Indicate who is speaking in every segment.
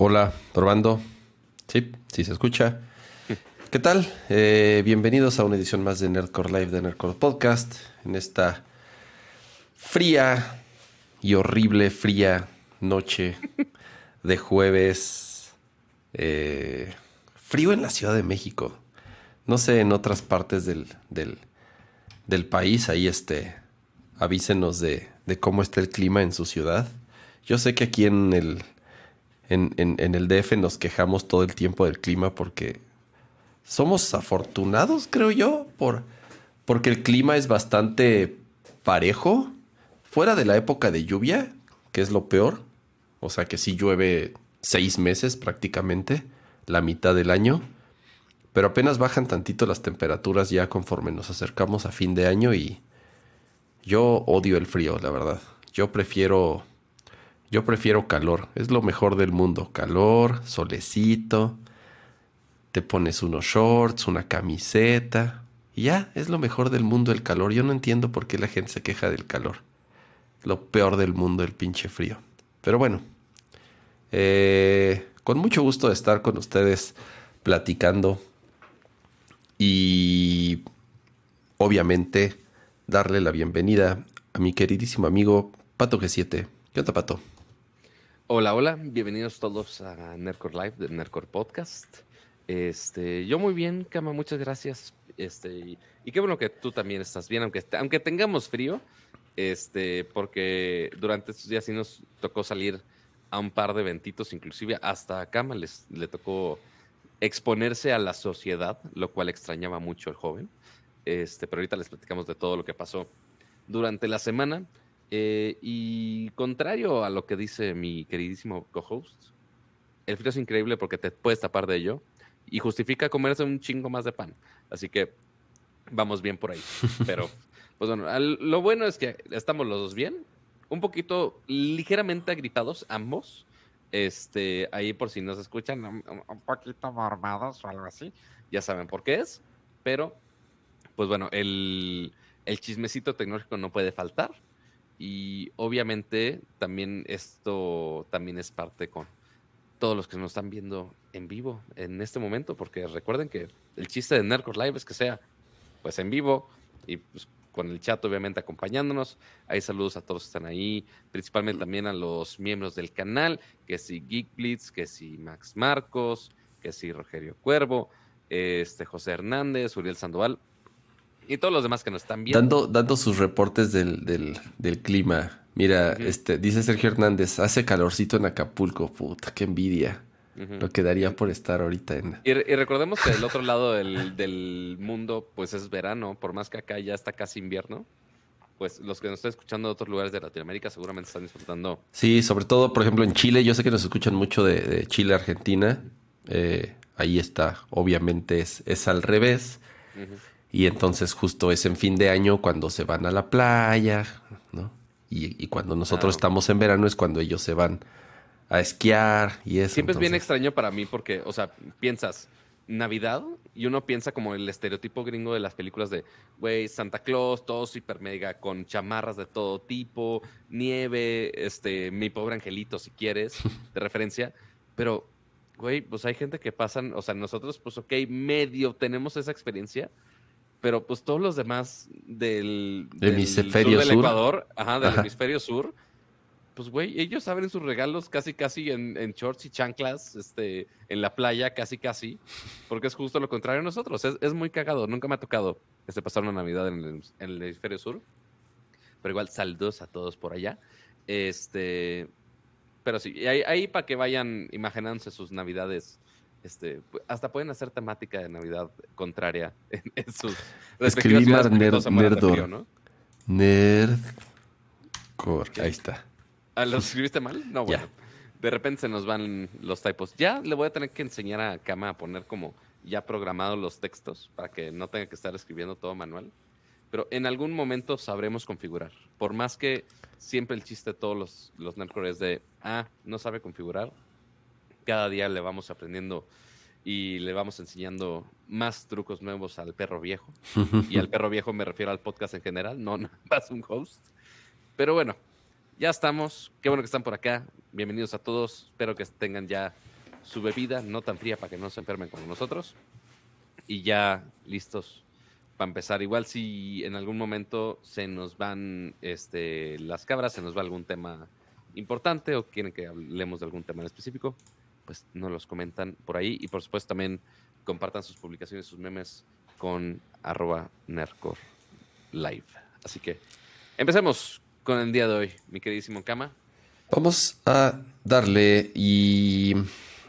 Speaker 1: Hola, probando. Sí, sí se escucha. ¿Qué tal? Eh, bienvenidos a una edición más de Nerdcore Live de Nerdcore Podcast. En esta fría y horrible, fría noche de jueves. eh, frío en la Ciudad de México. No sé, en otras partes del, del, del país, ahí este, avísenos de, de cómo está el clima en su ciudad. Yo sé que aquí en el, en, el DF nos quejamos todo el tiempo del clima porque somos afortunados, creo yo, por, porque el clima es bastante parejo. Fuera de la época de lluvia, que es lo peor. O sea que sí llueve seis meses prácticamente, la mitad del año. Pero apenas bajan tantito las temperaturas ya conforme nos acercamos a fin de año y yo odio el frío, la verdad. Yo prefiero yo prefiero calor, es lo mejor del mundo. Calor, solecito, te pones unos shorts, una camiseta y ya, es lo mejor del mundo el calor. Yo no entiendo por qué la gente se queja del calor. Lo peor del mundo, el pinche frío. Pero bueno, eh, con mucho gusto de estar con ustedes platicando y obviamente darle la bienvenida a mi queridísimo amigo Pato G7. ¿Qué onda, Pato?
Speaker 2: Hola, hola, bienvenidos todos a Nerdcore Live de Nerdcore Podcast. Este, yo muy bien, Cama, muchas gracias. Este, y, y qué bueno que tú también estás bien, aunque, aunque tengamos frío, este, porque durante estos días sí nos tocó salir a un par de eventitos, inclusive hasta a Cama les, le tocó exponerse a la sociedad, lo cual extrañaba mucho el joven. Este, pero ahorita les platicamos de todo lo que pasó durante la semana. Eh, y contrario a lo que dice mi queridísimo co-host, el frío es increíble porque te puedes tapar de ello y justifica comerse un chingo más de pan. Así que vamos bien por ahí. Pero, pues bueno, al- lo bueno es que estamos los dos bien, un poquito ligeramente agripados ambos. Este, ahí por si nos escuchan un, un- un poquito mormados o algo así, ya saben por qué es. Pero, pues bueno, el, el chismecito tecnológico no puede faltar. Y obviamente también esto también es parte con todos los que nos están viendo en vivo en este momento, porque recuerden que el chiste de Nerdcore Live es que sea pues en vivo y pues con el chat obviamente acompañándonos. Hay saludos a todos que están ahí, principalmente también a los miembros del canal, que si Geek Blitz, que si Max Marcos, que si Rogerio Cuervo, este José Hernández, Uriel Sandoval y todos los demás que nos están viendo.
Speaker 1: Dando, dando sus reportes del, del- del clima. Mira, este, dice Sergio Hernández, hace calorcito en Acapulco. Puta, qué envidia. Lo que daría por estar ahorita en...
Speaker 2: Y, re- y recordemos que del otro lado del, del mundo, pues es verano, por más que acá ya está casi invierno, pues los que nos están escuchando de otros lugares de Latinoamérica seguramente están disfrutando.
Speaker 1: Sí, sobre todo, por ejemplo, en Chile. Yo sé que nos escuchan mucho de, de Chile, Argentina. Eh, ahí está, obviamente es, es al revés.
Speaker 2: Ujú.
Speaker 1: Y entonces justo es en fin de año cuando se van a la playa, ¿no? Y, y cuando nosotros
Speaker 2: Ah.
Speaker 1: estamos en verano es cuando ellos se van a esquiar y eso.
Speaker 2: Siempre es bien extraño para mí porque, o sea, piensas Navidad y uno piensa como el estereotipo gringo de las películas de, güey, Santa Claus, todos hiper mega con chamarras de todo tipo, nieve, este, mi pobre angelito si quieres, de referencia, pero, güey, pues hay gente que pasan, o sea, nosotros, pues, ok, medio tenemos esa experiencia, pero pues todos los demás del, del
Speaker 1: Hemisferio
Speaker 2: sur del
Speaker 1: sur.
Speaker 2: Ecuador, ajá, del
Speaker 1: Ajá.
Speaker 2: hemisferio sur, pues, güey, ellos abren sus regalos casi, casi en, en shorts y chanclas, este, en la playa, casi, casi, porque es justo lo contrario a nosotros. Es, es muy cagado. Nunca me ha tocado este, pasar una Navidad en el, en el hemisferio sur, pero igual saludos a todos por allá. Este, pero sí, ahí, ahí para que vayan imaginándose sus Navidades. Este, hasta pueden hacer temática de Navidad contraria en, en sus
Speaker 1: Escribí
Speaker 2: porque
Speaker 1: nerd- nerdor.
Speaker 2: ¿no?
Speaker 1: Nerdcore. Ahí está.
Speaker 2: Ah, ¿Lo escribiste mal? No,
Speaker 1: Ya.
Speaker 2: bueno. De repente se nos van los typos. Ya le voy a tener que enseñar a Kama a poner como ya programados los textos para que no tenga que estar escribiendo todo manual. Pero en algún momento sabremos configurar. Por más que siempre el chiste de todos los, los nerdcore es de, ah, no sabe configurar. Cada día le vamos aprendiendo y le vamos enseñando más trucos nuevos al perro viejo. Y al perro viejo me refiero al podcast en general, no nada más un host. Pero bueno, ya estamos. Qué bueno que están por acá. Bienvenidos a todos. Espero que tengan ya su bebida, no tan fría para que no se enfermen como nosotros. Y ya listos para empezar. Igual si en algún momento se nos van este, las cabras, se nos va algún tema importante o quieren que hablemos de algún tema en específico, pues nos los comentan por ahí. Y por supuesto también compartan sus publicaciones, sus memes con arroba Nercor Live. Así que empecemos con el día de hoy, mi queridísimo Kama.
Speaker 1: Vamos a darle y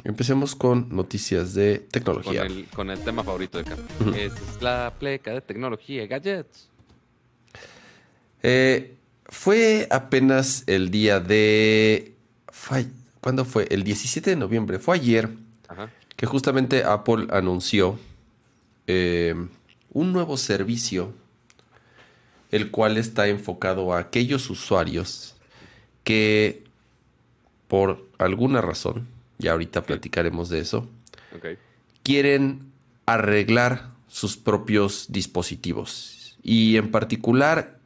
Speaker 1: empecemos con noticias de tecnología.
Speaker 2: Con el, tema favorito de Kama. Es la pleca de tecnología, gadgets.
Speaker 1: Eh, fue apenas el día de... ¿Cuándo fue? El 17 de noviembre. Fue ayer que justamente Apple anunció eh, un nuevo servicio, el cual está enfocado a aquellos usuarios que por alguna razón, y ahorita platicaremos de eso, quieren arreglar sus propios dispositivos. Y en particular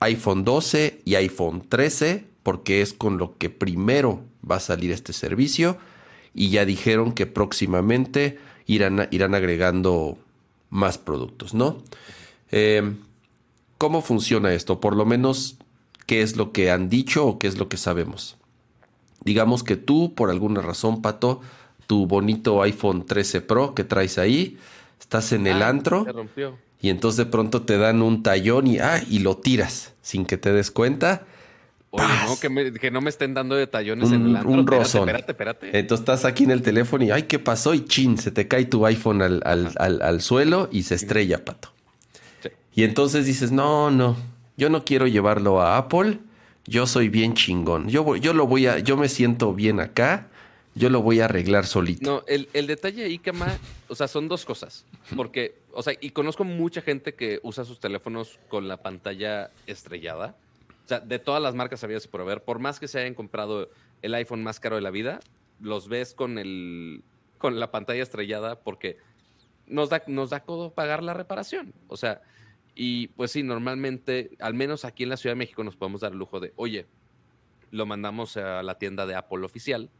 Speaker 1: iPhone 12 y iPhone 13, porque es con lo que primero va a salir este servicio. Y ya dijeron que próximamente irán, irán agregando más productos, ¿no? Eh, ¿Cómo funciona esto? Por lo menos, ¿qué es lo que han dicho o qué es lo que sabemos? Digamos que tú, por alguna razón, Pato, tu bonito iPhone 13 Pro que traes ahí, estás en el ah, antro y entonces de pronto te dan un tallón y, ah, y lo tiras sin que te des cuenta.
Speaker 2: Oye, no, que, no me estén dando detallones en el antro.
Speaker 1: Un rozón. Espérate, espérate, Entonces estás aquí en el teléfono y, ay, ¿qué pasó? Y chin, se te cae tu iPhone al, al, suelo y se estrella, pato. Y entonces dices, no, no, yo no quiero llevarlo a Apple yo soy bien chingón. Yo, yo lo voy a, yo me siento bien acá, yo lo voy a arreglar solito.
Speaker 2: No, el, el detalle ahí, Kama, o sea, son dos cosas. Porque, o sea, y conozco mucha gente que usa sus teléfonos con la pantalla estrellada. O sea, de todas las marcas habías por ver, por más que se hayan comprado el iPhone más caro de la vida, los ves con el con la pantalla estrellada porque nos da, nos da codo pagar la reparación. O sea, y pues sí, normalmente, al menos aquí en la Ciudad de México, nos podemos dar el lujo de, oye, lo mandamos a la tienda de Apple oficial.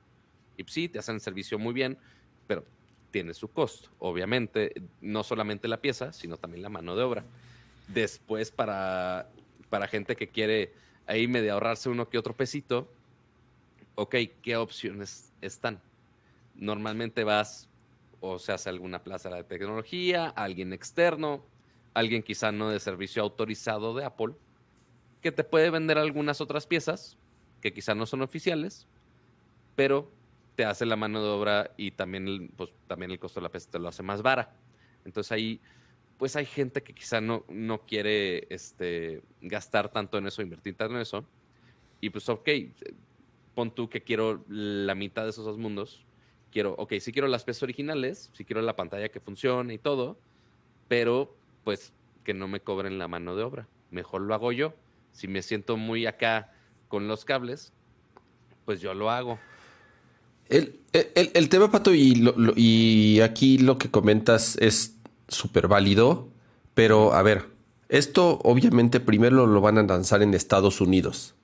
Speaker 2: Y pues sí, te hacen servicio muy bien, pero tiene su costo. Obviamente, no solamente la pieza, sino también la mano de obra. Después, para, para gente que quiere ahí medio ahorrarse uno que otro pesito, ok, ¿qué opciones están? Normalmente vas o se hace alguna plaza de tecnología, alguien externo, alguien quizá no de servicio autorizado de Apple, que te puede vender algunas otras piezas que quizá no son oficiales, pero te hace la mano de obra y también el, pues, también el costo de la pieza te lo hace más vara. Entonces ahí, pues hay gente que quizá no, no quiere este, gastar tanto en eso, invertir tanto en eso. Y pues, ok, pon tú que quiero la mitad de esos dos mundos. Quiero, ok, sí quiero las piezas originales, sí quiero la pantalla que funcione y todo, pero pues que no me cobren la mano de obra. Mejor lo hago yo. Si me siento muy acá con los cables, pues yo lo hago.
Speaker 1: El, tema, Pato, y, y aquí lo que comentas es súper válido, pero a ver, esto obviamente primero lo van a lanzar en Estados Unidos.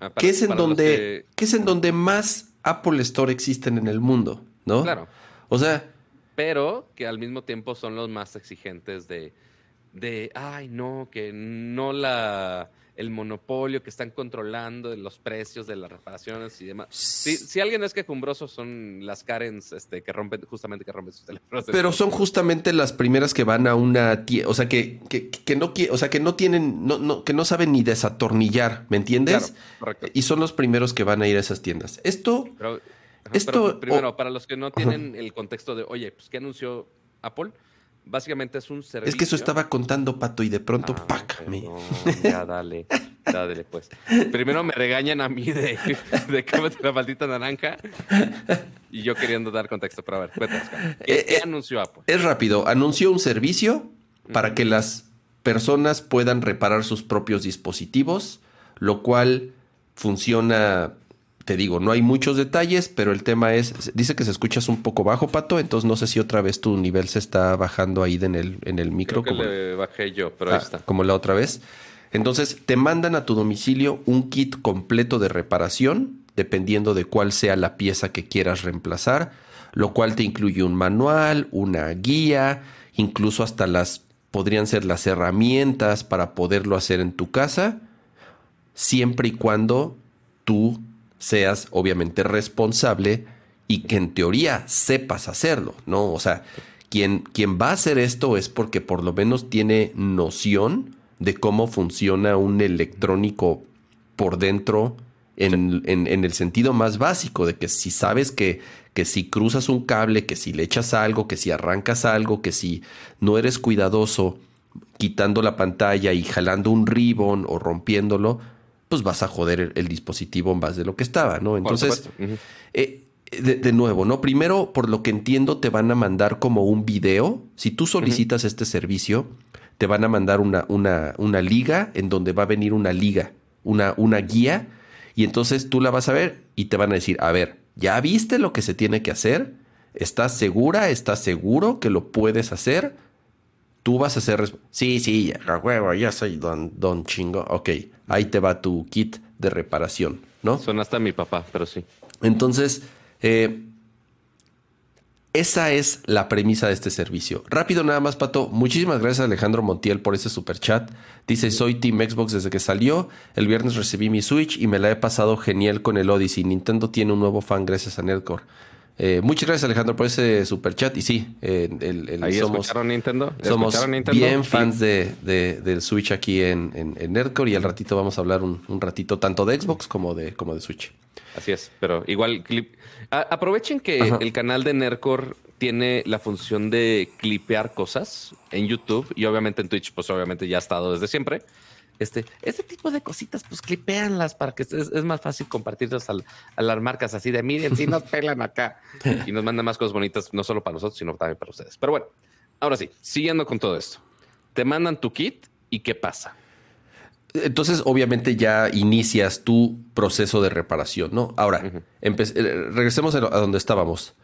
Speaker 1: Ah, ¿Qué es en donde, ¿qué es en donde más Apple Store existen en el mundo? ¿No?
Speaker 2: Claro.
Speaker 1: O sea,
Speaker 2: pero que al mismo tiempo son los más exigentes de, de ay, no, que no la el monopolio que están controlando de los precios de las reparaciones y demás. Si, si alguien es quejumbroso son las Karens este, que rompen, justamente que rompen sus teléfonos.
Speaker 1: Pero son justamente las primeras que van a una tienda, o sea, que, que, que, no, o sea, que no tienen, no, no, que no saben ni desatornillar, ¿me entiendes? Y son los primeros que van a ir a esas tiendas. Esto...
Speaker 2: Esto, primero, para los que no tienen el contexto de, oye, pues, ¿qué anunció Apple? Básicamente es un servicio.
Speaker 1: Es que eso estaba contando Pato y de pronto, ah, pácame.
Speaker 2: ya, dale, dale, pues. Primero me regañan a mí de, de la maldita naranja y yo queriendo dar contexto. Pero a ver, cuéntanos. ¿Qué, eh, ¿Qué, eh, anunció Apple?
Speaker 1: Es rápido. Anunció un servicio para que las personas puedan reparar sus propios dispositivos, lo cual funciona te digo, no hay muchos detalles, pero el tema es, dice que se escuchas un poco bajo, Pato, entonces no sé si otra vez tu nivel se está bajando ahí en el, en el micro.
Speaker 2: Creo que le bajé yo, pero ahí ah, está.
Speaker 1: Como la otra vez. Entonces, te mandan a tu domicilio un kit completo de reparación dependiendo de cuál sea la pieza que quieras reemplazar, lo cual te incluye un manual, una guía, incluso hasta las podrían ser las herramientas para poderlo hacer en tu casa, siempre y cuando tú seas obviamente responsable y que en teoría sepas hacerlo, ¿no? O sea, quien, quien va a hacer esto es porque por lo menos tiene noción de cómo funciona un electrónico por dentro en, en, el sentido más básico, de que si sabes que, que si cruzas un cable, que si le echas algo, que si arrancas algo, que si no eres cuidadoso quitando la pantalla y jalando un ribbon o rompiéndolo, pues vas a joder el, dispositivo más de lo que estaba, ¿no? Entonces, eh, de, nuevo, ¿no? Primero, por lo que entiendo, te van a mandar como un video. Si tú solicitas este servicio, te van a mandar una, una, una liga en donde va a venir una liga, una, una guía y entonces tú la vas a ver y te van a decir, a ver, ¿ya viste lo que se tiene que hacer? ¿Estás segura? ¿Estás seguro que lo puedes hacer? Tú vas a hacer... Sí, sí, a huevo, ya soy don, don chingo. Ok, ahí te va tu kit de reparación, ¿no?
Speaker 2: Son hasta mi papá, pero sí.
Speaker 1: Entonces, eh, esa es la premisa de este servicio. Rápido nada más, Pato. Muchísimas gracias Alejandro Montiel por ese super chat. Dice, soy Team Xbox desde que salió. El viernes recibí mi Switch y me la he pasado genial con el Odyssey. Nintendo tiene un nuevo fan gracias a Nerdcore. Eh, muchas gracias Alejandro por ese super chat. Y sí, eh, el,
Speaker 2: ¿Ahí somos, escucharon Nintendo?
Speaker 1: Somos bien fans de, del Switch aquí en, en, Nerdcore y al ratito vamos a hablar un, ratito tanto de Xbox como de, como de Switch.
Speaker 2: Así es, pero igual clip aprovechen que el canal de Nercor tiene la función de clipear cosas en YouTube y obviamente en Twitch, pues obviamente ya ha estado desde siempre. Este, este tipo de cositas, pues clipeanlas para que es, más fácil compartirlas a las marcas así de miren, si nos pelan acá y nos mandan más cosas bonitas, no solo para nosotros, sino también para ustedes. Pero bueno, ahora sí, siguiendo con todo esto, te mandan tu kit y qué pasa.
Speaker 1: Entonces, obviamente, ya inicias tu proceso de reparación, ¿no? Ahora, eh, regresemos a, donde estábamos.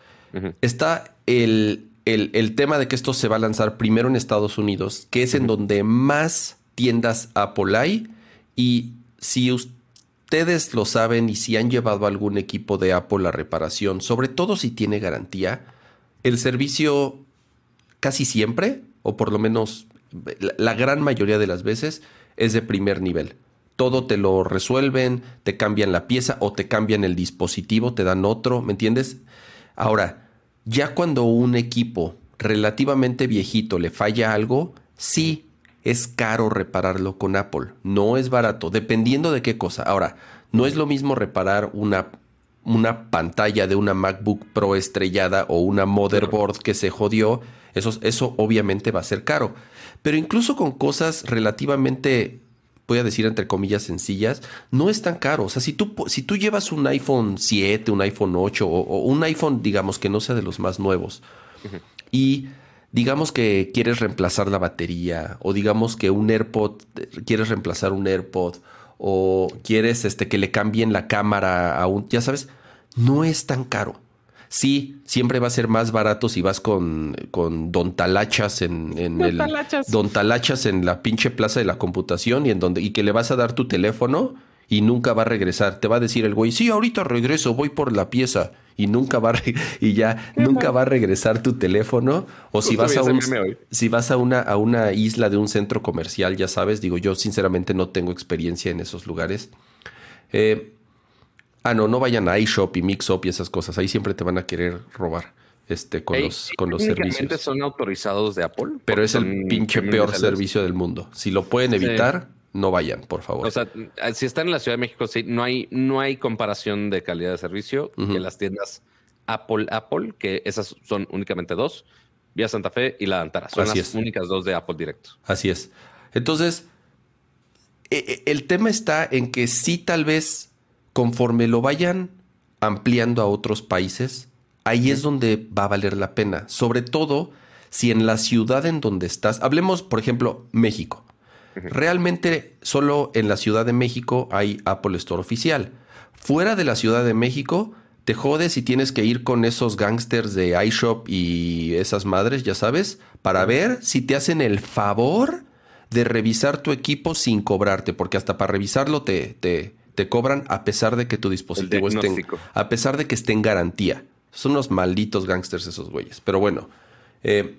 Speaker 1: Está el, el, tema de que esto se va a lanzar primero en Estados Unidos, que es en donde más tiendas Apple hay. Y si ustedes lo saben y si han llevado algún equipo de Apple a reparación, sobre todo si tiene garantía, el servicio casi siempre, o por lo menos la gran mayoría de las veces, es de primer nivel. Todo te lo resuelven, te cambian la pieza o te cambian el dispositivo, te dan otro, ¿me entiendes? Ahora, ya cuando un equipo relativamente viejito le falla algo, sí es caro repararlo con Apple. No es barato, dependiendo de qué cosa. Ahora, no es lo mismo reparar una, una pantalla de una MacBook Pro estrellada o una motherboard que se jodió. Eso, eso obviamente va a ser caro. Pero incluso con cosas relativamente, voy a decir entre comillas, sencillas, no es tan caro. O sea, si tú, si tú llevas un iPhone 7, un iPhone 8 o, un iPhone, digamos, que no sea de los más nuevos, y digamos que quieres reemplazar la batería, o digamos que un AirPod, quieres reemplazar un AirPod, o quieres este, que le cambien la cámara a un, ya sabes, no es tan caro. Sí, siempre va a ser más barato si vas con, con Don Talachas en, en el Don Talachas en la pinche plaza de la computación y en donde y que le vas a dar tu teléfono y nunca va a regresar. Te va a decir el güey, sí, ahorita regreso, voy por la pieza y nunca va a y ya nunca va a regresar tu teléfono o si vas a un, si vas a una a una isla de un centro comercial, ya sabes, digo yo sinceramente no tengo experiencia en esos lugares. Eh, Ah, no, no vayan a iShop y Mixup y esas cosas. Ahí siempre te van a querer robar este, con los, con los servicios.
Speaker 2: son autorizados de Apple.
Speaker 1: Pero es el pinche peor servicio del mundo. Si lo pueden evitar, no vayan, por favor.
Speaker 2: O sea, si están en la Ciudad de México, sí, no hay, no hay comparación de calidad de servicio que las tiendas Apple, Apple, que esas son únicamente dos, Vía Santa Fe y la Antara. Son las únicas dos de Apple directo.
Speaker 1: Así es. Entonces, e, e, el tema está en que sí, tal vez conforme lo vayan ampliando a otros países, ahí es donde va a valer la pena. Sobre todo si en la ciudad en donde estás, hablemos por ejemplo México. Realmente solo en la Ciudad de México hay Apple Store oficial. Fuera de la Ciudad de México, te jodes y tienes que ir con esos gangsters de iShop y esas madres, ya sabes, para ver si te hacen el favor de revisar tu equipo sin cobrarte, porque hasta para revisarlo te, te, Te cobran a pesar de que tu dispositivo esté en, a pesar de que esté en garantía. Son unos malditos gangsters esos güeyes. Pero bueno, eh,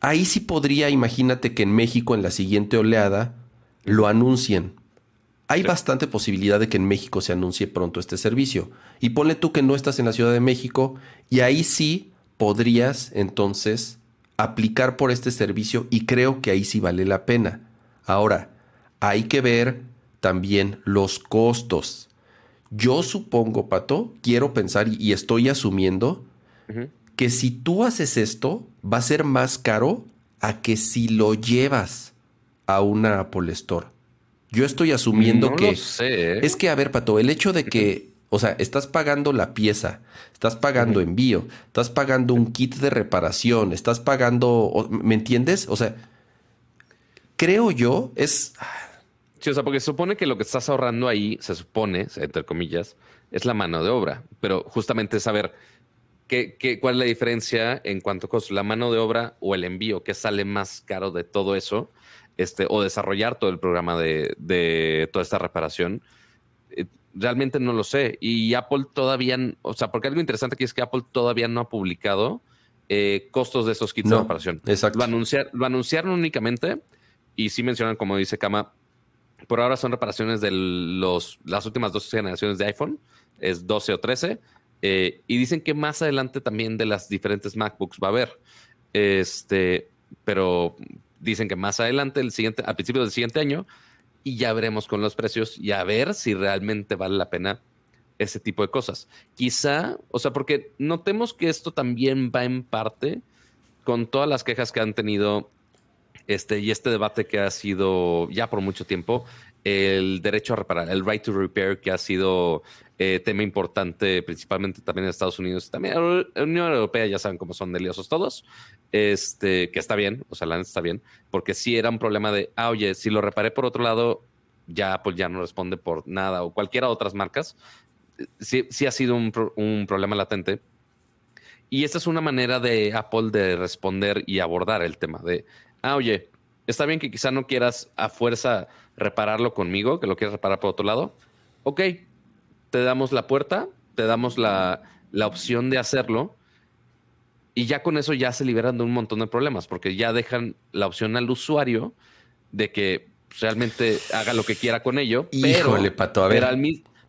Speaker 1: ahí sí podría, imagínate que en México en la siguiente oleada lo anuncien. Hay bastante posibilidad de que en México se anuncie pronto este servicio. Y ponle tú que no estás en la Ciudad de México y ahí sí podrías entonces aplicar por este servicio y creo que ahí sí vale la pena. Ahora, hay que ver también los costos. Yo supongo, Pato, quiero pensar y estoy asumiendo que si tú haces esto, va a ser más caro a que si lo llevas a una Apple Store. Yo estoy asumiendo que...
Speaker 2: sé.
Speaker 1: ¿eh? Es que, a ver, Pato, el hecho de que, o sea, estás pagando la pieza, estás pagando envío, estás pagando un kit de reparación, estás pagando, ¿me entiendes? O sea, creo yo, es...
Speaker 2: Sí, o sea, porque se supone que lo que estás ahorrando ahí, se supone, entre comillas, es la mano de obra, pero justamente saber qué, qué, cuál es la diferencia en cuanto a la mano de obra o el envío, que sale más caro de todo eso este, o desarrollar todo el programa de, toda esta reparación. Eh, realmente no lo sé. Y Apple todavía, o sea, porque algo interesante aquí es que Apple todavía no ha publicado eh, costos de esos kits de reparación.
Speaker 1: Exacto.
Speaker 2: Lo, anunciar, lo anunciaron únicamente y sí mencionan, como dice Kama, por ahora son reparaciones de los, las últimas dos generaciones de iPhone, es 12 o 13, eh, y dicen que más adelante también de las diferentes MacBooks va a haber. Este, pero dicen que más adelante, el siguiente, a principios del siguiente año, y ya veremos con los precios y a ver si realmente vale la pena ese tipo de cosas. Quizá, o sea, porque notemos que esto también va en parte con todas las quejas que han tenido este, y este debate que ha sido ya por mucho tiempo, el derecho a reparar, el right to repair, que ha sido eh, tema importante, principalmente también en Estados Unidos, también en la Unión Europea, ya saben cómo son deliosos todos, este, que está bien, o sea, la está bien, porque sí era un problema de, ah, oye, si lo reparé por otro lado, ya Apple ya no responde por nada, o cualquiera de otras marcas, sí, sí ha sido un, un problema latente. Y esta es una manera de Apple de responder y abordar el tema de, ah, oye, está bien que quizá no quieras a fuerza repararlo conmigo, que lo quieras reparar por otro lado. Ok, te damos la puerta, te damos la, opción de hacerlo y ya con eso ya se liberan de un montón de problemas porque ya dejan la opción al usuario de que realmente haga lo que quiera con ello.
Speaker 1: Híjole, pato, a ver.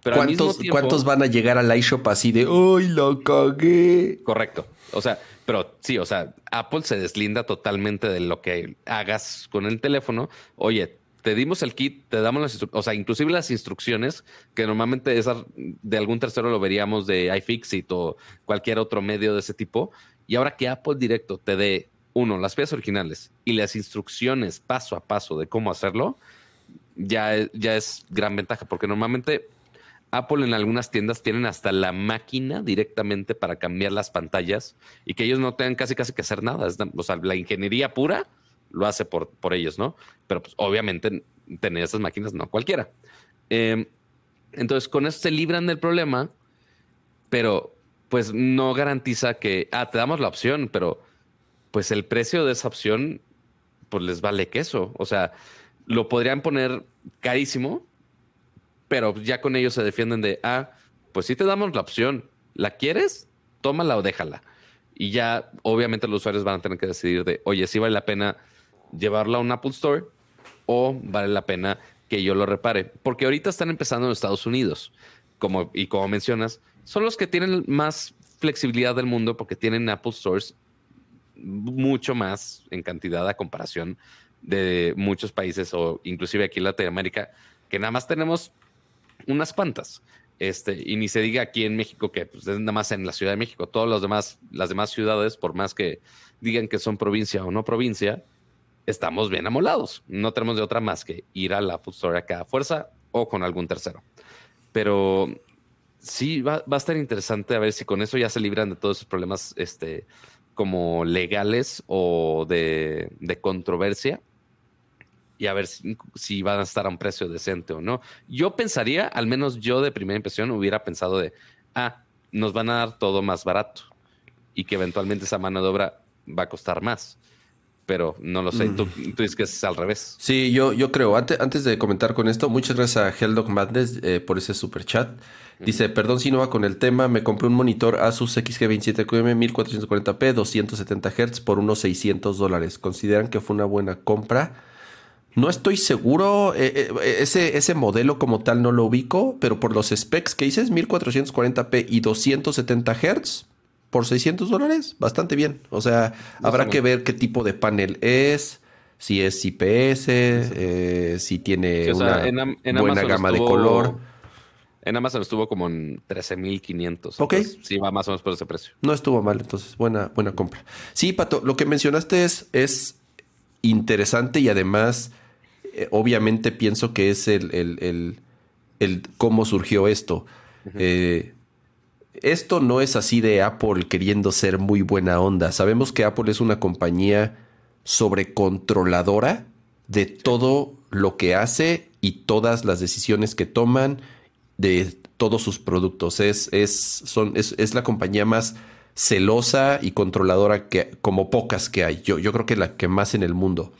Speaker 1: Pero al, ¿Cuántos, ¿Cuántos van a llegar al iShop así de, ¡ay, lo cagué!
Speaker 2: Correcto. O sea, pero sí, o sea, Apple se deslinda totalmente de lo que hagas con el teléfono. Oye, te dimos el kit, te damos las o sea, inclusive las instrucciones, que normalmente esas de algún tercero lo veríamos de iFixit o cualquier otro medio de ese tipo. Y ahora que Apple Directo te dé, uno, las piezas originales y las instrucciones paso a paso de cómo hacerlo, ya, ya es gran ventaja, porque normalmente Apple en algunas tiendas tienen hasta la máquina directamente para cambiar las pantallas y que ellos no tengan casi casi que hacer nada. o sea, la ingeniería pura lo hace por, por ellos, ¿no? Pero pues, obviamente tener esas máquinas no cualquiera. Em, entonces, con eso se libran del problema, pero pues no garantiza que, ah, te damos la opción, pero pues el precio de esa opción, pues les vale queso. O sea, lo podrían poner carísimo, pero ya con ellos se defienden de, ah, pues sí te damos la opción. ¿La quieres? Tómala o déjala. Y ya, obviamente, los usuarios van a tener que decidir de, oye, si vale la pena llevarlo a un Apple Store o vale la pena que yo lo repare. Porque ahorita están empezando en Estados Unidos, como, y como mencionas, son los que tienen más flexibilidad del mundo porque tienen Apple Stores mucho más en cantidad a comparación de muchos países o inclusive aquí en Latinoamérica, que nada más tenemos unas cuantas. Este, y ni se diga aquí en México que pues, es nada más en la Ciudad de México. Todos los demás, las demás ciudades, por más que digan que son provincia o no provincia, estamos bien amolados. No tenemos de otra más que ir a la Apple Store acá a fuerza o con algún tercero. Pero sí, va, a estar interesante a ver si con eso ya se libran de todos esos problemas este, como legales o de, controversia y a ver si, si, van a estar a un precio decente o no. Yo pensaría, al menos yo de primera impresión hubiera pensado de, ah, nos van a dar todo más barato y que eventualmente esa mano de obra va a costar más pero no lo sé. Tú, dices que es al revés.
Speaker 1: Sí, yo, yo creo. Antes, de comentar con esto, muchas gracias a Helldog Madness eh, por ese super chat. Dice, perdón si no va con el tema, me compré un monitor Asus XG27QM 1440p 270 Hz por unos 600 dólares. ¿Consideran que fue una buena compra? No estoy seguro, eh, eh, ese, ese modelo como tal no lo ubico, pero por los specs que dices, 1440p y 270 Hz por 600 dólares, bastante bien. O sea, habrá que ver qué tipo de panel es, si es IPS, eh, si tiene una buena gama de color.
Speaker 2: En Amazon estuvo como en 13.500.
Speaker 1: Ok.
Speaker 2: Sí, va más o menos por ese precio.
Speaker 1: No estuvo mal, entonces, buena, buena compra. Sí, Pato, lo que mencionaste es, es interesante y además, eh, obviamente pienso que es el, el, el, cómo surgió esto. Eh, esto no es así de Apple queriendo ser muy buena onda. Sabemos que Apple es una compañía sobrecontroladora de todo lo que hace y todas las decisiones que toman de todos sus productos. Es, es, son, es, la compañía más celosa y controladora que, como pocas que hay. Yo, yo creo que la que más en el mundo.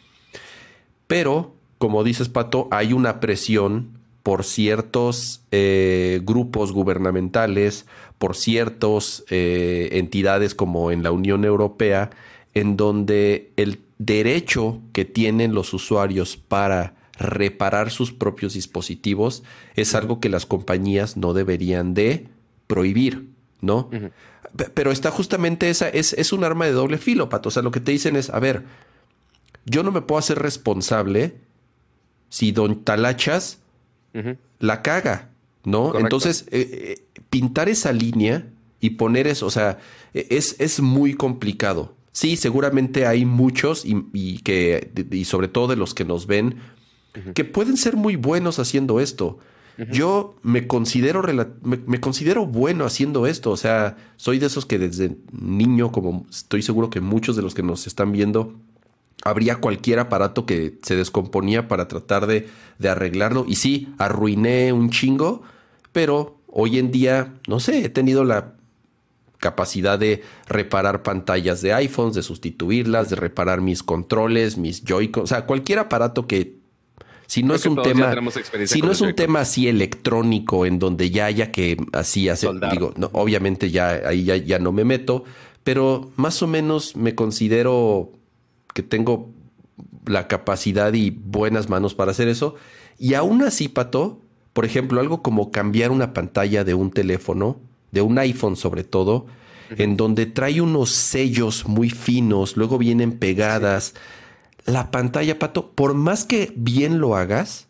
Speaker 1: Pero, como dices, Pato, hay una presión por ciertos eh, grupos gubernamentales, por ciertas eh, entidades como en la Unión Europea, en donde el derecho que tienen los usuarios para reparar sus propios dispositivos es algo que las compañías no deberían de prohibir, ¿no? Pero está justamente esa, es, es, un arma de doble filo, Pato. O sea, lo que te dicen es, a ver, yo no me puedo hacer responsable si Don Talachas la caga, ¿no? Entonces, eh, eh, pintar esa línea y poner eso, o sea, e, es, es muy complicado. Sí, seguramente hay muchos y, y, que, y sobre todo de los que nos ven, que pueden ser muy buenos haciendo esto. Yo me considero, me, considero bueno haciendo esto. O sea, soy de esos que desde niño, como estoy seguro que muchos de los que nos están viendo, habría cualquier aparato que se descomponía para tratar de, de arreglarlo. Y sí, arruiné un chingo, pero hoy en día, no sé, he tenido la capacidad de reparar pantallas de iPhones, de sustituirlas, de reparar mis controles, mis Joy-Con, o sea, cualquier aparato que si no es un tema, si no es un tema así electrónico en donde ya haya que así hacer, digo, no, obviamente ya ahí ya, ya no me meto, pero más o menos me considero que tengo la capacidad y buenas manos para hacer eso. Y aún así, Pato, por ejemplo, algo como cambiar una pantalla de un teléfono, de un iPhone sobre todo, en donde trae unos sellos muy finos, luego vienen pegadas la pantalla, Pato, por más que bien lo hagas,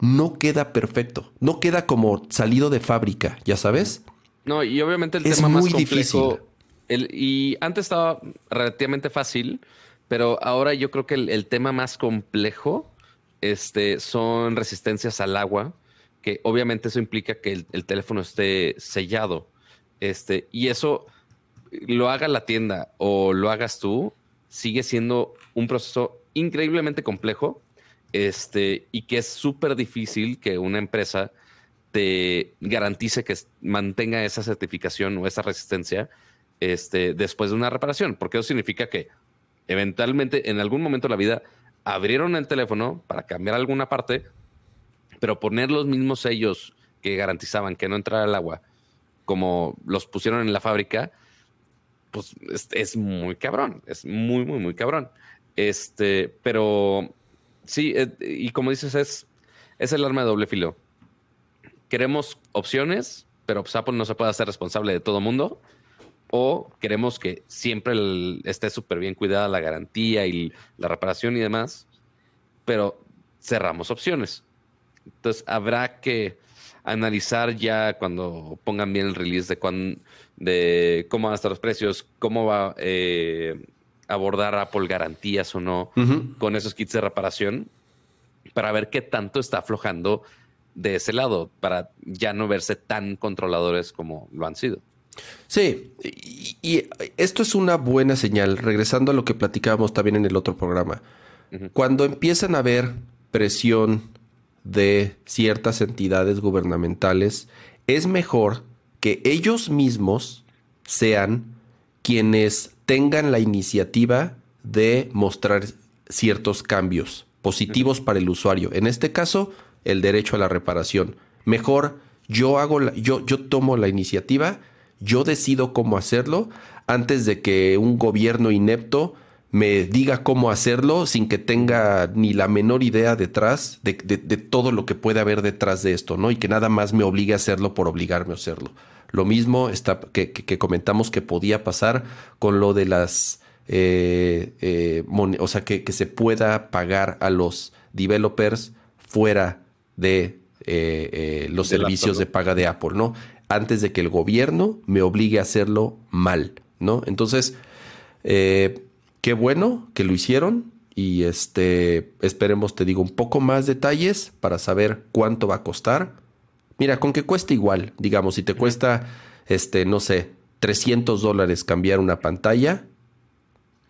Speaker 1: no queda perfecto. No queda como salido de fábrica, ¿ya sabes?
Speaker 2: No, y obviamente el tema más complejo. y antes estaba relativamente fácil, pero ahora yo creo que el, tema más complejo este, son resistencias al agua, que obviamente eso implica que el, el, teléfono esté sellado. Este, y eso lo haga la tienda o lo hagas tú, sigue siendo un proceso increíblemente complejo este, y que es súper difícil que una empresa te garantice que mantenga esa certificación o esa resistencia este, después de una reparación, porque eso significa que eventualmente en algún momento de la vida abrieron el teléfono para cambiar alguna parte, pero poner los mismos sellos que garantizaban que no entrara el agua, como los pusieron en la fábrica, pues es, muy cabrón, es muy, muy, muy cabrón. Este, pero sí, eh, y como dices, es, es el arma de doble filo. Queremos opciones, pero pues, Apple no se puede hacer responsable de todo mundo. O queremos que siempre esté súper bien cuidada la garantía y la reparación y demás, pero cerramos opciones. Entonces habrá que analizar ya cuando pongan bien el release de, de cómo van a estar los precios, cómo va eh, abordar Apple garantías o no con esos kits de reparación para ver qué tanto está aflojando de ese lado, para ya no verse tan controladores como lo han sido.
Speaker 1: Sí, y, esto es una buena señal, regresando a lo que platicábamos también en el otro programa. Cuando empiezan a haber presión de ciertas entidades gubernamentales, es mejor que ellos mismos sean quienes tengan la iniciativa de mostrar ciertos cambios positivos para el usuario. En este caso, el derecho a la reparación. Mejor yo hago la, yo, yo tomo la iniciativa, yo decido cómo hacerlo antes de que un gobierno inepto me diga cómo hacerlo sin que tenga ni la menor idea detrás de, todo lo que puede haber detrás de esto, ¿no? Y que nada más me obligue a hacerlo por obligarme a hacerlo. Lo mismo está, que, comentamos que podía pasar con lo de las, eh, eh, o sea, que, se pueda pagar a los developers fuera de eh, los servicios de paga de Apple, ¿no? Antes de que el gobierno me obligue a hacerlo mal, ¿no? Entonces, qué bueno que lo hicieron y este esperemos te digo un poco más detalles para saber cuánto va a costar. Mira, con que cueste igual, digamos, si te cuesta este no sé, 300 dólares cambiar una pantalla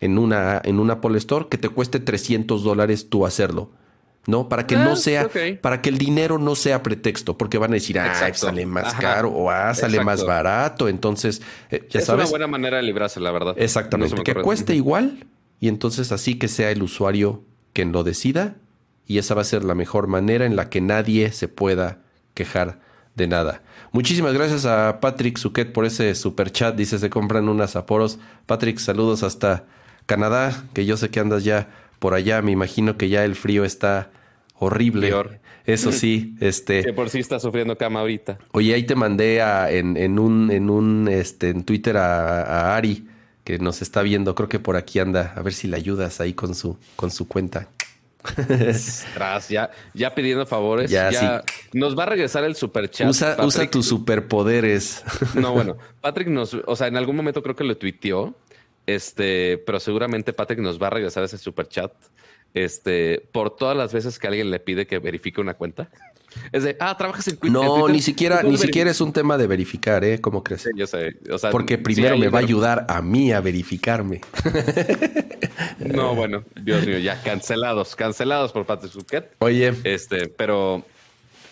Speaker 1: en una en un Apple Store que te cueste 300 dólares tú hacerlo. ¿No? Para que no ah, sea, para que el dinero no sea pretexto, porque van a decir, ah, sale más caro o ah, sale más barato. Entonces,
Speaker 2: eh, ya es sabes. Es una buena manera de librarse, la verdad.
Speaker 1: Exactamente. que cueste igual y entonces así que sea el usuario quien lo decida y esa va a ser la mejor manera en la que nadie se pueda quejar de nada. Muchísimas gracias a Patrick Suquet por ese super chat. Dice, se compran unas aporos. Patrick, saludos hasta Canadá, que yo sé que andas ya por allá. Me imagino que ya el frío está horrible. Eso sí, este.
Speaker 2: Que por sí está sufriendo cama ahorita.
Speaker 1: Oye, ahí te mandé a, en, en, un, en un, este, en Twitter a, Ari, que nos está viendo. Creo que por aquí anda. A ver si le ayudas ahí con su, con su cuenta.
Speaker 2: Tras, ya, ya pidiendo favores. Ya, Nos va a regresar el super chat.
Speaker 1: Usa, usa tus superpoderes.
Speaker 2: No, bueno, Patrick nos, o sea, en algún momento creo que lo tuiteó. Este, pero seguramente Patrick nos va a regresar ese super chat este, por todas las veces que alguien le pide que verifique una cuenta. Es de, ah, trabajas en
Speaker 1: Twitter. No, ni siquiera, ni siquiera es un tema de verificar, ¿eh? ¿Cómo crees?
Speaker 2: yo sé.
Speaker 1: Porque primero me va a ayudar a mí a verificarme.
Speaker 2: No, bueno, Dios mío, ya cancelados, cancelados por Patrick Suquet.
Speaker 1: Oye.
Speaker 2: Este, pero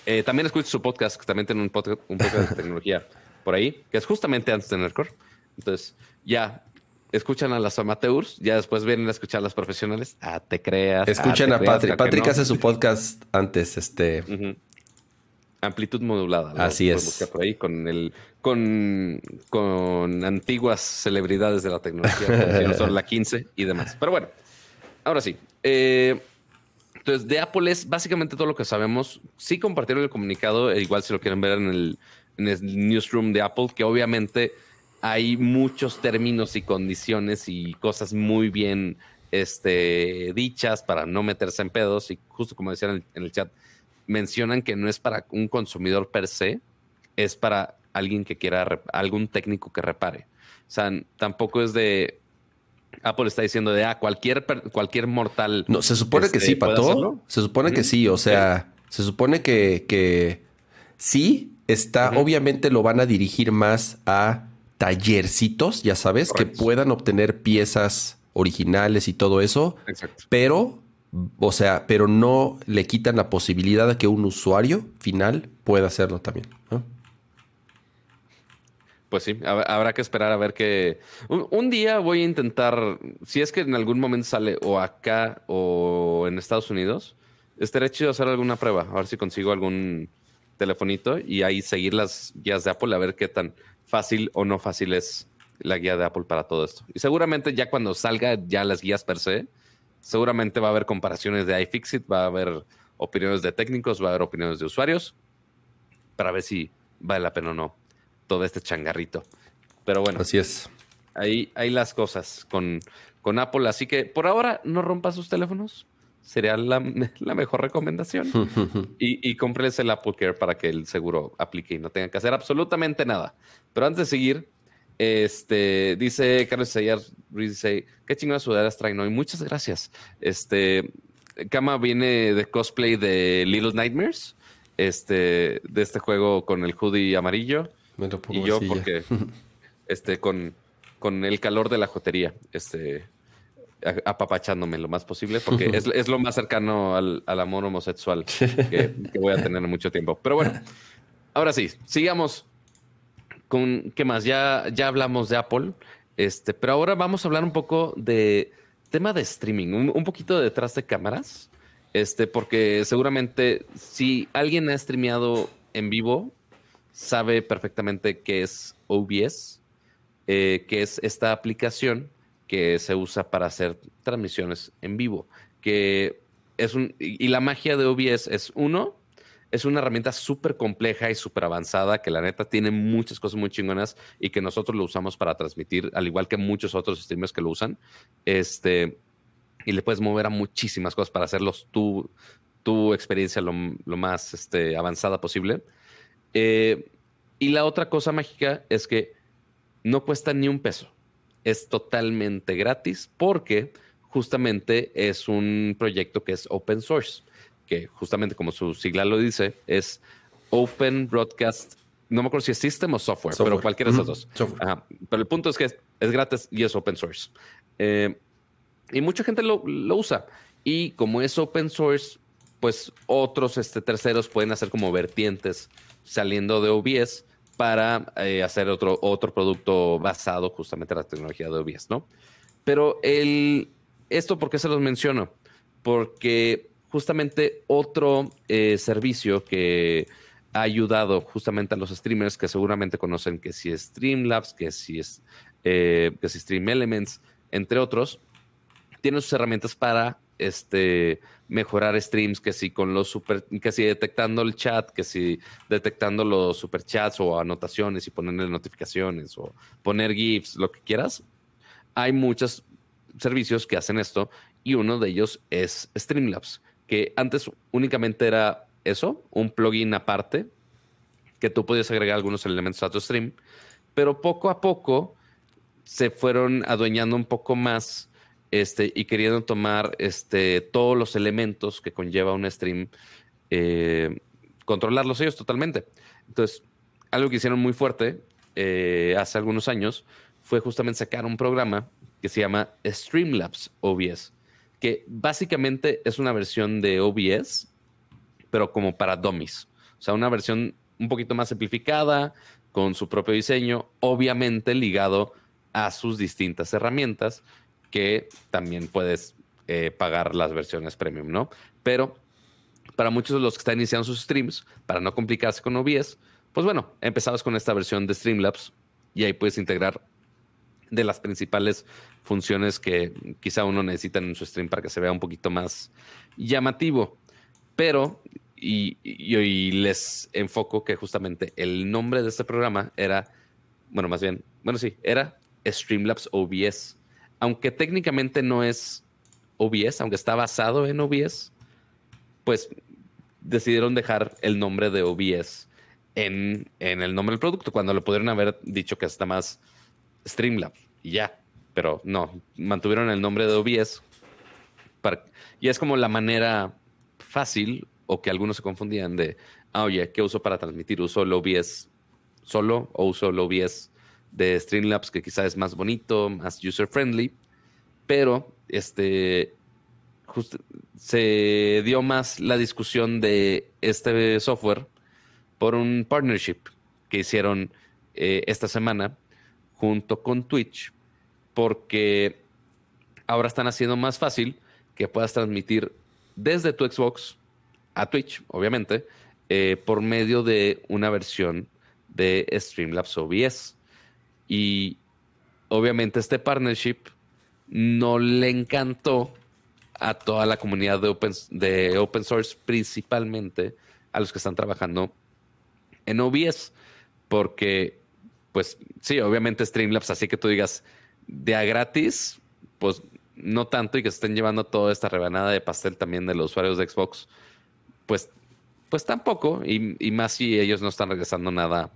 Speaker 2: eh, también escucho su podcast, que también tiene un podcast, un podcast de tecnología por ahí, que es justamente antes de Nerdcore. Entonces, ya escuchan a las amateurs, ya después vienen a escuchar a las profesionales. Ah, te creas.
Speaker 1: Escuchan ah, a Patrick. Patrick hace su podcast antes, este.
Speaker 2: Amplitud modulada.
Speaker 1: Así es.
Speaker 2: Por ahí con el con, con antiguas celebridades de la tecnología, son la 15 y demás. Pero bueno, ahora sí. Eh, entonces, de Apple es básicamente todo lo que sabemos. Sí compartieron el comunicado, e igual si lo quieren ver en el, en el newsroom de Apple, que obviamente hay muchos términos y condiciones y cosas muy bien este, dichas para no meterse en pedos. Y justo como decían en el, chat, mencionan que no es para un consumidor per se, es para alguien que quiera, algún técnico que repare. O sea, tampoco es de, Apple está diciendo de, ah, cualquier, cualquier mortal.
Speaker 1: No, se supone que este, sí, Pato. Se supone que sí, o sea, se supone que, que sí está, obviamente lo van a dirigir más a tallercitos, ya sabes, que puedan obtener piezas originales y todo eso, pero, o sea, pero no le quitan la posibilidad de que un usuario final pueda hacerlo también.
Speaker 2: Pues sí, habrá que esperar a ver que... Un, día voy a intentar, si es que en algún momento sale o acá o en Estados Unidos, estaría chido hacer alguna prueba, a ver si consigo algún telefonito y ahí seguir las guías de Apple a ver qué tan fácil o no fácil es la guía de Apple para todo esto. Y seguramente ya cuando salga ya las guías per se, seguramente va a haber comparaciones de iFixit, va a haber opiniones de técnicos, va a haber opiniones de usuarios, para ver si vale la pena o no todo este changarrito. Pero bueno.
Speaker 1: Así es.
Speaker 2: Ahí, hay las cosas con, con Apple. Así que por ahora no rompa sus teléfonos sería la, mejor recomendación. y, y el Apple Care para que el seguro aplique y no tengan que hacer absolutamente nada. Pero antes de seguir, este, dice Carlos Sayar dice, qué chingadas sudaderas traen hoy. Muchas gracias. Este, Kama viene de cosplay de Little Nightmares, este, de este juego con el hoodie amarillo. y yo porque, este, con, con el calor de la jotería, este, apapachándome lo más posible, porque es, lo más cercano al, amor homosexual que, voy a tener en mucho tiempo. Pero bueno, ahora sí, sigamos con qué más. Ya, ya hablamos de Apple, este, pero ahora vamos a hablar un poco de tema de streaming, un, poquito detrás de cámaras, este, porque seguramente si alguien ha streameado en vivo, sabe perfectamente qué es OBS, eh, que es esta aplicación que se usa para hacer transmisiones en vivo, que es un, y la magia de OBS es uno, es una herramienta súper compleja y súper avanzada que la neta tiene muchas cosas muy chingonas y que nosotros lo usamos para transmitir, al igual que muchos otros streamers que lo usan. Este, y le puedes mover a muchísimas cosas para hacerlos tu, tu experiencia lo, más este, avanzada posible. Eh, y la otra cosa mágica es que no cuesta ni un peso. Es totalmente gratis porque justamente es un proyecto que es open source que justamente como su sigla lo dice, es Open Broadcast. No me acuerdo si es System o Software, pero cualquiera de esos dos. Pero el punto es que es, gratis y es open source. Eh, y mucha gente lo, usa. Y como es open source, pues otros este, terceros pueden hacer como vertientes saliendo de OBS para eh, hacer otro, otro producto basado justamente en la tecnología de OBS, ¿no? Pero el, esto, ¿por qué se los menciono? Porque justamente otro eh, servicio que ha ayudado justamente a los streamers que seguramente conocen que si es Streamlabs, que si es, eh, que si Stream Elements, entre otros, tiene sus herramientas para este, mejorar streams, que si con los super, que detectando el chat, que si detectando los superchats o anotaciones y ponerle notificaciones o poner GIFs, lo que quieras. Hay muchos servicios que hacen esto y uno de ellos es Streamlabs que antes únicamente era eso, un plugin aparte, que tú podías agregar algunos elementos a tu stream, pero poco a poco se fueron adueñando un poco más este, y queriendo tomar este, todos los elementos que conlleva un stream, eh, controlarlos ellos totalmente. Entonces, algo que hicieron muy fuerte eh, hace algunos años fue justamente sacar un programa que se llama Streamlabs OBS que básicamente es una versión de OBS, pero como para dummies. O sea, una versión un poquito más simplificada, con su propio diseño, obviamente ligado a sus distintas herramientas, que también puedes eh, pagar las versiones premium, ¿no? Pero para muchos de los que están iniciando sus streams, para no complicarse con OBS, pues bueno, empezabas con esta versión de Streamlabs y ahí puedes integrar de las principales funciones que quizá uno necesita en su stream para que se vea un poquito más llamativo. Pero, y, les enfoco que justamente el nombre de este programa era, bueno, más bien, bueno, sí, era Streamlabs OBS. Aunque técnicamente no es OBS, aunque está basado en OBS, pues decidieron dejar el nombre de OBS en, en el nombre del producto, cuando le pudieron haber dicho que está más Streamlabs y ya. Pero no, mantuvieron el nombre de OBS. y es como la manera fácil o que algunos se confundían de, ah, oye, ¿qué uso para transmitir? ¿Uso el OBS solo o uso el OBS de Streamlabs que quizás es más bonito, más user friendly? Pero este se dio más la discusión de este software por un partnership que hicieron eh, esta semana junto con Twitch, porque ahora están haciendo más fácil que puedas transmitir desde tu Xbox a Twitch, obviamente, eh, por medio de una versión de Streamlabs OBS. Y obviamente este partnership no le encantó a toda la comunidad de open, de open source, principalmente a los que están trabajando en OBS, porque pues sí, obviamente Streamlabs, así que tú digas de a gratis, pues no tanto y que se estén llevando toda esta rebanada de pastel también de los usuarios de Xbox, pues, pues tampoco, y, más si ellos no están regresando nada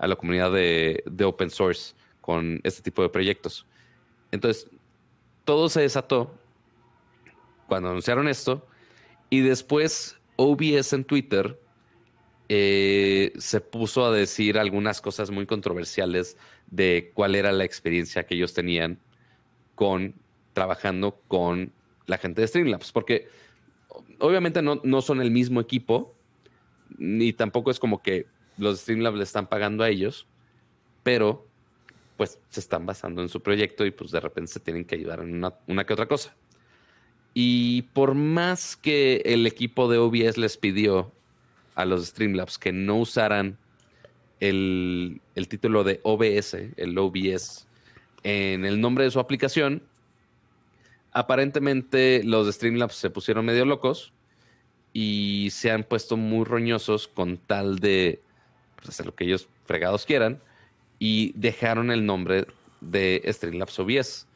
Speaker 2: a la comunidad de, de open source con este tipo de proyectos. Entonces, todo se desató cuando anunciaron esto y después OBS en Twitter eh, se puso a decir algunas cosas muy controversiales de cuál era la experiencia que ellos tenían con trabajando con la gente de Streamlabs, porque obviamente no, no son el mismo equipo, ni tampoco es como que los Streamlabs le están pagando a ellos, pero pues se están basando en su proyecto y pues de repente se tienen que ayudar en una, que otra cosa. Y por más que el equipo de OBS les pidió a los Streamlabs que no usaran el, el título de OBS, el OBS, en el nombre de su aplicación, aparentemente los Streamlabs se pusieron medio locos y se han puesto muy roñosos con tal de pues, hacer lo que ellos fregados quieran y dejaron el nombre de Streamlabs OBS,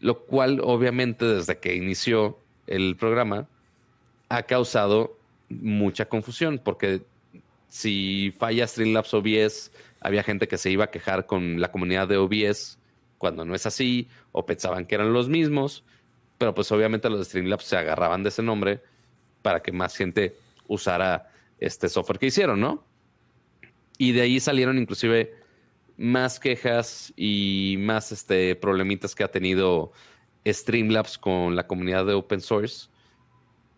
Speaker 2: lo cual obviamente desde que inició el programa ha causado mucha confusión porque si falla Streamlabs OBS, había gente que se iba a quejar con la comunidad de OBS cuando no es así o pensaban que eran los mismos, pero pues obviamente los de Streamlabs se agarraban de ese nombre para que más gente usara este software que hicieron, ¿no? Y de ahí salieron inclusive más quejas y más este, problemitas que ha tenido Streamlabs con la comunidad de open source.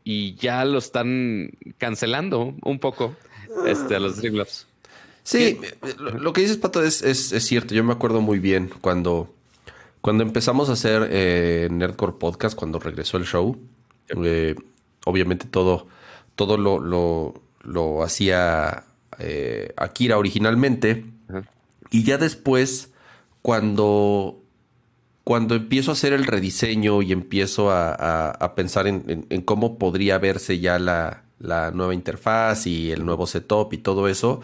Speaker 2: Y ya lo están cancelando un poco este, a los Streamlabs.
Speaker 1: Sí, lo, que dices, Pato, es, es, cierto. Yo me acuerdo muy bien cuando, cuando empezamos a hacer eh, Nerdcore Podcast, cuando regresó el show. Eh, obviamente todo, todo lo, lo, lo hacía eh, Akira originalmente. Y ya después, cuando, cuando empiezo a hacer el rediseño y empiezo a, pensar en, cómo podría verse ya la, la, nueva interfaz y el nuevo setup y todo eso,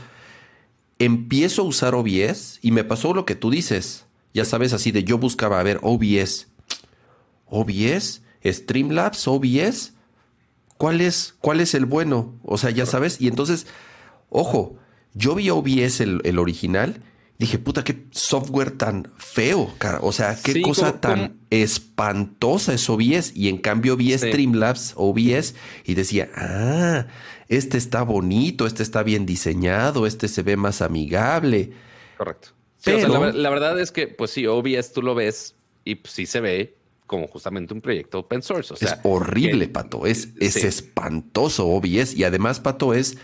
Speaker 1: empiezo a usar OBS y me pasó lo que tú dices. Ya sabes, así de yo buscaba, a ver, OBS. OBS, Streamlabs, OBS. ¿Cuál es, cuál es el bueno? O sea, ya sabes. Y entonces, ojo, yo vi OBS el, el original dije, puta, qué software tan feo, cara. O sea, qué cosa tan espantosa es OBS. Y en cambio vi Streamlabs, OBS, y decía, ah, este está bonito, este está bien diseñado, este se ve más amigable.
Speaker 2: Correcto. Pero, la, verdad es que, pues sí, OBS tú lo ves y pues, sí se ve como justamente un proyecto open source. O sea,
Speaker 1: es horrible, Pato. Es, es espantoso OBS. Y además, Pato, es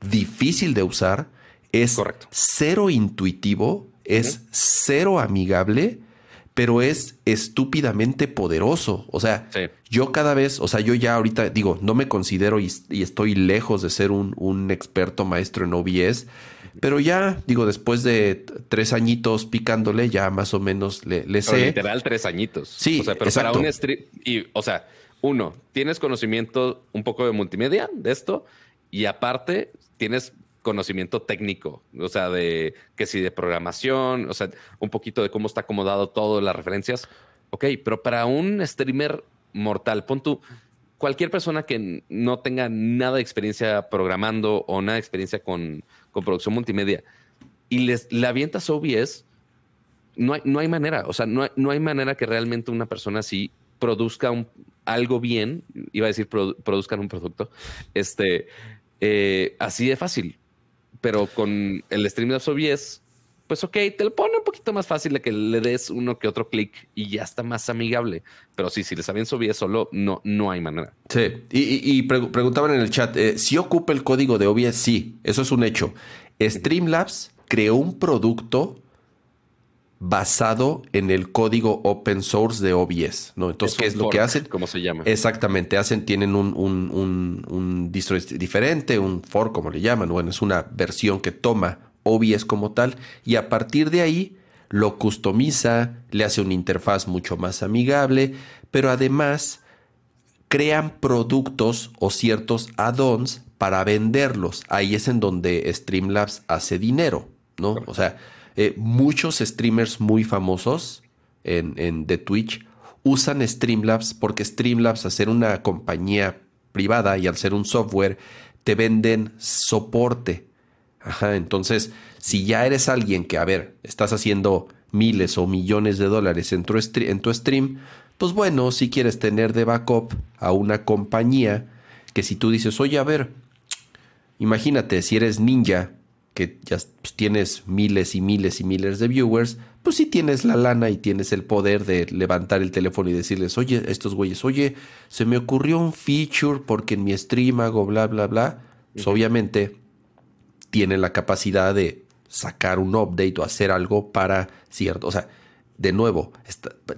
Speaker 1: difícil de usar es cero intuitivo, es cero amigable, pero es estúpidamente poderoso. O sea, yo cada vez, o sea, yo ya ahorita digo, no me considero y, estoy lejos de ser un, experto maestro en OBS, pero ya, digo, después de tres añitos picándole, ya más o menos le, sé.
Speaker 2: literal, tres añitos.
Speaker 1: Sí,
Speaker 2: o sea, pero para un stream, y, o sea, uno, tienes conocimiento un poco de multimedia de esto, y aparte, tienes conocimiento técnico, o sea, de que si de programación, o sea, un poquito de cómo está acomodado todo, las referencias. Ok, pero para un streamer mortal, pon tú, cualquier persona que no tenga nada de experiencia programando o nada de experiencia con, producción multimedia y les le avientas OBS, no hay, no hay manera, o sea, no hay, no hay manera que realmente una persona así produzca un, algo bien, iba a decir produzcan un producto, este, eh, así de fácil pero con el stream de OBS, pues ok, te lo pone un poquito más fácil de que le des uno que otro clic y ya está más amigable. Pero sí, si les sabían OBS solo, no, no hay manera.
Speaker 1: Sí, y, preguntaban en el chat, eh, ¿si ocupa el código de OBS? Sí, eso es un hecho. Streamlabs creó un producto basado en el código open source de OBS, ¿no? Entonces, ¿qué es lo que hacen?
Speaker 2: ¿Cómo se llama?
Speaker 1: Exactamente, hacen, tienen un, un, un, un distro diferente, un fork, como le llaman, bueno, es una versión que toma OBS como tal, y a partir de ahí lo customiza, le hace una interfaz mucho más amigable, pero además crean productos o ciertos add-ons para venderlos. Ahí es en donde Streamlabs hace dinero, ¿no? O sea, eh, muchos streamers muy famosos en, en, de Twitch usan Streamlabs porque Streamlabs, al ser una compañía privada y al ser un software, te venden soporte. Ajá, entonces, si ya eres alguien que, a ver, estás haciendo miles o millones de dólares en tu, en tu stream, pues bueno, si quieres tener de backup a una compañía que si tú dices, oye, a ver, imagínate, si eres ninja que ya pues, tienes miles y miles y miles de viewers, pues sí tienes la lana y tienes el poder de levantar el teléfono y decirles, oye, estos güeyes, oye, se me ocurrió un feature porque en mi stream hago bla, bla, bla. Pues obviamente tienen la capacidad de sacar un update o hacer algo para cierto, o sea, de nuevo,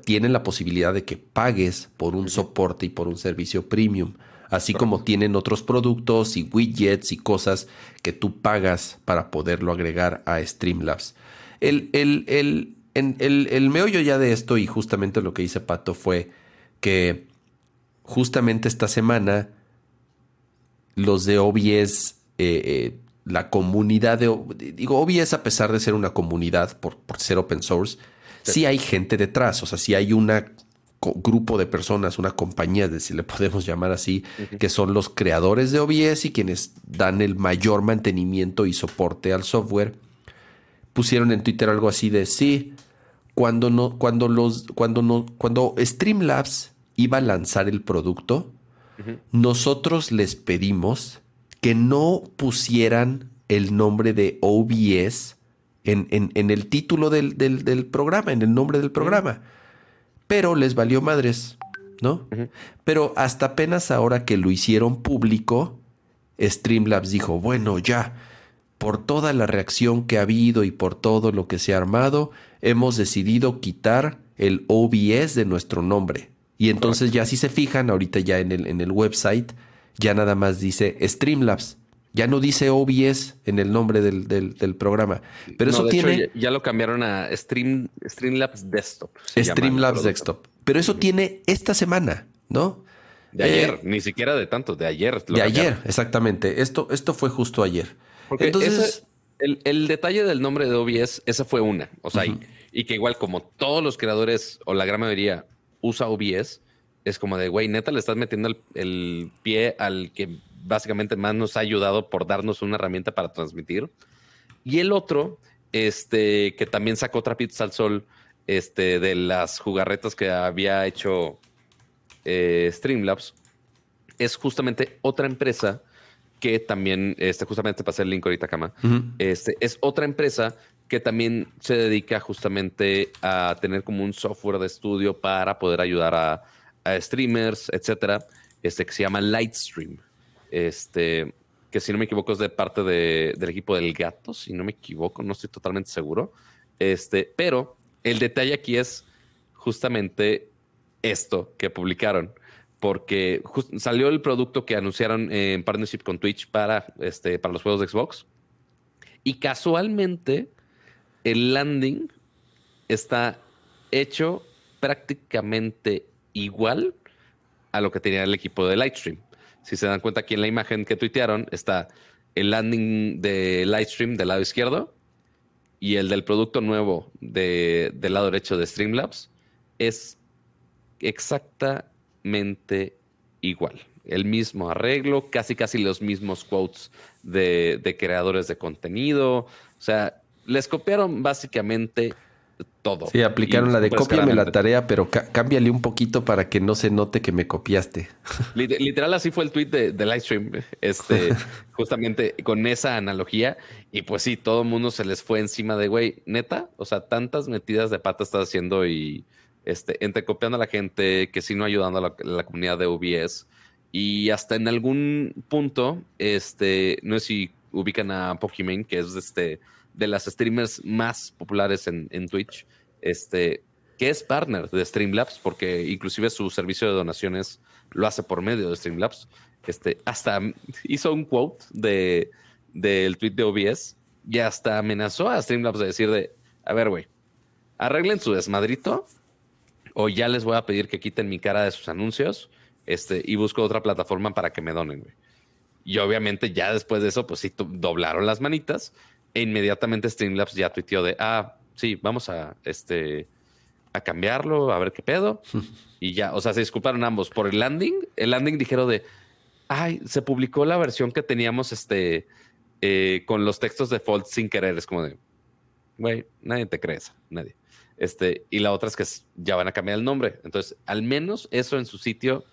Speaker 1: tienen la posibilidad de que pagues por un soporte y por un servicio premium, así como tienen otros productos y widgets y cosas que tú pagas para poderlo agregar a Streamlabs. El, el, el, el, el meollo ya de esto y justamente lo que dice Pato fue que justamente esta semana los de OBS, eh, eh, la comunidad de... Digo, OBS a pesar de ser una comunidad por, por ser open source, sí. hay gente detrás, o sea, sí hay un grupo de personas, una compañía, de, si le podemos llamar así, que son los creadores de OBS y quienes dan el mayor mantenimiento y soporte al software. Pusieron en Twitter algo así de sí, cuando no, cuando los, cuando no, cuando Streamlabs iba a lanzar el producto, nosotros les pedimos que no pusieran el nombre de OBS en, en, el título del, del, programa, en el nombre del programa. Pero les valió madres, ¿no? Pero hasta apenas ahora que lo hicieron público, Streamlabs dijo, bueno, ya, por toda la reacción que ha habido y por todo lo que se ha armado, hemos decidido quitar el OBS de nuestro nombre. Y entonces ya si se fijan, ahorita ya en el, en el website, ya nada más dice Streamlabs. Ya no dice OBS en el nombre del, del, programa. Pero eso tiene.
Speaker 2: ya, lo cambiaron a Stream, Streamlabs Desktop.
Speaker 1: Streamlabs Desktop. Pero eso tiene esta semana, ¿no?
Speaker 2: De ayer, eh, ni siquiera de tanto, de ayer.
Speaker 1: de ayer, exactamente. Esto, esto fue justo ayer. Entonces.
Speaker 2: el, detalle del nombre de OBS, esa fue una. O sea, y, y, que igual como todos los creadores, o la gran mayoría, usa OBS, es como de, güey, neta, le estás metiendo el, pie al que básicamente más nos ha ayudado por darnos una herramienta para transmitir. Y el otro, este, que también sacó otra pizza al sol, este, de las jugarretas que había hecho eh, Streamlabs, es justamente otra empresa que también, este, justamente pasé el link ahorita, Cama, este, es otra empresa que también se dedica justamente a tener como un software de estudio para poder ayudar a, streamers, etcétera, este que se llama Lightstream. Este, que si no me equivoco es de parte del equipo del gato, si no me equivoco, no estoy totalmente seguro. Este, pero el detalle aquí es justamente esto que publicaron, porque salió el producto que anunciaron en partnership con Twitch para, este, para los juegos de Xbox. Y casualmente el landing está hecho prácticamente igual a lo que tenía el equipo de Lightstream. Si se dan cuenta aquí en la imagen que tuitearon está el landing de Lightstream del lado izquierdo y el del producto nuevo del lado derecho de Streamlabs es exactamente igual. El mismo arreglo, casi casi los mismos quotes de, de creadores de contenido. O sea, les copiaron básicamente todo.
Speaker 1: Sí, aplicaron la de cópiame la tarea, pero cámbiale un poquito para que no se note que me copiaste.
Speaker 2: Literal, así fue el tweet de, de Livestream, este, justamente con esa analogía. Y pues sí, todo el mundo se les fue encima de, güey, neta, o sea, tantas metidas de pata estás haciendo y este, entre copiando a la gente, que sí no ayudando a la, comunidad de UBS. Y hasta en algún punto, este, no sé si ubican a Pokémon, que es este de las streamers más populares en, Twitch, este, que es partner de Streamlabs, porque inclusive su servicio de donaciones lo hace por medio de Streamlabs. Este, hasta hizo un quote de, del tweet de OBS y hasta amenazó a Streamlabs de decir de, a ver, güey, arreglen su desmadrito o ya les voy a pedir que quiten mi cara de sus anuncios este, y busco otra plataforma para que me donen, güey. Y obviamente ya después de eso, pues sí, doblaron las manitas e inmediatamente Streamlabs ya tuiteó de, ah, sí, vamos a, este, a cambiarlo, a ver qué pedo. y ya, o sea, se disculparon ambos por el landing. El landing dijeron de, ay, se publicó la versión que teníamos, este, eh, con los textos default sin querer. Es como de, güey, nadie te cree nadie. Este, y la otra es que ya van a cambiar el nombre. Entonces, al menos eso en su sitio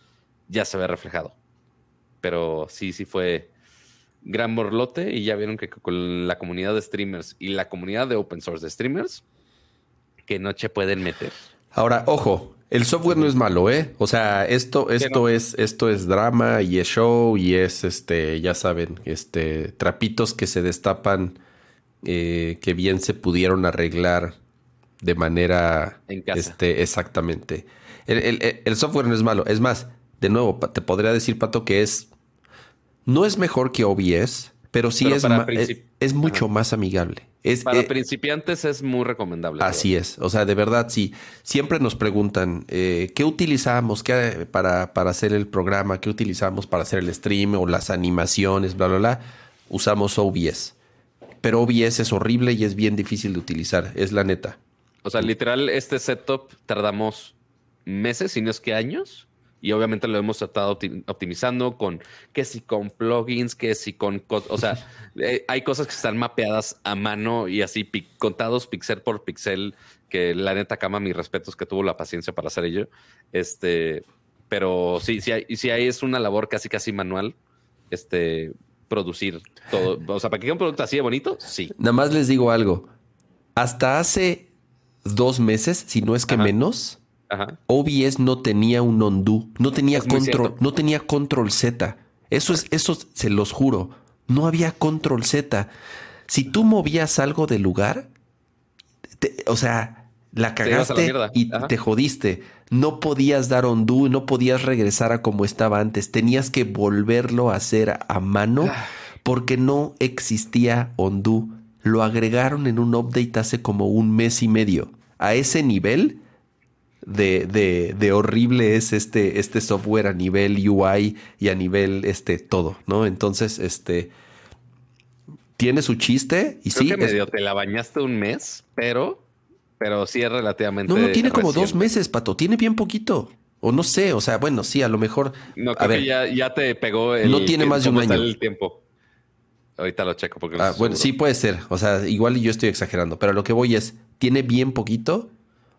Speaker 2: ya se ve reflejado. Pero sí, sí fue, gran borlote y ya vieron que con la comunidad de streamers y la comunidad de open source de streamers, que noche pueden meter.
Speaker 1: Ahora, ojo, el software no es malo, ¿eh? O sea, esto, esto es, esto es drama y es show y es este, ya saben, este, trapitos que se destapan eh, que bien se pudieron arreglar de manera...
Speaker 2: En casa.
Speaker 1: Este, exactamente. El, el- el software no es malo. Es más, de nuevo, te podría decir, Pato, que es... No es mejor que OBS, pero sí
Speaker 2: Pero
Speaker 1: es, ma- es, mucho
Speaker 2: Ajá.
Speaker 1: más amigable. Es,
Speaker 2: Para
Speaker 1: eh,
Speaker 2: principiantes es muy recomendable.
Speaker 1: Así es, o sea, de verdad, sí. Siempre nos preguntan, eh, ¿qué utilizamos qué, para, para hacer el programa? ¿Qué utilizamos para hacer el stream o las animaciones, bla, bla, bla? Usamos OBS. Pero OBS es horrible y es bien difícil de utilizar, es la neta.
Speaker 2: O sea, literal, este setup tardamos meses, si no es que años. Y obviamente lo hemos opti- optimizando con que si con plugins, que si con... co- O sea, eh, hay cosas que están mapeadas a mano y así contados pixel por pixel, que la neta cama mis respetos que tuvo la paciencia para hacer ello. Este, pero sí, sí, hay, sí hay, es una labor casi casi manual, este, producir todo. O sea, para que quede un producto así de bonito, sí.
Speaker 1: Nada más les digo algo. Hasta hace dos meses, si no es que
Speaker 2: Ajá.
Speaker 1: menos,
Speaker 2: Ajá.
Speaker 1: OBS no tenía un undo, no tenía
Speaker 2: Es
Speaker 1: control, no tenía control Z. Eso es, eso se los juro. No había control Z. Si tú movías algo del lugar, te- o sea, la cagaste y
Speaker 2: Ajá.
Speaker 1: te jodiste. No podías dar undo, no podías regresar a como estaba antes. Tenías que volverlo a hacer a mano
Speaker 2: Ah.
Speaker 1: porque no existía undo. Lo agregaron en un update hace como un mes y medio. A ese nivel de, de- de horrible es este, este software a nivel UI y a nivel este todo, ¿no? Entonces, este tiene su chiste y
Speaker 2: Creo
Speaker 1: sí.
Speaker 2: que
Speaker 1: es-
Speaker 2: medio te la bañaste un mes, pero, pero sí es relativamente.
Speaker 1: no, no, tiene como dos meses, pato. Tiene bien poquito. O no sé, o sea, bueno, sí, a lo mejor.
Speaker 2: No,
Speaker 1: a
Speaker 2: creo
Speaker 1: ver,
Speaker 2: que ya, ya te pegó el.
Speaker 1: No tiene más de un año.
Speaker 2: el tiempo. Ahorita lo checo porque no
Speaker 1: ah, bueno, sí puede ser. O sea, igual yo estoy exagerando, pero a lo que voy es, tiene bien poquito.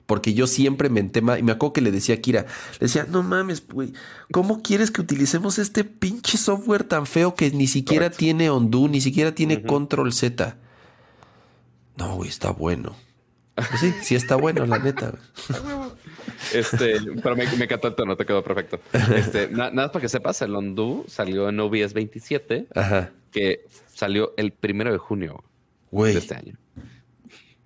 Speaker 1: Porque yo siempre me tema y me acuerdo que le decía a Kira, le decía, no mames, güey, ¿cómo quieres que utilicemos este pinche software tan feo que ni siquiera
Speaker 2: Correcto.
Speaker 1: tiene undo, ni siquiera tiene control Z? No, güey, está bueno. Pues sí, sí está bueno, la neta.
Speaker 2: Este, pero me, me encantó el tono, te quedó perfecto. Este, na- nada más para que sepas, el Ondu salió en OBS 27,
Speaker 1: Ajá.
Speaker 2: que salió el primero de junio de este año.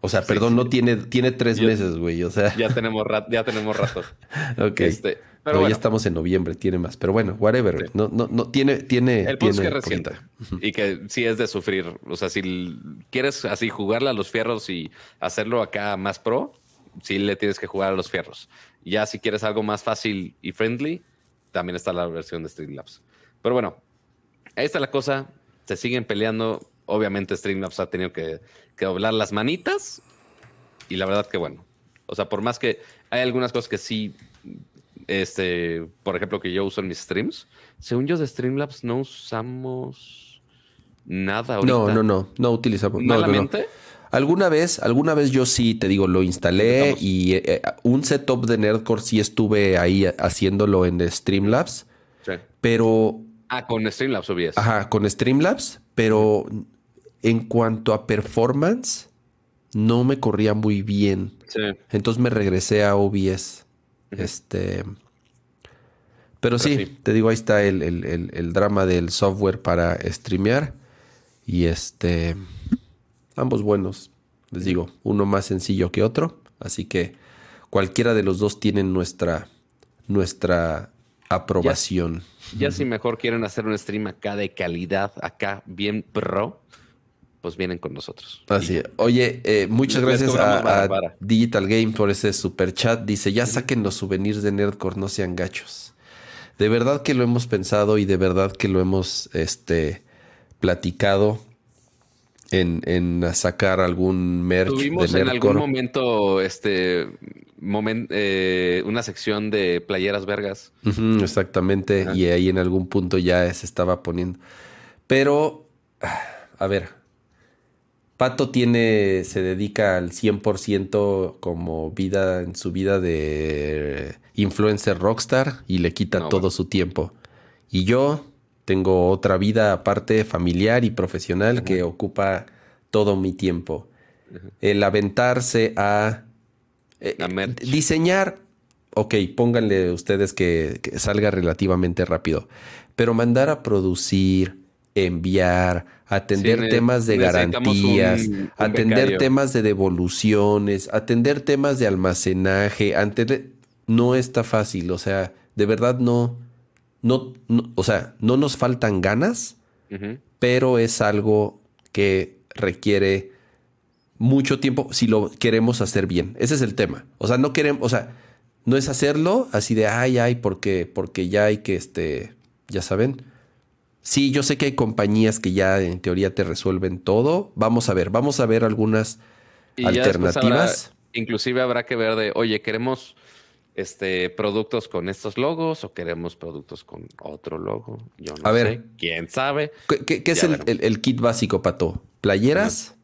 Speaker 1: O sea,
Speaker 2: Sí,
Speaker 1: perdón,
Speaker 2: sí.
Speaker 1: no tiene, tiene tres
Speaker 2: Ya-
Speaker 1: meses, güey. O sea,
Speaker 2: Ya tenemos, rat- ya tenemos rato.
Speaker 1: ok.
Speaker 2: Este,
Speaker 1: pero
Speaker 2: bueno,
Speaker 1: ya estamos en noviembre, tiene más. Pero bueno, whatever.
Speaker 2: Sí.
Speaker 1: No, no, no, tiene, tiene.
Speaker 2: El punto es que
Speaker 1: tiene
Speaker 2: es reciente
Speaker 1: poquita.
Speaker 2: y que sí es de sufrir. O sea, si quieres así jugarle a los fierros y hacerlo acá más pro, sí le tienes que jugar a los fierros. Ya si quieres algo más fácil y friendly, también está la versión de Streamlabs. Pero bueno, ahí está la cosa. Se siguen peleando. Obviamente Streamlabs ha tenido que, que doblar las manitas y la verdad que bueno. O sea, por más que hay algunas cosas que sí, este, por ejemplo, que yo uso en mis streams, según yo de Streamlabs no usamos nada ahorita.
Speaker 1: No, no, no. No utilizamos. No, no, no. Alguna vez, alguna vez yo sí, te digo, lo instalé y eh, eh, un setup de Nerdcore sí estuve ahí haciéndolo en Streamlabs,
Speaker 2: Sí.
Speaker 1: pero
Speaker 2: Ah, con Streamlabs OBS.
Speaker 1: Ajá, con Streamlabs, pero en cuanto a performance, no me corría muy bien.
Speaker 2: Sí.
Speaker 1: Entonces me regresé a OBS. Este. Pero,
Speaker 2: Pero
Speaker 1: sí,
Speaker 2: sí.
Speaker 1: te digo, ahí está el, el- el- el drama del software para streamear. Y este. Ambos buenos. Les digo, uno más sencillo que otro. Así que cualquiera de los dos tienen nuestra, nuestra aprobación.
Speaker 2: Ya si mejor quieren hacer un stream acá de calidad, acá bien pro, pues vienen con nosotros.
Speaker 1: Así es. Oye, eh, muchas gracias a. Digital Game por ese super chat. Dice, ya saquen los souvenirs de Nerdcore, no sean gachos. De verdad que lo hemos pensado y de verdad que lo hemos este, platicado en, en sacar algún merch
Speaker 2: Tuvimos
Speaker 1: de
Speaker 2: en algún momento este eh, una sección de playeras vergas.
Speaker 1: Exactamente. Y ahí en algún punto ya se estaba poniendo. Pero, a ver, Pato tiene, se dedica al 100% como vida en su vida de influencer rockstar y le quita
Speaker 2: No,
Speaker 1: todo
Speaker 2: bueno.
Speaker 1: su tiempo. Y yo tengo otra vida aparte familiar y profesional que ocupa todo mi tiempo. El aventarse a eh, diseñar, ok, pónganle ustedes que, que salga relativamente rápido, pero mandar a producir, enviar, atender temas de garantías, atender temas de devoluciones, atender temas de almacenaje, no está fácil, o sea, de verdad no, no, o sea, no nos faltan ganas, pero es algo que requiere mucho tiempo si lo queremos hacer bien. Ese es el tema. O sea, no queremos, o sea, no es hacerlo así de ay, ay, porque, porque ya hay que, este, ya saben. Sí, yo sé que hay compañías que ya en teoría te resuelven todo. Vamos a ver, vamos a ver algunas alternativas.
Speaker 2: inclusive habrá que ver de, oye, queremos este, productos con estos logos o queremos productos con otro logo. Yo no a sé. Ver, ¿Quién sabe?
Speaker 1: ¿Qué, es el, kit básico, Pato? ¿Playeras?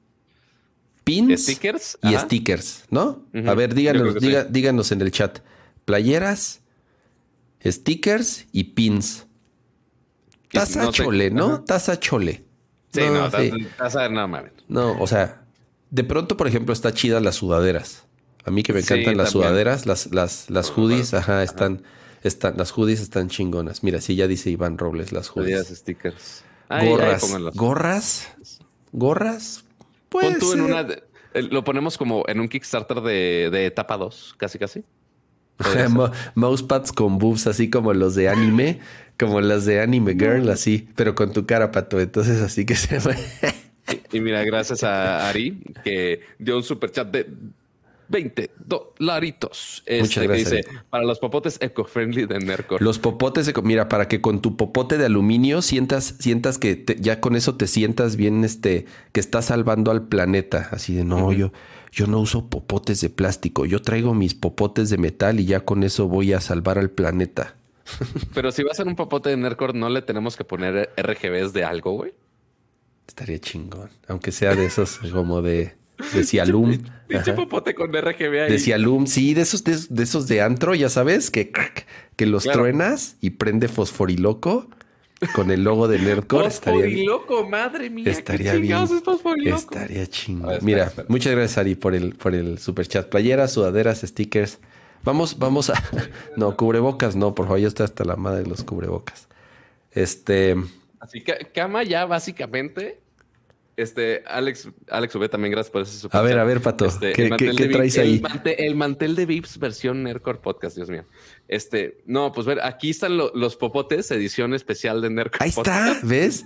Speaker 1: Pins
Speaker 2: stickers
Speaker 1: y stickers, ¿no? A ver, díganos, díganos en el chat. Playeras, stickers y pins. Taza chole, ¿no? Taza chole.
Speaker 2: Sí, no, taza, no mames.
Speaker 1: No, o sea, de pronto, por ejemplo, está chida las sudaderas. A mí que me encantan las sudaderas, las, las, las hoodies, ajá, están, están, las hoodies están chingonas. Mira, sí, ya dice Iván Robles, las hoodies.
Speaker 2: stickers.
Speaker 1: gorras, gorras, gorras. Pues
Speaker 2: en una, lo ponemos como en un Kickstarter de, de etapa 2, casi casi.
Speaker 1: Mousepads con boobs, así como los de anime, como las de Anime Girl, así, pero con tu cara, pato. Entonces, así que se
Speaker 2: y, y mira, gracias a Ari, que dio un super chat de 20 dolaritos. Este, Muchas gracias. dice, para los popotes eco-friendly de Nercor.
Speaker 1: Los popotes, mira, para que con tu popote de aluminio sientas, sientas que ya con eso te sientas bien, este, que estás salvando al planeta. Así de, no, yo, yo no uso popotes de plástico, yo traigo mis popotes de metal y ya con eso voy a salvar al planeta.
Speaker 2: Pero si va a ser un popote de Nercor, ¿no le tenemos que poner RGBs de algo, güey?
Speaker 1: Estaría chingón. Aunque sea de esos como de de Cialum.
Speaker 2: Pinche popote con RGB ahí.
Speaker 1: De Cialum, sí, de esos de, esos de antro, ya sabes, que, que los truenas y prende fosforiloco con el logo de Nerdcore.
Speaker 2: Fosforiloco, madre mía.
Speaker 1: Estaría bien. estaría chingón. Mira, muchas gracias, Ari, por el, por el super chat. Playeras, sudaderas, stickers. Vamos, vamos a. No, cubrebocas, no, por favor, ya está hasta la madre de los cubrebocas. Este.
Speaker 2: Así que cama ya básicamente este, Alex, Alex V también gracias por ese
Speaker 1: super A ver, a ver, Pato, este, ¿qué, traes ahí?
Speaker 2: El mantel, de Vips versión Nerdcore Podcast, Dios mío. Este, no, pues ver, aquí están los popotes, edición especial de Nerdcore
Speaker 1: Ahí está, ¿ves?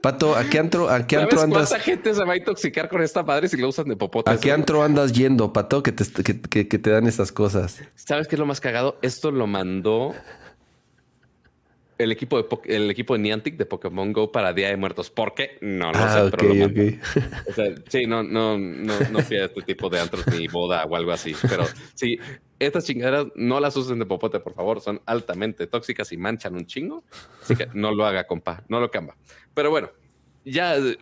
Speaker 1: Pato, ¿a qué antro, a qué antro andas?
Speaker 2: ¿Cuánta gente se va a intoxicar con esta madre si lo usan de popotes?
Speaker 1: ¿A qué antro andas yendo, Pato, que te, que, que te dan esas cosas?
Speaker 2: ¿Sabes qué es lo más cagado? Esto lo mandó el equipo de el equipo de Niantic de Pokémon Go para Día de Muertos. ¿Por qué? No lo ah, sé, pero O sea, sí, no, no, no, no fui a este tipo de antros ni boda o algo así. Pero sí, estas chingaderas no las usen de popote, por favor. Son altamente tóxicas y manchan un chingo. Así que no lo haga, compa. No lo camba. Pero bueno, ya eh,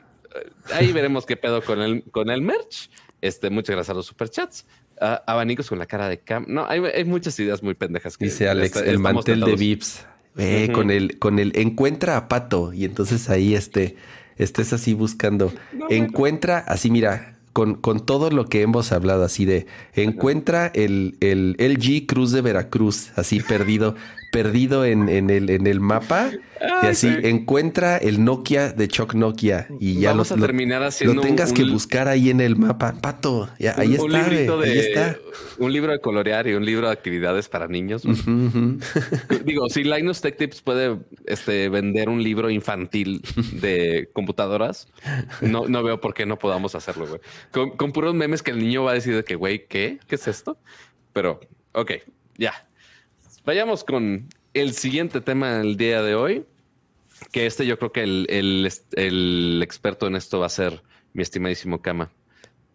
Speaker 2: ahí veremos qué pedo con el, con el merch. Este, muchas gracias a los superchats. Uh, abanicos con la cara de Cam. No, hay, hay, muchas ideas muy pendejas.
Speaker 1: Que Dice Alex, el mantel de Vips. Eh, con el, con el encuentra a Pato. Y entonces ahí este, estés así buscando. encuentra, así mira, con, con, todo lo que hemos hablado, así de encuentra el, el LG Cruz de Veracruz, así perdido perdido en, en, el, en el mapa y así encuentra el Nokia de Choc Nokia y ya
Speaker 2: Vamos a terminar haciendo
Speaker 1: lo tengas que buscar ahí en el mapa. Pato, ya, ahí, está, ahí está.
Speaker 2: Un libro de colorear y un libro de actividades para niños. Digo, si Linus Tech Tips puede este, vender un libro infantil de computadoras, no, no veo por qué no podamos hacerlo, güey. Con, con puros memes que el niño va a decir de que, güey, ¿qué? ¿Qué es esto? Pero, ok, ya. Vayamos con el siguiente tema del día de hoy, que este yo creo que el, experto en esto va a ser mi estimadísimo Kama,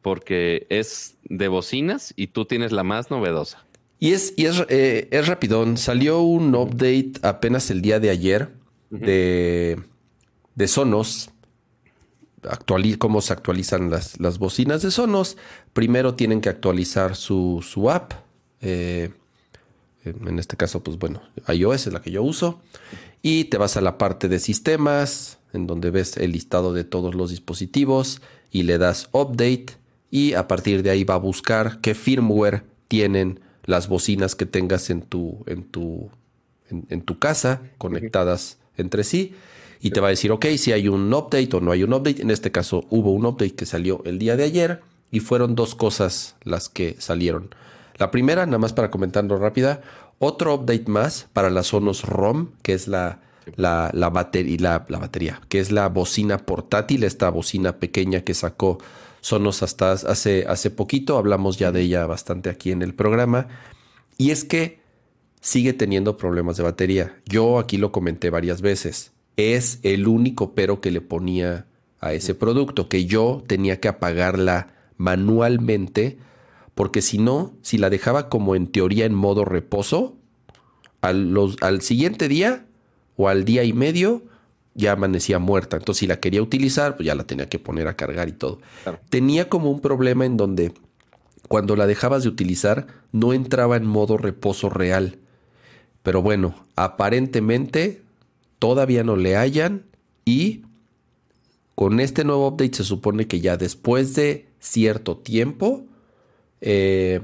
Speaker 2: porque es de bocinas y tú tienes la más novedosa.
Speaker 1: Y es, y es, eh, rapidón. Salió un update apenas el día de ayer de, de Sonos. cómo se actualizan las, las, bocinas de Sonos. Primero tienen que actualizar su, su app. Eh, en este caso, pues bueno, iOS es la que yo uso. Y te vas a la parte de sistemas, en donde ves el listado de todos los dispositivos y le das update. Y a partir de ahí va a buscar qué firmware tienen las bocinas que tengas en tu, en tu, en, tu casa conectadas entre sí. y te va a decir, ok, si hay un update o no hay un update. En este caso hubo un update que salió el día de ayer y fueron dos cosas las que salieron. La primera, nada más para comentarlo rápida, otro update más para la Sonos ROM, que es la, la, la, la, la batería, que es la bocina portátil, esta bocina pequeña que sacó Sonos hasta hace, hace poquito, hablamos ya de ella bastante aquí en el programa, y es que sigue teniendo problemas de batería. Yo aquí lo comenté varias veces. Es el único pero que le ponía a ese producto, que yo tenía que apagarla manualmente, porque si no, si la dejaba como en teoría en modo reposo, al, al siguiente día o al día y medio ya amanecía muerta. Entonces, si la quería utilizar, pues ya la tenía que poner a cargar y todo. Tenía como un problema en donde cuando la dejabas de utilizar no entraba en modo reposo real. Pero bueno, aparentemente todavía no le hallan y con este nuevo update se supone que ya después de cierto tiempo eh,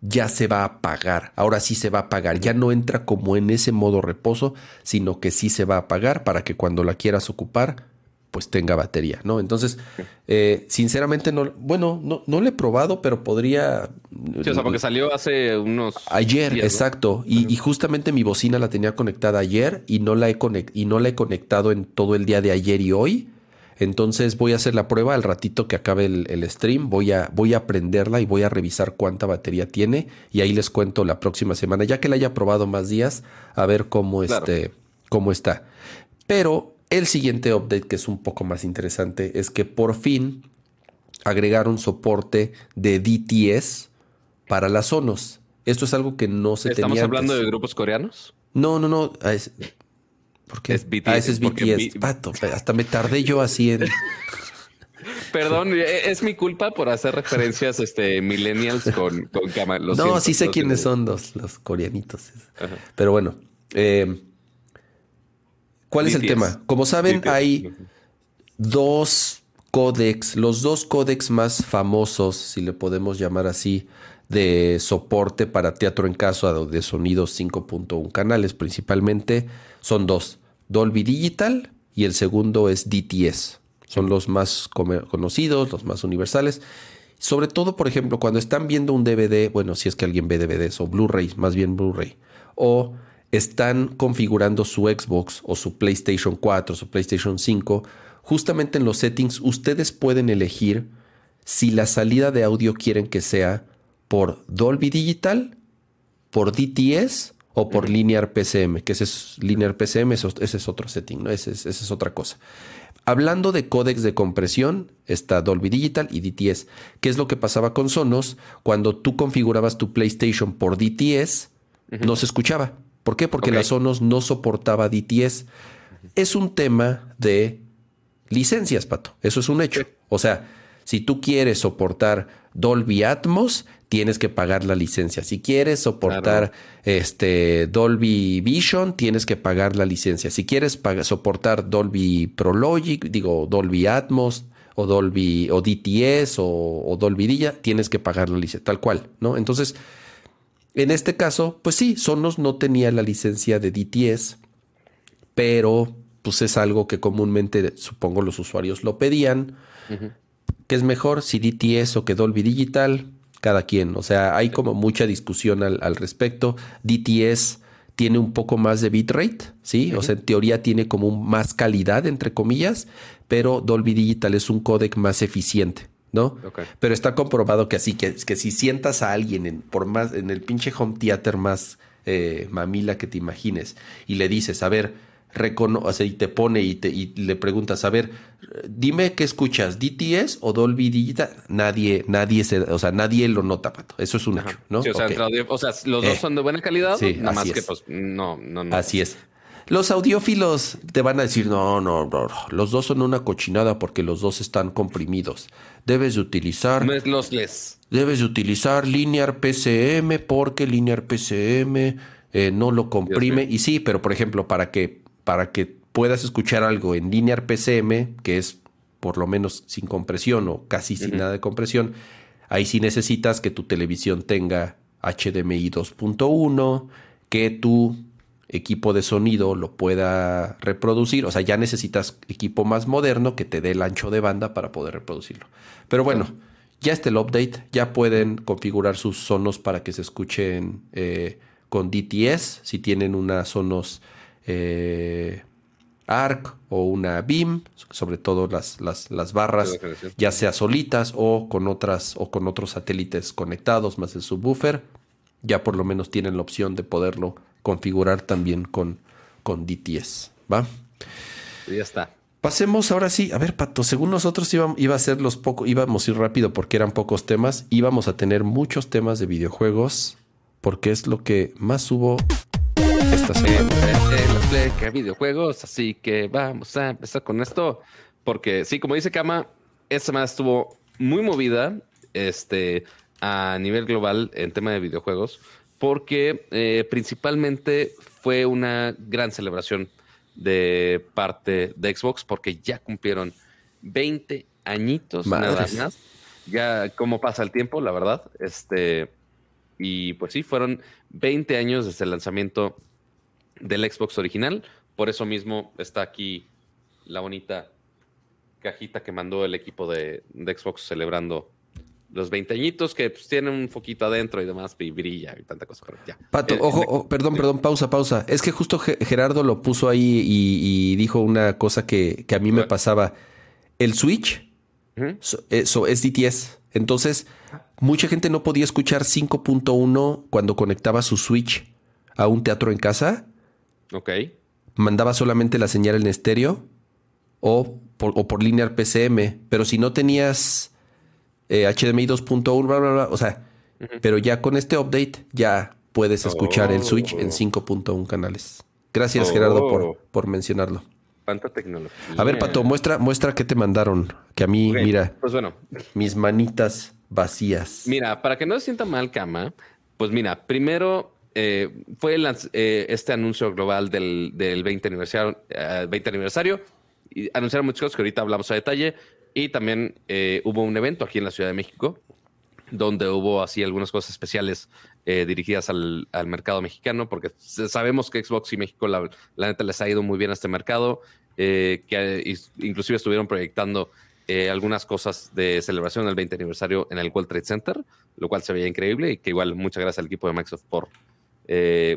Speaker 1: ya se va a apagar. Ahora sí se va a apagar. Ya no entra como en ese modo reposo, sino que sí se va a apagar para que cuando la quieras ocupar, pues tenga batería, ¿no? Entonces, eh, sinceramente, no, bueno, no, no lo he probado, pero podría...
Speaker 2: Sí, o sea, porque salió hace unos...
Speaker 1: Ayer, exacto. Y, justamente mi bocina la tenía conectada ayer y no la, he y no la he conectado en todo el día de ayer y hoy. Entonces voy a hacer la prueba al ratito que acabe el, stream. Voy a, voy a prenderla y voy a revisar cuánta batería tiene. Y ahí les cuento la próxima semana, ya que la haya probado más días, a ver cómo, este, cómo está. Pero el siguiente update, que es un poco más interesante, es que por fin agregaron soporte de DTS para las Sonos. Esto es algo que no se
Speaker 2: tenía. ¿Estamos hablando de grupos coreanos?
Speaker 1: No, no, no. Porque es BTS. Ah, ese es BTS. Pato, hasta me tardé yo así en.
Speaker 2: Perdón, e, es mi culpa por hacer referencias este, millennials con, con
Speaker 1: no, sí sé quiénes son los, los coreanitos. Pero bueno, eh, ¿cuál es el tema? Como saben, hay dos códex, los dos códex más famosos, si le podemos llamar así, de soporte para teatro en caso de sonidos 5.1 canales principalmente, son dos. Dolby Digital y el segundo es DTS. Son los más conocidos, los más universales. Sobre todo, por ejemplo, cuando están viendo un DVD, bueno, si es que alguien ve DVDs o Blu-ray, más bien Blu-ray, o están configurando su Xbox o su PlayStation 4, su PlayStation 5, justamente en los settings ustedes pueden elegir si la salida de audio quieren que sea por Dolby Digital, por DTS o por Linear PCM, que ese es Linear PCM, ese es otro setting, ¿no? Esa es, es otra cosa. Hablando de códex de compresión, está Dolby Digital y DTS. ¿Qué es lo que pasaba con Sonos? Cuando tú configurabas tu PlayStation por DTS, no se escuchaba. ¿Por qué? Porque la Sonos no soportaba DTS. Es un tema de licencias, Pato. Eso es un hecho. O sea, si tú quieres soportar Dolby Atmos, tienes que pagar la licencia. Si quieres soportar este Dolby Vision, tienes que pagar la licencia. Si quieres soportar Dolby Prologic, digo Dolby Atmos o Dolby o DTS o, Dolby Dilla, tienes que pagar la licencia, tal cual, ¿no? Entonces, en este caso, pues sí, Sonos no tenía la licencia de DTS, pero pues es algo que comúnmente supongo los usuarios lo pedían. ¿Qué es mejor, si DTS o que Dolby Digital? cada quien. O sea, hay como mucha discusión al, respecto. DTS tiene un poco más de bitrate, ¿sí? O sea, en teoría tiene como más calidad, entre comillas, pero Dolby Digital es un codec más eficiente, ¿no? Pero está comprobado que así, que, que si sientas a alguien en, por más, en el pinche home theater más eh, mamila que te imagines y le dices, a ver, reconoce y te pone y, te, y le preguntas, a ver, dime qué escuchas, DTS o Dolby Digital, nadie, nadie se, o sea, nadie lo nota, Pato. Eso es un hecho, ¿no?
Speaker 2: o, sea, los dos eh, son de buena calidad, sí, nada más que pues no, no, no.
Speaker 1: Así es. Los audiófilos te van a decir, no, no, no, los dos son una cochinada porque los dos están comprimidos. Debes de utilizar...
Speaker 2: No es los les.
Speaker 1: Debes de utilizar Linear PCM porque Linear PCM eh, no lo comprime. Y sí, pero por ejemplo, para que para que puedas escuchar algo en Linear PCM, que es por lo menos sin compresión o casi sin nada de compresión, ahí sí necesitas que tu televisión tenga HDMI 2.1, que tu equipo de sonido lo pueda reproducir. O sea, ya necesitas equipo más moderno que te dé el ancho de banda para poder reproducirlo. Pero bueno, ya está el update, ya pueden configurar sus sonos para que se escuchen eh, con DTS, si tienen unas sonos eh, ARC o una BIM, sobre todo las, las, barras, ya sea solitas o con otras o con otros satélites conectados más el subwoofer, ya por lo menos tienen la opción de poderlo configurar también con, con DTS. ¿Va?
Speaker 2: Ya está.
Speaker 1: Pasemos ahora sí. A ver, Pato, según nosotros iba, iba a ser los pocos, íbamos a ir rápido porque eran pocos temas. Íbamos a tener muchos temas de videojuegos porque es lo que más hubo esta semana.
Speaker 2: que videojuegos, así que vamos a empezar con esto. Porque sí, como dice Kama, esta semana estuvo muy movida este, a nivel global en tema de videojuegos porque eh, principalmente fue una gran celebración de parte de Xbox porque ya cumplieron 20 añitos nada más. Ya cómo pasa el tiempo, la verdad. Este, y pues sí, fueron 20 años desde el lanzamiento del Xbox original. Por eso mismo está aquí la bonita cajita que mandó el equipo de, de Xbox celebrando los veinteañitos que pues, tienen un foquito adentro y demás, y brilla y tanta cosa. ya.
Speaker 1: Pato, ojo, perdón, perdón, pausa, pausa. Es que justo Gerardo lo puso ahí y, dijo una cosa que, a mí me pasaba. El Switch eso es DTS. Entonces, mucha gente no podía escuchar 5.1 cuando conectaba su Switch a un teatro en casa.
Speaker 2: Ok.
Speaker 1: Mandaba solamente la señal en estéreo o por, o por linear PCM. Pero si no tenías HDMI 2.1, bla, bla, bla. O sea, pero ya con este update ya puedes escuchar el Switch en 5.1 canales. Gracias, Gerardo, por, oh. por mencionarlo.
Speaker 2: Cuánta tecnología.
Speaker 1: A ver, Pato, muestra, muestra qué te mandaron. Que a mí, mira.
Speaker 2: Pues bueno.
Speaker 1: Mis manitas vacías.
Speaker 2: Mira, para que no se sienta mal, Cama, pues mira, primero eh, fue eh, este anuncio global del, 20 aniversario, 20 eh, aniversario y anunciaron muchas cosas que ahorita hablamos a detalle. Y también eh, hubo un evento aquí en la Ciudad de México donde hubo así algunas cosas especiales eh, dirigidas al, mercado mexicano, porque sabemos que Xbox y México, la, neta, les ha ido muy bien a este mercado, eh, que inclusive estuvieron proyectando algunas cosas de celebración del 20 aniversario en el World Trade Center, lo cual se veía increíble y que igual muchas gracias al equipo de Microsoft por,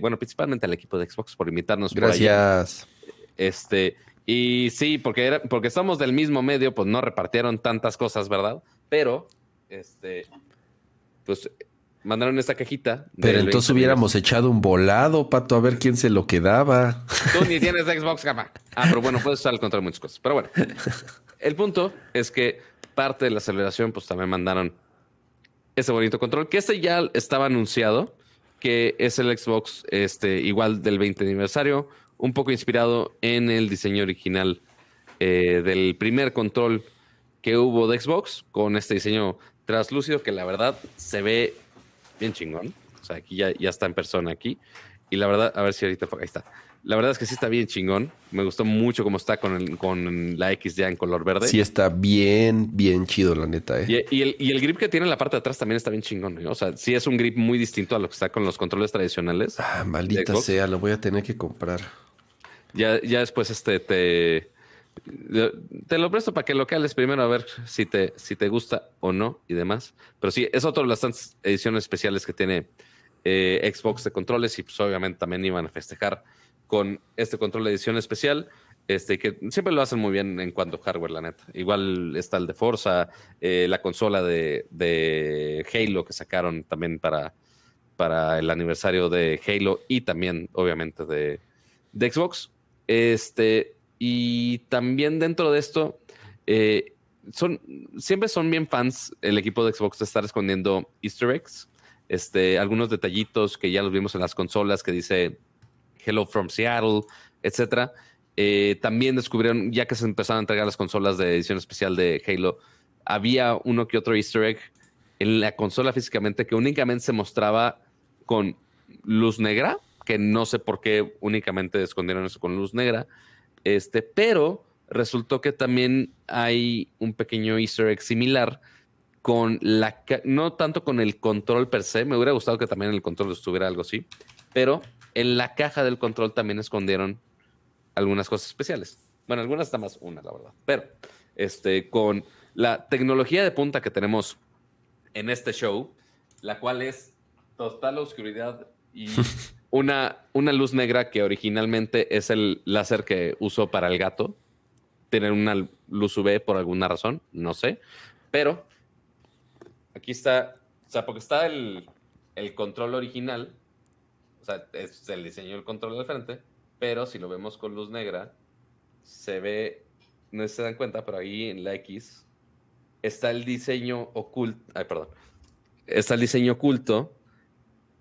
Speaker 2: bueno, principalmente al equipo de Xbox por invitarnos.
Speaker 1: Gracias.
Speaker 2: Este, y sí, porque, era, porque somos del mismo medio, pues no repartieron tantas cosas, ¿verdad? Pero, este, pues mandaron esta cajita.
Speaker 1: Pero entonces hubiéramos echado un volado, Pato, a ver quién se lo quedaba.
Speaker 2: Tú ni tienes Xbox, cama. Ah, pero bueno, puedes usar el control de muchas cosas. Pero bueno, el punto es que parte de la celebración, pues también mandaron ese bonito control, que este ya estaba anunciado, que es el Xbox este, igual del 20 aniversario un poco inspirado en el diseño original eh, del primer control que hubo de Xbox, con este diseño translúcido que la verdad se ve bien chingón. O sea, aquí ya, ya está en persona aquí. Y la verdad, a ver si ahorita ahí está. La verdad es que sí está bien chingón. Me gustó mucho cómo está con, con la X ya en color verde.
Speaker 1: Sí está bien, bien chido, la neta.
Speaker 2: ¿eh? Y, el, y, el, grip que tiene en la parte de atrás también está bien chingón. O sea, sí es un grip muy distinto a lo que está con los controles tradicionales.
Speaker 1: Ah, maldita sea, lo voy a tener que comprar.
Speaker 2: Ya, ya después este te, te lo presto para que lo cales primero a ver si te, si te gusta o no y demás. Pero sí, es otra de las tantas ediciones especiales que tiene eh, Xbox de controles y pues obviamente también iban a festejar con este control de edición especial. Este, que siempre lo hacen muy bien en cuanto a hardware, la neta. Igual está el de Forza, eh, la consola de, Halo que sacaron también para, para el aniversario de Halo y también, obviamente, de, de Xbox. Este, y también dentro de esto, eh, son, siempre son bien fans el equipo de Xbox de estar escondiendo easter eggs, este, algunos detallitos que ya los vimos en las consolas que dice Hello from Seattle, etcétera. Eh, también descubrieron, ya que se empezaron a entregar las consolas de edición especial de Halo, había uno que otro easter egg en la consola físicamente que únicamente se mostraba con luz negra que no sé por qué únicamente escondieron eso con luz negra, este, pero resultó que también hay un pequeño easter egg similar con la, no tanto con el control per se, me hubiera gustado que también el control estuviera algo así, pero en la caja del control también escondieron algunas cosas especiales. Bueno, algunas está más una, la verdad, pero este, con la tecnología de punta que tenemos en este show, la cual es total oscuridad y una, una luz negra que originalmente es el láser que uso para el gato. Tener una luz UV por alguna razón, no sé. Pero aquí está, o sea, porque está el, el control original, o sea, es el diseño del control del frente, pero si lo vemos con luz negra, se ve, no se dan cuenta, pero ahí en la X está el diseño oculto, ay, perdón, está el diseño oculto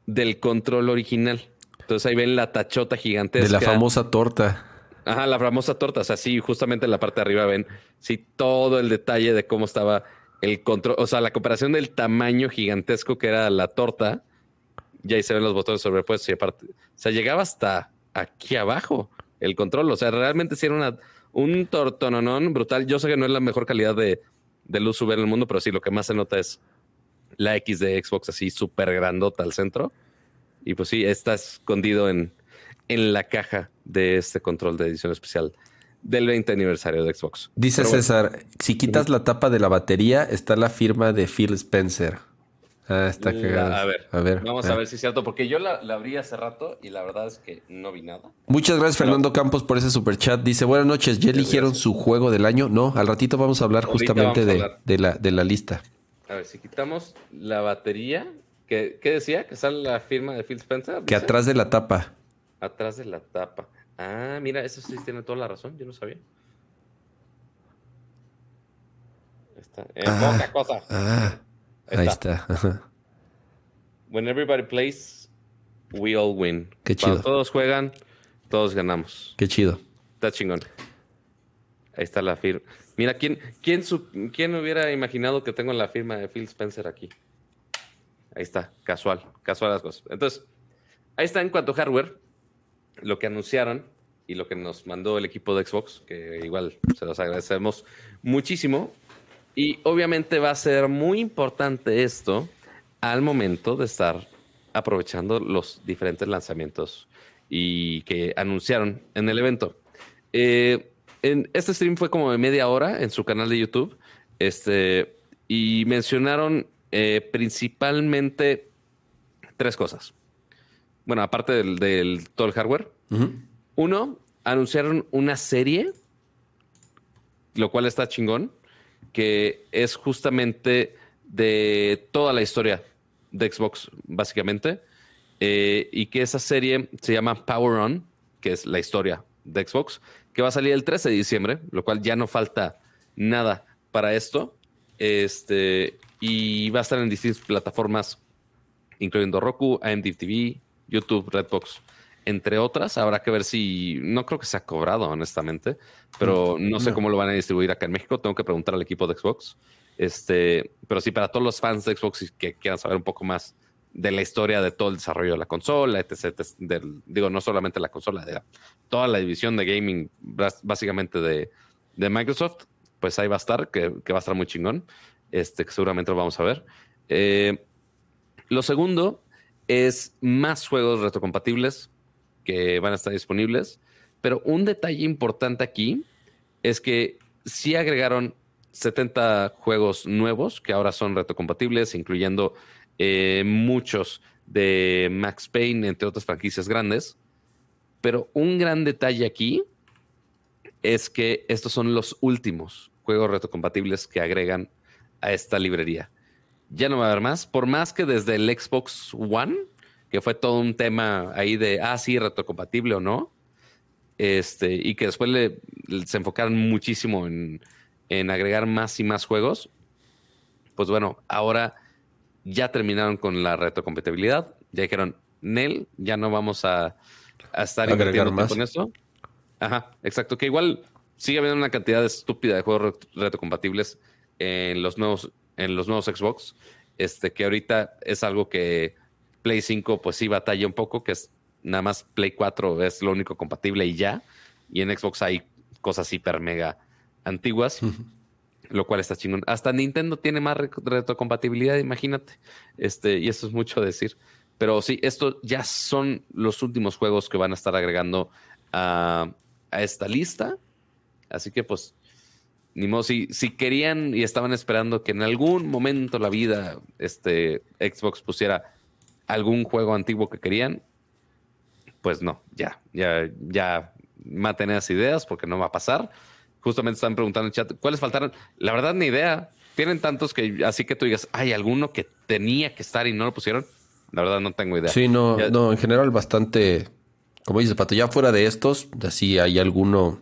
Speaker 2: del control original. Entonces ahí ven la tachota gigantesca.
Speaker 1: De la famosa torta.
Speaker 2: Ajá, la famosa torta. O sea, sí, justamente en la parte de arriba ven, sí, todo el detalle de cómo estaba el control. O sea, la comparación del tamaño gigantesco que era la torta. Y ahí se ven los botones sobrepuestos y aparte. O sea, llegaba hasta aquí abajo el control. O sea, realmente sí era una, un tortononón brutal. Yo sé que no es la mejor calidad de, de luz UV en el mundo, pero sí, lo que más se nota es la X de Xbox así súper grandota al centro. Y pues sí, está escondido en, en la caja de este control de edición especial del 20 aniversario de Xbox.
Speaker 1: Dice César, si quitas la tapa de la batería, está la firma de Phil Spencer. Ah, está cagada.
Speaker 2: A ver, a ver vamos a ver si es cierto, porque yo la, abrí hace rato y la verdad es que no vi nada.
Speaker 1: Muchas gracias, Fernando Campos, por ese super chat. Dice, buenas noches, ¿ya eligieron su juego del año? No, al ratito vamos a hablar justamente de, de, la, de la lista.
Speaker 2: A ver, si quitamos la batería, ¿qué, decía? ¿Que sale la firma de Phil Spencer?
Speaker 1: Que atrás de la tapa.
Speaker 2: Atrás de la tapa. Ah, mira, eso sí tiene toda la razón, yo no sabía. Está. En ah, poca cosa.
Speaker 1: Ah, ahí está.
Speaker 2: When everybody plays, we all win.
Speaker 1: Qué chido.
Speaker 2: Cuando todos juegan, todos ganamos.
Speaker 1: Qué chido.
Speaker 2: Está chingón. Ahí está la firma. Mira, ¿quién, quién, ¿quién hubiera imaginado que tengo la firma de Phil Spencer aquí? Ahí está, casual, casual las cosas. Entonces, ahí está en cuanto a hardware, lo que anunciaron y lo que nos mandó el equipo de Xbox, que igual se los agradecemos muchísimo. Y obviamente va a ser muy importante esto al momento de estar aprovechando los diferentes lanzamientos y que anunciaron en el evento. Eh, este stream fue como de media hora en su canal de YouTube. Este, y mencionaron eh, principalmente tres cosas. Bueno, aparte del, todo el hardware. Uno, anunciaron una serie, lo cual está chingón, que es justamente de toda la historia de Xbox, básicamente. Eh, y que esa serie se llama Power On, que es la historia de Xbox que va a salir el 13 de diciembre, lo cual ya no falta nada para esto. Este, y va a estar en distintas plataformas, incluyendo Roku, AMD TV, YouTube, Redbox, entre otras. Habrá que ver si, no creo que se ha cobrado, honestamente, pero mm, no sé cómo lo van a distribuir acá en México. Tengo que preguntar al equipo de Xbox. Este, pero sí, para todos los fans de Xbox que quieran saber un poco más de la historia de todo el desarrollo de la consola, etc. digo, no solamente la consola, de toda la división de gaming, básicamente de, Microsoft, pues ahí va a estar, que, va a estar muy chingón. Este, que seguramente lo vamos a ver. Eh, lo segundo es más juegos retrocompatibles que van a estar disponibles. Pero un detalle importante aquí es que sí agregaron 70 juegos nuevos que ahora son retrocompatibles, incluyendo eh, muchos de Max Payne, entre otras franquicias grandes. Pero un gran detalle aquí es que estos son los últimos juegos retrocompatibles que agregan a esta librería. Ya no va a haber más, por más que desde el Xbox One, que fue todo un tema ahí de, ah, sí, retrocompatible o no, este, y que después le, se enfocaron muchísimo en, en agregar más y más juegos, pues bueno, ahora ya terminaron con la retrocompatibilidad. Ya dijeron, Nel, ya no vamos a, estar invirtiendo más. con esto. Ajá, exacto. Que igual sigue habiendo una cantidad estúpida de juegos retrocompatibles en los nuevos, en los nuevos Xbox. Este, que ahorita es algo que Play 5, pues sí batalla un poco, que es nada más Play 4 es lo único compatible y ya. Y en Xbox hay cosas hiper mega antiguas. lo cual está chingón. Hasta Nintendo tiene más retrocompatibilidad, imagínate. Este, y eso es mucho decir. Pero sí, estos ya son los últimos juegos que van a estar agregando a, esta lista. Así que, pues, ni modo, si, si, querían y estaban esperando que en algún momento la vida este, Xbox pusiera algún juego antiguo que querían, pues no, ya, ya, ya maten esas ideas porque no va a pasar. Justamente están preguntando en el chat, ¿cuáles faltaron? La verdad, ni idea. Tienen tantos que así que tú digas, hay alguno que tenía que estar y no lo pusieron. La verdad, no tengo idea.
Speaker 1: Sí, no, no, en general bastante, como dices, Pato, ya fuera de estos, así hay alguno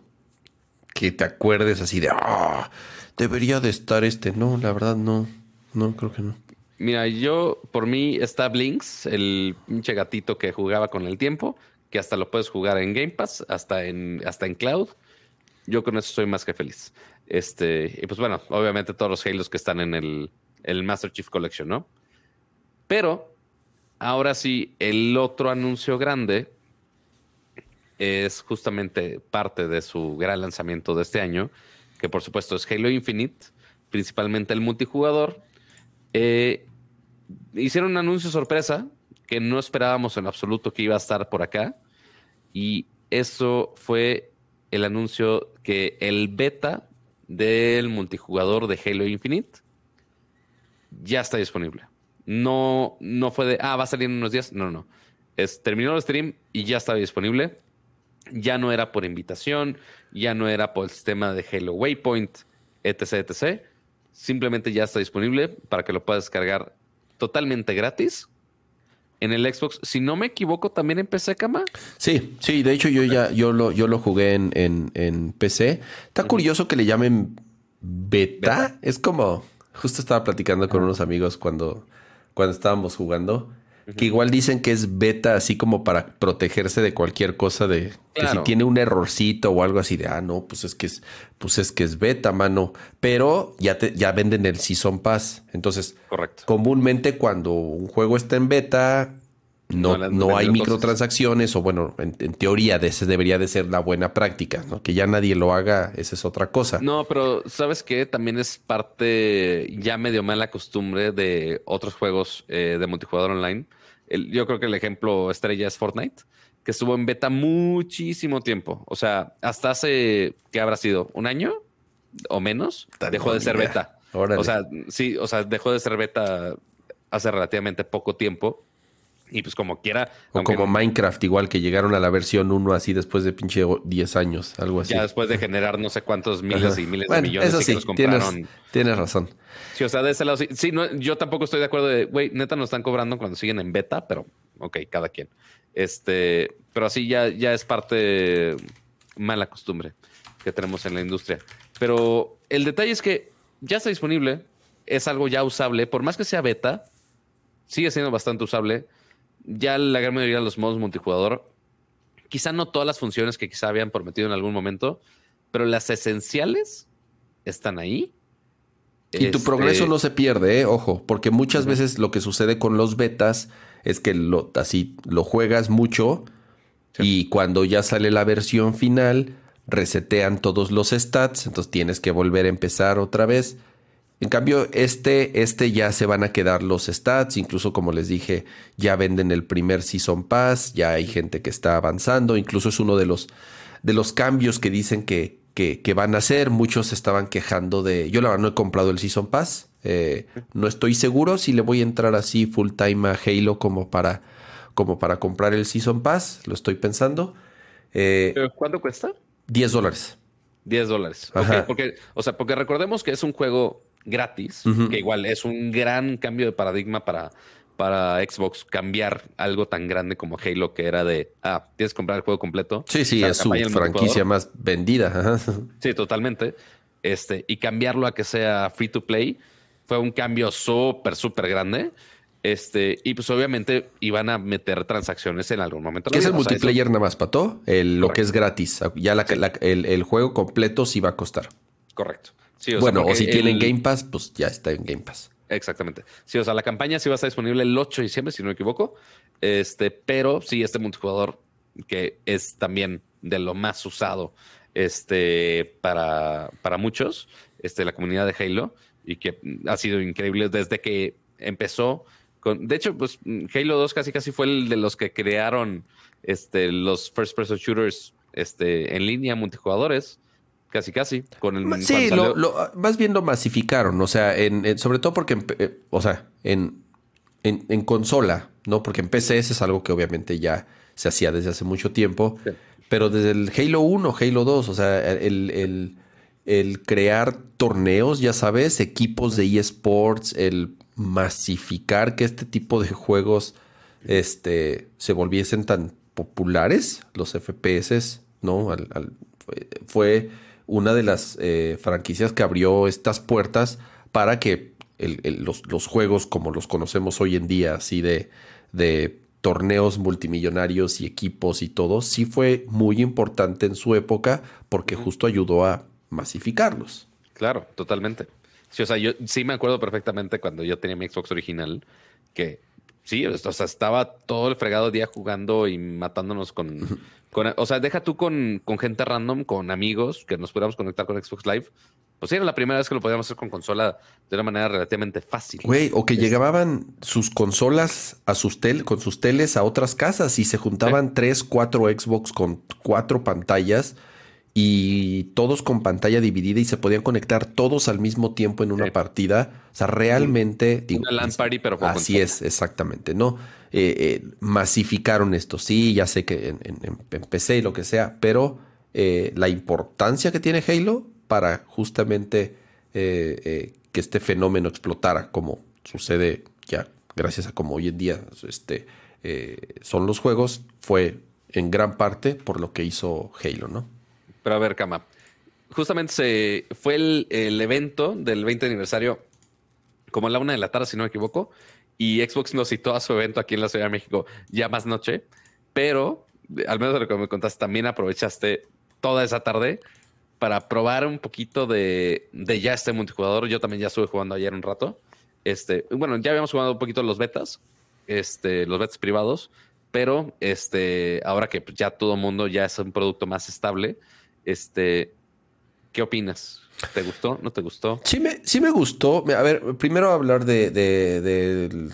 Speaker 1: que te acuerdes así de, ah, debería de estar este. No, la verdad, no, no, creo que no.
Speaker 2: Mira, yo, por mí está Blinks, el pinche gatito que jugaba con el tiempo, que hasta lo puedes jugar en Game Pass, hasta en, hasta en Cloud. Yo con eso soy más que feliz. Este, y pues bueno, obviamente todos los Halos que están en el, el Master Chief Collection, ¿no? Pero ahora sí, el otro anuncio grande es justamente parte de su gran lanzamiento de este año, que por supuesto es Halo Infinite, principalmente el multijugador. Eh, hicieron un anuncio sorpresa que no esperábamos en absoluto que iba a estar por acá. Y eso fue el anuncio que el beta del multijugador de Halo Infinite ya está disponible. No, no fue de, ah, va a salir en unos días. No, no. Es, terminó el stream y ya estaba disponible. Ya no era por invitación, ya no era por el sistema de Halo Waypoint, etc, etc. Simplemente ya está disponible para que lo puedas descargar totalmente gratis en el Xbox. Si no me equivoco, también en PC, Cama.
Speaker 1: Sí, sí, de hecho yo ya, yo lo, yo lo jugué en, en, PC. Está curioso que le llamen beta. Es como, justo estaba platicando con unos amigos cuando, cuando estábamos jugando. Que igual dicen que es beta así como para protegerse de cualquier cosa de que si tiene un errorcito o algo así de ah no, pues es que es pues es que es beta, mano, pero ya te ya venden el Season Pass. Entonces,
Speaker 2: Correcto.
Speaker 1: comúnmente cuando un juego está en beta no, no, hay microtransacciones, o bueno, en, teoría de ese debería de ser la buena práctica, ¿no? Que ya nadie lo haga, esa es otra cosa.
Speaker 2: No, pero ¿sabes qué? También es parte ya medio mala costumbre de otros juegos eh, de multijugador online. yo creo que el ejemplo estrella es Fortnite, que estuvo en beta muchísimo tiempo. O sea, hasta hace, ¿qué habrá sido? ¿Un año o menos? dejó de ser beta. O sea, sí, o sea, dejó de ser beta hace relativamente poco tiempo y pues como quiera.
Speaker 1: O como Minecraft, igual que llegaron a la versión 1 así después de pinche 10 años, algo así.
Speaker 2: Ya después de generar no sé cuántos miles y miles de millones
Speaker 1: eso sí, Tienes, tienes, razón.
Speaker 2: Sí, o sea, de ese lado sí. Sí, no, yo tampoco estoy de acuerdo de, güey, neta nos están cobrando cuando siguen en beta, pero ok, cada quien. Este, pero así ya, ya es parte mala costumbre que tenemos en la industria. Pero el detalle es que ya está disponible, es algo ya usable, por más que sea beta, sigue siendo bastante usable ya la gran mayoría de los modos multijugador, quizá no todas las funciones que quizá habían prometido en algún momento, pero las esenciales están ahí.
Speaker 1: Y tu progreso este, no se pierde, ¿eh? ojo, porque muchas veces lo que sucede con los betas es que lo, así lo juegas mucho y cuando ya sale la versión final resetean todos los stats, entonces tienes que volver a empezar otra vez. En cambio, este, este ya se van a quedar los stats, incluso como les dije, ya venden el primer Season Pass, ya hay gente que está avanzando, incluso es uno de los, de los cambios que dicen que, que, van a hacer. Muchos estaban quejando de, yo la verdad no he comprado el Season Pass, eh, no estoy seguro si le voy a entrar así full time a Halo como para, como para comprar el Season Pass, lo estoy pensando.
Speaker 2: Eh, ¿Cuánto cuesta?
Speaker 1: 10 dólares.
Speaker 2: 10 dólares. porque, o sea, porque recordemos que es un juego gratis, que igual es un gran cambio de paradigma para, para Xbox cambiar algo tan grande como Halo, que era de, ah, tienes que comprar el juego completo.
Speaker 1: Sí, sí, es su franquicia más vendida.
Speaker 2: Sí, totalmente. Este, y cambiarlo a que sea free to play fue un cambio súper, súper grande. Este, y pues obviamente iban a meter transacciones en algún momento.
Speaker 1: ¿Qué es el multiplayer nada más, Pato? El, lo que es gratis. Ya el, el, juego completo sí va a costar.
Speaker 2: Correcto
Speaker 1: bueno, o si tienen Game Pass, pues ya está en Game Pass.
Speaker 2: Exactamente. Sí, o sea, la campaña sí va a estar disponible el 8 de diciembre, si no me equivoco. Este, pero sí, este multijugador que es también de lo más usado este, para, para muchos, este, la comunidad de Halo y que ha sido increíble desde que empezó. Con, de hecho, pues Halo 2 casi casi fue el de los que crearon este, los first person shooters este, en línea, multijugadores. Casi, casi. Con
Speaker 1: el, sí, lo, más bien lo masificaron. O sea, en, sobre todo porque, eh, o sea, en, en, consola, ¿no? Porque en PC es algo que obviamente ya se hacía desde hace mucho tiempo. Pero desde el Halo 1, Halo 2, o sea, el, el, crear torneos, ya sabes, equipos de eSports, el masificar que este tipo de juegos este, se volviesen tan populares, los FPS, ¿no? fue una de las eh, franquicias que abrió estas puertas para que los, juegos como los conocemos hoy en día, así de, de torneos multimillonarios y equipos y todo, sí fue muy importante en su época porque justo ayudó a masificarlos.
Speaker 2: Claro, totalmente. Sí, o sea, yo sí me acuerdo perfectamente cuando yo tenía mi Xbox original que sí, o sea, estaba todo el fregado día jugando y matándonos con, con o sea, deja tú con, con gente random, con amigos que nos pudiéramos conectar con Xbox Live pues era la primera vez que lo podíamos hacer con consola de una manera relativamente fácil.
Speaker 1: Güey, o que llegaban sus consolas a sus tel con sus teles a otras casas y se juntaban tres, cuatro Xbox con cuatro pantallas y todos con pantalla dividida y se podían conectar todos al mismo tiempo en una partida. O sea, realmente.
Speaker 2: Una LAN party, pero
Speaker 1: con Así es, exactamente. No eh, eh, masificaron esto. Sí, ya sé que en, PC y lo que sea, pero eh, la importancia que tiene Halo para justamente eh, eh, que este fenómeno explotara, como sucede ya gracias a como hoy en día este, son los juegos, fue en gran parte por lo que hizo Halo, ¿no?
Speaker 2: Pero a ver, Kama, justamente se, fue el, evento del 20 aniversario como a la una de la tarde, si no me equivoco, y Xbox nos citó a su evento aquí en la Ciudad de México ya más noche, pero al menos de lo que me contaste, también aprovechaste toda esa tarde para probar un poquito de, ya este multijugador. Yo también ya estuve jugando ayer un rato. Este, bueno, ya habíamos jugado un poquito los betas, este, los betas privados, pero este, ahora que ya todo el mundo ya es un producto más estable, este, ¿qué opinas? ¿Te gustó? ¿No te gustó?
Speaker 1: Sí me, sí me gustó. A ver, primero hablar de, de,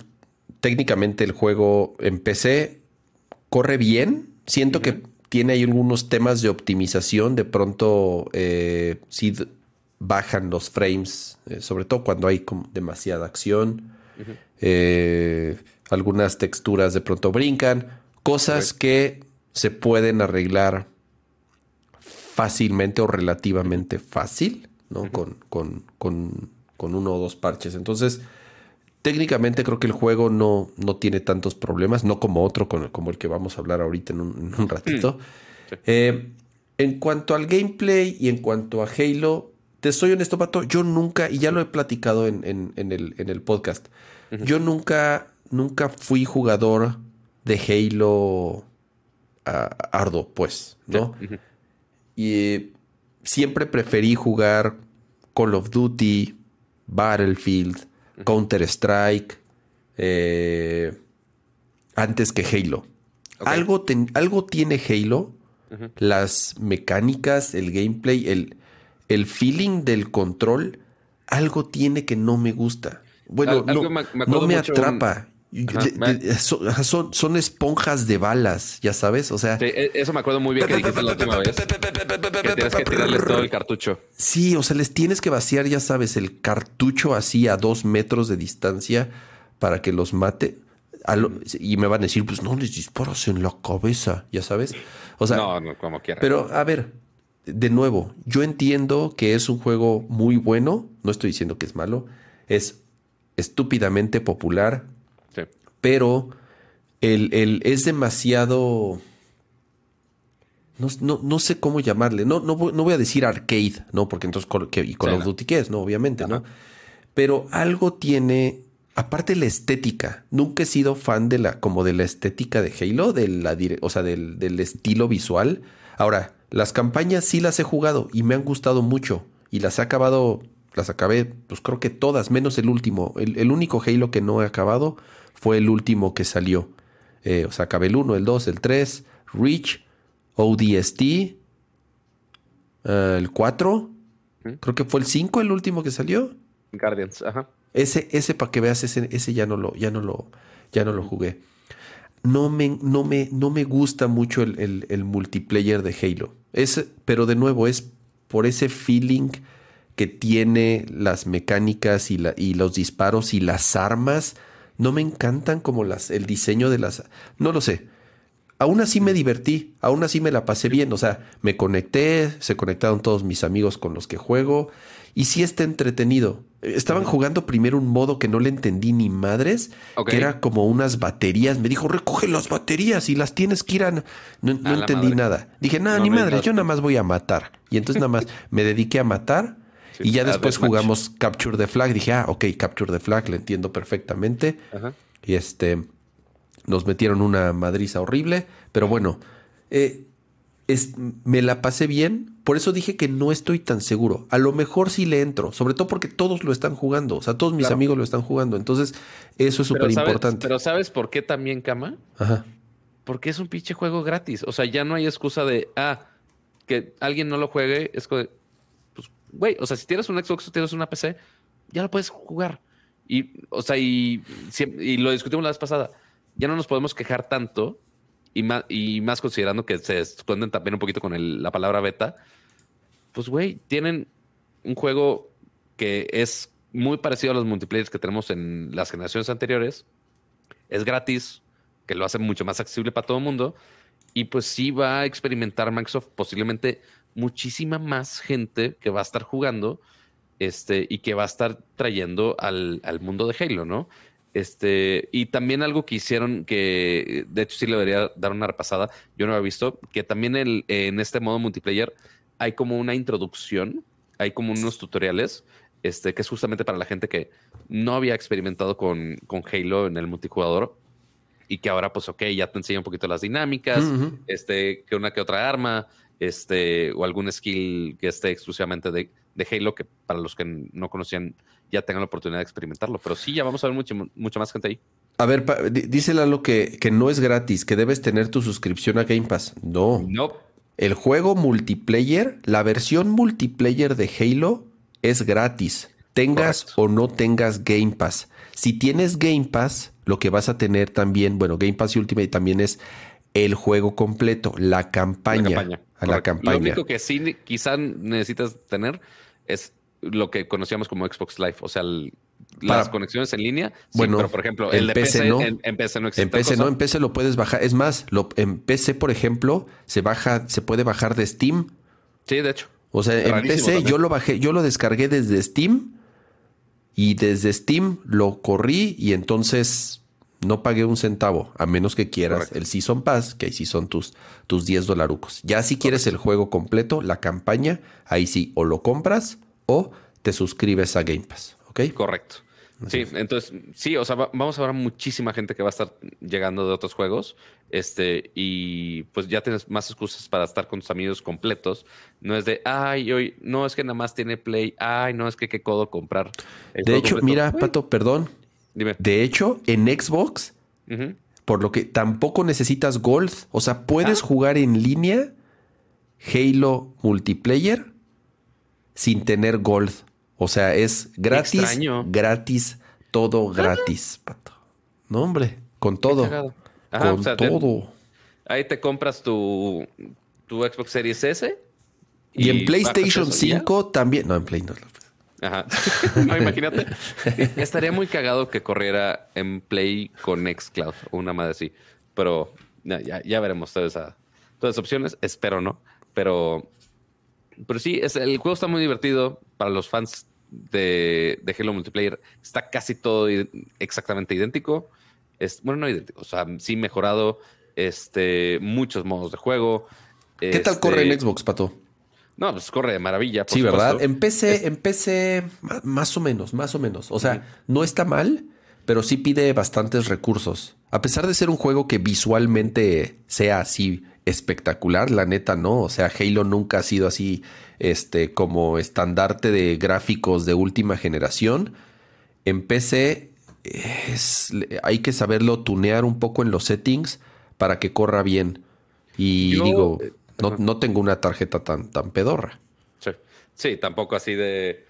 Speaker 1: técnicamente el juego en PC corre bien. Siento que tiene ahí algunos temas de optimización. De pronto, eh, sí bajan los frames, eh, sobre todo cuando hay demasiada acción. Eh, algunas texturas de pronto brincan. Cosas que se pueden arreglar fácilmente o relativamente fácil, ¿no? con, con, con, con, uno o dos parches. Entonces, técnicamente creo que el juego no, no tiene tantos problemas, no como otro, como el que vamos a hablar ahorita en un, ratito. Mm, eh, en cuanto al gameplay y en cuanto a Halo, te soy honesto, Pato, yo nunca, y ya lo he platicado en, el, podcast, yo nunca, nunca fui jugador de Halo ardo, pues, ¿no? Y eh, siempre preferí jugar Call of Duty, Battlefield, Counter-Strike, eh, antes que Halo. Algo, algo, tiene Halo, las mecánicas, el gameplay, el, el, feeling del control, algo tiene que no me gusta. Bueno, no me, atrapa. Son, son, esponjas de balas, ya sabes, o sea.
Speaker 2: E, eso me acuerdo muy bien que dijiste la última vez. Que tienes que tirarles todo el cartucho.
Speaker 1: Sí, o sea, les tienes que vaciar, ya sabes, el cartucho así a dos metros de distancia para que los mate. y me van a decir, pues no les disparas en la cabeza, ya sabes. O sea,
Speaker 2: no, no, como quiera.
Speaker 1: Pero a ver, de nuevo, yo entiendo que es un juego muy bueno, no estoy diciendo que es malo, es estúpidamente popular, pero el, es demasiado... No, sé cómo llamarle. No, no, voy a decir arcade, ¿no? Porque entonces y Call of Duty ¿qué es? No, obviamente, ¿no? Pero algo tiene. Aparte la estética. Nunca he sido fan de la, como de la estética de Halo, de la, o sea, del, estilo visual. Ahora, las campañas sí las he jugado y me han gustado mucho. Y las he acabado, las acabé, pues creo que todas, menos el último. El, el único Halo que no he acabado fue el último que salió. Eh, o sea, acabé el 1, el 2, el 3, Reach, ODST, eh, el 4 Creo que fue el 5 el último que salió.
Speaker 2: Guardians, ajá.
Speaker 1: Ese, ese para que veas, ese, ese ya no lo, ya no lo, ya no lo jugué. No me, no me, no me gusta mucho el, el, multiplayer de Halo. Es, pero de nuevo, es por ese feeling que tiene las mecánicas y, la, y los disparos y las armas. No me encantan como las, el diseño de las. No lo sé. Aún así me divertí, aún así me la pasé bien, o sea, me conecté, se conectaron todos mis amigos con los que juego y sí está entretenido. Estaban jugando primero un modo que no le entendí ni madres, que era como unas baterías. Me dijo, recoge las baterías y las tienes que ir a... No, entendí nada. Dije, nada, ni madre, yo nada más voy a matar. Y entonces nada más me dediqué a matar y ya después jugamos Capture the Flag. Dije, ah, ok, Capture the Flag, le entiendo perfectamente. Y este nos metieron una madriza horrible, pero bueno, eh, es, me la pasé bien, por eso dije que no estoy tan seguro. A lo mejor sí le entro, sobre todo porque todos lo están jugando, o sea, todos mis amigos lo están jugando, entonces eso es súper importante.
Speaker 2: Pero ¿sabes por qué también, Cama? Ajá. Porque es un pinche juego gratis, o sea, ya no hay excusa de, ah, que alguien no lo juegue, es güey, o sea, si tienes un Xbox o tienes una PC, ya lo puedes jugar. Y, o sea, y, lo discutimos la vez pasada ya no nos podemos quejar tanto y más, y más considerando que se esconden también un poquito con la palabra beta. Pues, güey, tienen un juego que es muy parecido a los multiplayers que tenemos en las generaciones anteriores. Es gratis, que lo hace mucho más accesible para todo el mundo. Y pues sí va a experimentar Microsoft posiblemente muchísima más gente que va a estar jugando este, y que va a estar trayendo al, al mundo de Halo, ¿no? Este, y también algo que hicieron que, de hecho, sí le debería dar una repasada, yo no había visto, que también el, en este modo multiplayer hay como una introducción, hay como unos tutoriales, este, que es justamente para la gente que no había experimentado con, con Halo en el multijugador y que ahora, pues, ok, ya te enseña un poquito las dinámicas, este, que una que otra arma, este, o algún skill que esté exclusivamente de, de Halo, que para los que no conocían ya tengan la oportunidad de experimentarlo. Pero sí, ya vamos a ver mucho, mucho más gente ahí.
Speaker 1: A ver, dice Lalo que, que no es gratis, que debes tener tu suscripción a Game Pass. No.
Speaker 2: No.
Speaker 1: El juego multiplayer, la versión multiplayer de Halo es gratis. Tengas o no tengas Game Pass. Si tienes Game Pass, lo que vas a tener también, bueno, Game Pass y Ultimate también es el juego completo, la campaña. La campaña. La campaña. Lo
Speaker 2: único que sí quizás necesitas tener es lo que conocíamos como Xbox Live, o sea, las conexiones en línea.
Speaker 1: bueno,
Speaker 2: pero por ejemplo, el de PC, no. En, PC no existe.
Speaker 1: En PC no, en PC lo puedes bajar. Es más, lo, en PC, por ejemplo, se baja, se puede bajar de Steam.
Speaker 2: Sí, de hecho.
Speaker 1: O sea, en PC yo lo bajé, yo lo descargué desde Steam y desde Steam lo corrí y entonces no pagué un centavo, a menos que quieras el Season Pass, que ahí sí son tus, tus 10 dolarucos. Ya si quieres el juego completo, la campaña, ahí sí, o lo compras o te suscribes a Game Pass, ¿ok?
Speaker 2: Correcto. sí, entonces, sí, o sea, vamos a ver muchísima gente que va a estar llegando de otros juegos, este, y pues ya tienes más excusas para estar con tus amigos completos. No es de, ay, hoy, no es que nada más tiene Play, ay, no es que qué codo comprar.
Speaker 1: De hecho, mira, Pato, perdón. Dime. De hecho, en Xbox, por lo que tampoco necesitas Gold, o sea, puedes ah. jugar en línea Halo Multiplayer sin tener gold. O sea, es gratis, gratis, todo gratis, pato. No, hombre, con todo. con todo.
Speaker 2: ahí te compras tu, tu Xbox Series S.
Speaker 1: Y, en PlayStation 5 también. No, en Play no.
Speaker 2: Ajá. no, imagínate. Estaría muy cagado que corriera en Play con Xcloud o una madre así. Pero ya, ya, veremos todas esas, todas esas opciones. Espero no. Pero pero sí, es, el juego está muy divertido para los fans de, de Halo Multiplayer. Está casi todo exactamente idéntico. Es, bueno, no idéntico, o sea, sí mejorado. Este, muchos modos de juego.
Speaker 1: ¿Qué tal corre el este, Xbox, Pato?
Speaker 2: No, pues corre de maravilla.
Speaker 1: sí, ¿verdad? PC, más o menos, más o menos. O sea, no está mal, pero sí pide bastantes recursos. A pesar de ser un juego que visualmente sea así espectacular, la neta, ¿no? O sea, Halo nunca ha sido así, este, como estandarte de gráficos de última generación. En PC es, hay que saberlo tunear un poco en los settings para que corra bien. Y digo, no, no, tengo una tarjeta tan, tan pedorra.
Speaker 2: Sí. Sí, tampoco así de,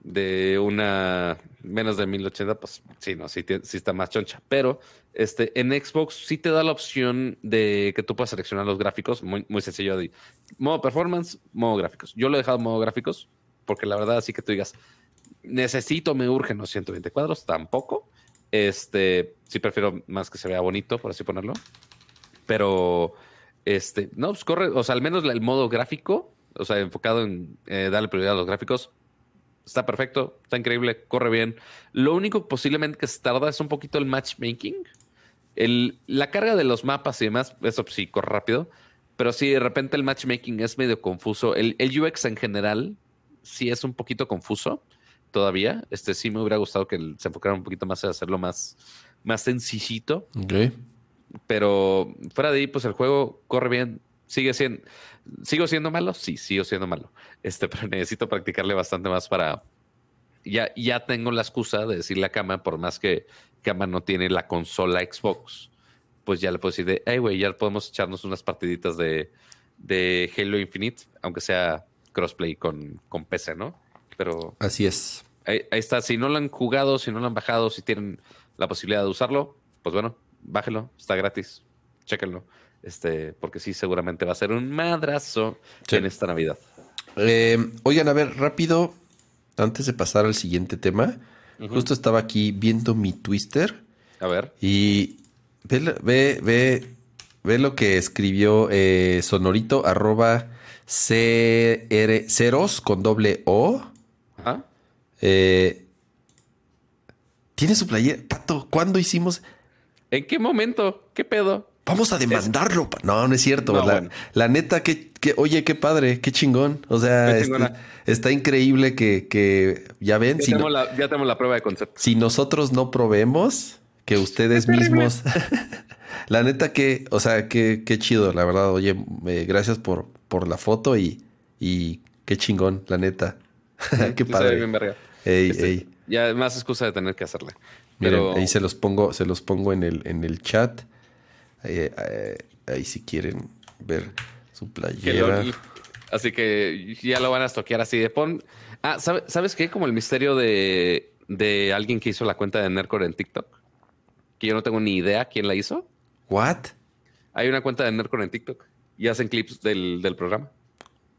Speaker 2: de una menos de 1080, pues sí, no, sí, sí, está más choncha. Pero este, en Xbox sí te da la opción de que tú puedas seleccionar los gráficos, muy, muy sencillo. De modo performance, modo gráficos. Yo lo he dejado en modo gráficos porque la verdad, así que tú digas, necesito, me urgen los 120 cuadros, tampoco. Este, sí prefiero más que se vea bonito, por así ponerlo. Pero, este, no, pues corre, o sea, al menos el modo gráfico, o sea, enfocado en eh, darle prioridad a los gráficos, está perfecto, está increíble, corre bien. Lo único posiblemente que se tarda es un poquito el matchmaking. El, la carga de los mapas y demás, eso sí, corre rápido. Pero sí, de repente el matchmaking es medio confuso. El, el UX en general sí es un poquito confuso todavía. Este sí me hubiera gustado que se enfocaran un poquito más en hacerlo más, más sencillito. Pero fuera de ahí, pues el juego corre bien. Sigue siendo. ¿Sigo siendo malo? Sí, sigo siendo malo. Este, pero necesito practicarle bastante más para. Ya, ya tengo la excusa de decirle a Kama, por más que Kama no tiene la consola Xbox, pues ya le puedo decir de, hey, güey, ya podemos echarnos unas partiditas de, de Halo Infinite, aunque sea crossplay con, con PC, ¿no? Pero.
Speaker 1: Así es.
Speaker 2: Ahí, está. Si no lo han jugado, si no lo han bajado, si tienen la posibilidad de usarlo, pues bueno, bájelo, está gratis. Chéquenlo. Este, porque sí, seguramente va a ser un madrazo en esta Navidad.
Speaker 1: Eh, oigan, a ver, rápido, antes de pasar al siguiente tema, justo estaba aquí viendo mi Twister.
Speaker 2: A ver.
Speaker 1: Y ve, ve, ve, lo que escribió eh, sonorito arroba CR, ceros con doble O. Eh, tiene su playera. Pato, ¿cuándo hicimos?
Speaker 2: ¿En qué momento? ¿Qué pedo?
Speaker 1: Vamos a demandarlo. No, no es cierto. la, neta, que, oye, qué padre, qué chingón. O sea, este, está increíble que, ya ven.
Speaker 2: Ya, tenemos la, ya, tenemos la, prueba de concepto.
Speaker 1: Si nosotros no probemos, que ustedes mismos. la neta que, o sea, qué, qué chido, la verdad. Oye, eh, gracias por, por la foto y, y qué chingón, la neta. qué padre. Bien verga. Ey,
Speaker 2: este,
Speaker 1: ey.
Speaker 2: Ya más excusa de tener que hacerle.
Speaker 1: Pero... ahí se los pongo, se los pongo en el, en el chat. Eh, ahí si quieren ver su playera.
Speaker 2: Así que ya lo van a estoquear así de pon. Ah, ¿sabes qué? Como el misterio de, de alguien que hizo la cuenta de Nercore en TikTok. Que yo no tengo ni idea quién la hizo.
Speaker 1: ¿What?
Speaker 2: Hay una cuenta de Nercore en TikTok y hacen clips del, del programa.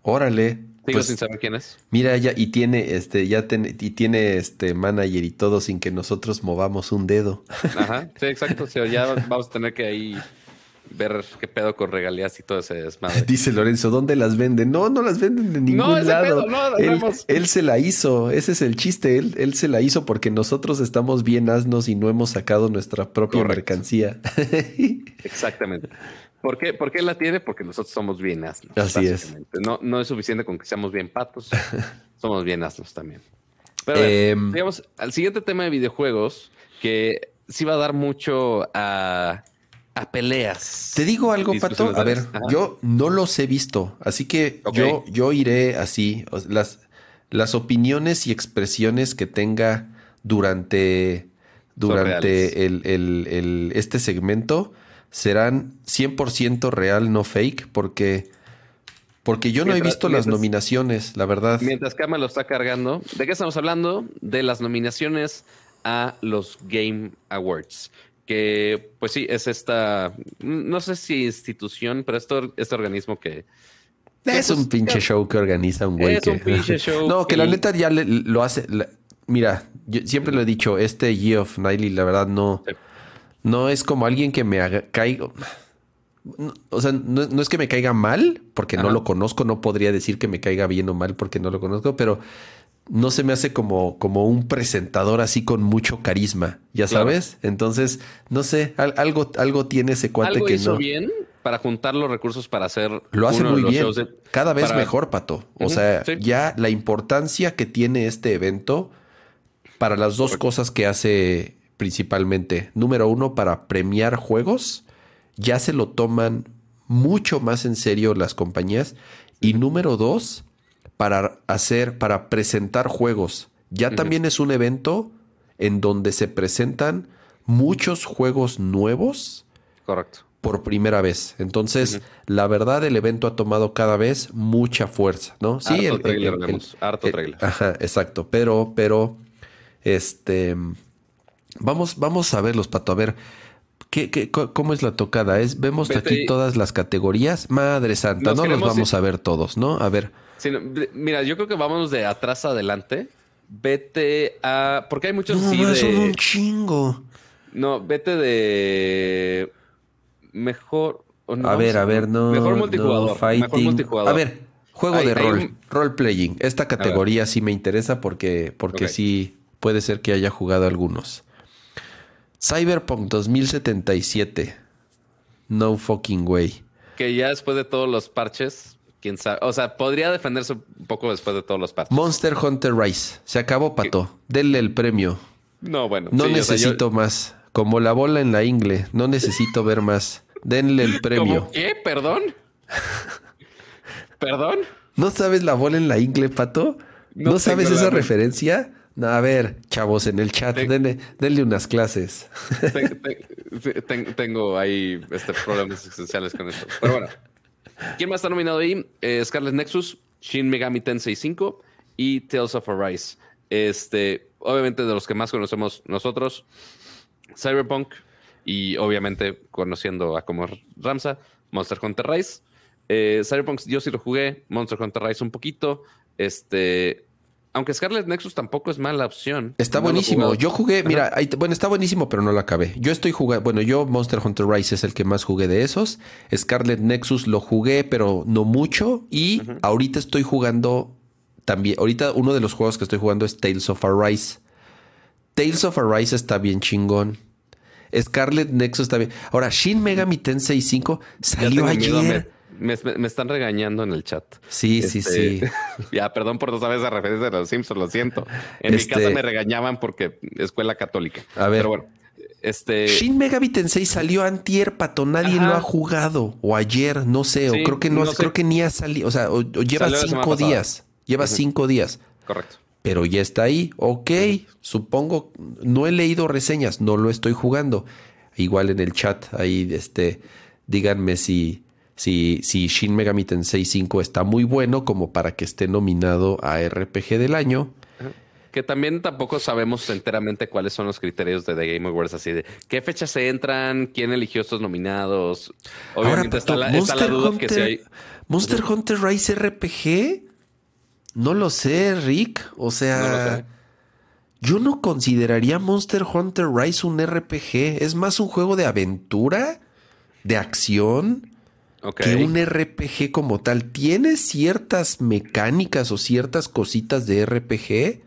Speaker 1: Órale.
Speaker 2: Sigo pues, sin saber quién es.
Speaker 1: Mira, ya, y tiene, este, ya y tiene este manager y todo sin que nosotros movamos un dedo.
Speaker 2: Ajá, sí, exacto. ya vamos a tener que ahí ver qué pedo con regalías y todo ese desmadre.
Speaker 1: Dice Lorenzo, ¿dónde las venden? No, no las venden en ningún no, lado. no, él, él, se la hizo, ese es el chiste. Él, él se la hizo porque nosotros estamos bien asnos y no hemos sacado nuestra propia mercancía.
Speaker 2: Exactamente. ¿Por qué, ¿Por qué la tiene? Porque nosotros somos bien asnos.
Speaker 1: Así es.
Speaker 2: No, no es suficiente con que seamos bien patos, somos bien asnos también. Pero em, digamos, al siguiente tema de videojuegos, que sí va a dar mucho a, a peleas.
Speaker 1: Te digo algo, Pato. A ver, yo no los he visto, así que yo, yo iré así. Las, las opiniones y expresiones que tenga durante, durante el, el, el, este segmento serán 100% real, no fake, porque, porque yo no he visto las nominaciones, la verdad.
Speaker 2: Mientras Kama lo está cargando, ¿de qué estamos hablando? De las nominaciones a los Game Awards. Que, pues sí, es esta, no sé si institución, pero esto, este organismo que,
Speaker 1: es un pinche show que organiza un güey. Es un pinche show. no, que, la neta ya lo hace. mira, yo siempre lo he dicho, este Year of Niley, la verdad, no. No es como alguien que me haga, caiga. O sea, no, es que me caiga mal, porque no lo conozco, no podría decir que me caiga bien o mal porque no lo conozco, pero no se me hace como, como un presentador así con mucho carisma, ya sabes. Entonces, no sé, algo, algo tiene ese cuate
Speaker 2: ¿Algo
Speaker 1: que
Speaker 2: hizo bien para juntar los recursos para hacer.
Speaker 1: Lo hace muy bien. Cada vez mejor, Pato. O sea, ya la importancia que tiene este evento para las dos cosas que hace principalmente. Número uno, para premiar juegos. Ya se lo toman mucho más en serio las compañías. Y número dos, para hacer, para presentar juegos. Ya también es un evento en donde se presentan muchos juegos nuevos.
Speaker 2: Correcto.
Speaker 1: por primera vez. Entonces, la verdad, el evento ha tomado cada vez mucha fuerza, ¿no?
Speaker 2: Sí, harto trailer, vemos. harto trailer.
Speaker 1: Ajá, exacto. Pero, pero, este, vamos, vamos a verlos, Pato. A ver, ¿qué, qué, cómo es la tocada? Es, vemos aquí todas las categorías. Madre santa, no los vamos a ver todos, ¿no? A ver.
Speaker 2: mira, yo creo que vamos de atrás adelante. Vete a. Porque hay muchos
Speaker 1: no,
Speaker 2: sí
Speaker 1: de. un chingo.
Speaker 2: No, vete de. Mejor.
Speaker 1: a ver, a ver, no.
Speaker 2: Mejor multijugador. mejor multijugador.
Speaker 1: A ver, juego de rol. Role playing. Esta categoría sí me interesa porque, porque sí puede ser que haya jugado algunos. Cyberpunk 2077. No fucking way.
Speaker 2: Que ya después de todos los parches, quién sabe. O sea, podría defenderse un poco después de todos los parches.
Speaker 1: Monster Hunter Rise. Se acabó, pato. Denle el premio.
Speaker 2: No, bueno.
Speaker 1: No necesito más. Como la bola en la ingle. No necesito ver más. Denle el premio.
Speaker 2: qué? ¿Perdón? ¿Perdón?
Speaker 1: ¿No sabes la bola en la ingle, pato? ¿No, sabes esa referencia? A ver, chavos, en el chat, denle, unas clases.
Speaker 2: tengo ahí este, problemas existenciales con esto. Pero bueno, ¿quién más está nominado ahí? Eh, Scarlet Nexus, Shin Megami Tensei 5 y Tales of Arise. Este, obviamente de los que más conocemos nosotros, Cyberpunk y obviamente conociendo a como Ramsa, Monster Hunter Rise. Eh, Cyberpunk yo sí lo jugué, Monster Hunter Rise un poquito. Este, aunque Scarlet Nexus tampoco es mala opción.
Speaker 1: Está buenísimo. Yo jugué, mira, bueno, está buenísimo, pero no lo acabé. Yo estoy jugando, bueno, yo Monster Hunter Rise es el que más jugué de esos. Scarlet Nexus lo jugué, pero no mucho. Y ahorita estoy jugando también, ahorita uno de los juegos que estoy jugando es Tales of Arise. Tales of Arise está bien chingón. Scarlet Nexus está bien. Ahora, Shin Megami Tensei 5 salió ayer.
Speaker 2: Me, están regañando en el chat.
Speaker 1: Sí, sí, este, sí.
Speaker 2: ya, perdón por no saber esa referencia de los Simpsons, lo siento. En mi casa este me regañaban porque escuela católica.
Speaker 1: A ver. Pero bueno, este. Shin Megami Tensei salió antier, pato. Nadie lo ha jugado. O ayer, no sé. o creo que no, creo que ni ha salido. O sea, o, lleva cinco días. Lleva cinco días.
Speaker 2: Correcto.
Speaker 1: Pero ya está ahí. Ok, supongo. No he leído reseñas, no lo estoy jugando. Igual en el chat ahí, este, díganme si si, si Shin Megami Tensei 5 está muy bueno como para que esté nominado a RPG del año.
Speaker 2: Que también tampoco sabemos enteramente cuáles son los criterios de The Game Awards, así de qué fechas se entran, quién eligió estos nominados. Obviamente está, la, duda que si hay.
Speaker 1: Monster Hunter Rise RPG, no lo sé, Rick. O sea, yo no consideraría Monster Hunter Rise un RPG. Es más un juego de aventura, de acción que un RPG como tal. Tiene ciertas mecánicas o ciertas cositas de RPG,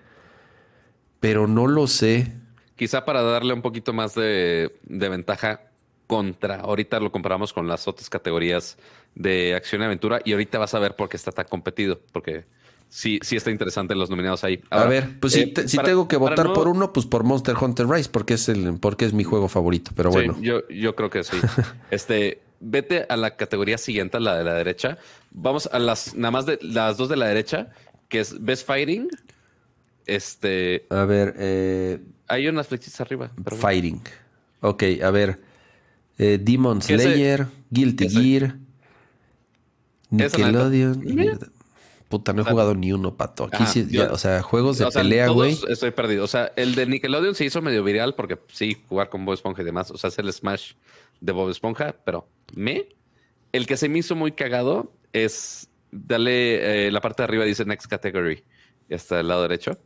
Speaker 1: pero no lo sé.
Speaker 2: Quizá para darle un poquito más de, ventaja contra, ahorita lo comparamos con las otras categorías de acción y aventura y ahorita vas a ver por qué está tan competido, porque sí, sí está interesante los nominados ahí.
Speaker 1: a ver, pues si, eh, tengo que votar por uno, pues por Monster Hunter Rise, porque es el, porque es mi juego favorito. Pero bueno.
Speaker 2: Yo, yo creo que sí. este, vete a la categoría siguiente, a la de la derecha. Vamos a las, nada más de las dos de la derecha, que es Best Fighting. Este.
Speaker 1: A ver, eh,
Speaker 2: hay unas flechitas arriba.
Speaker 1: Fighting. Ok, a ver. Eh, Demon Slayer, Guilty Gear, Nickelodeon. Puta, no he jugado ni uno, pato. Aquí sí, o sea, juegos de pelea, güey.
Speaker 2: Estoy perdido. O sea, el de Nickelodeon se hizo medio viral porque sí, jugar con Bob Esponja y demás. O sea, hacer el Smash de Bob Esponja, pero me. El que se me hizo muy cagado es. Dale, eh, la parte de arriba dice Next Category. Y hasta del lado derecho.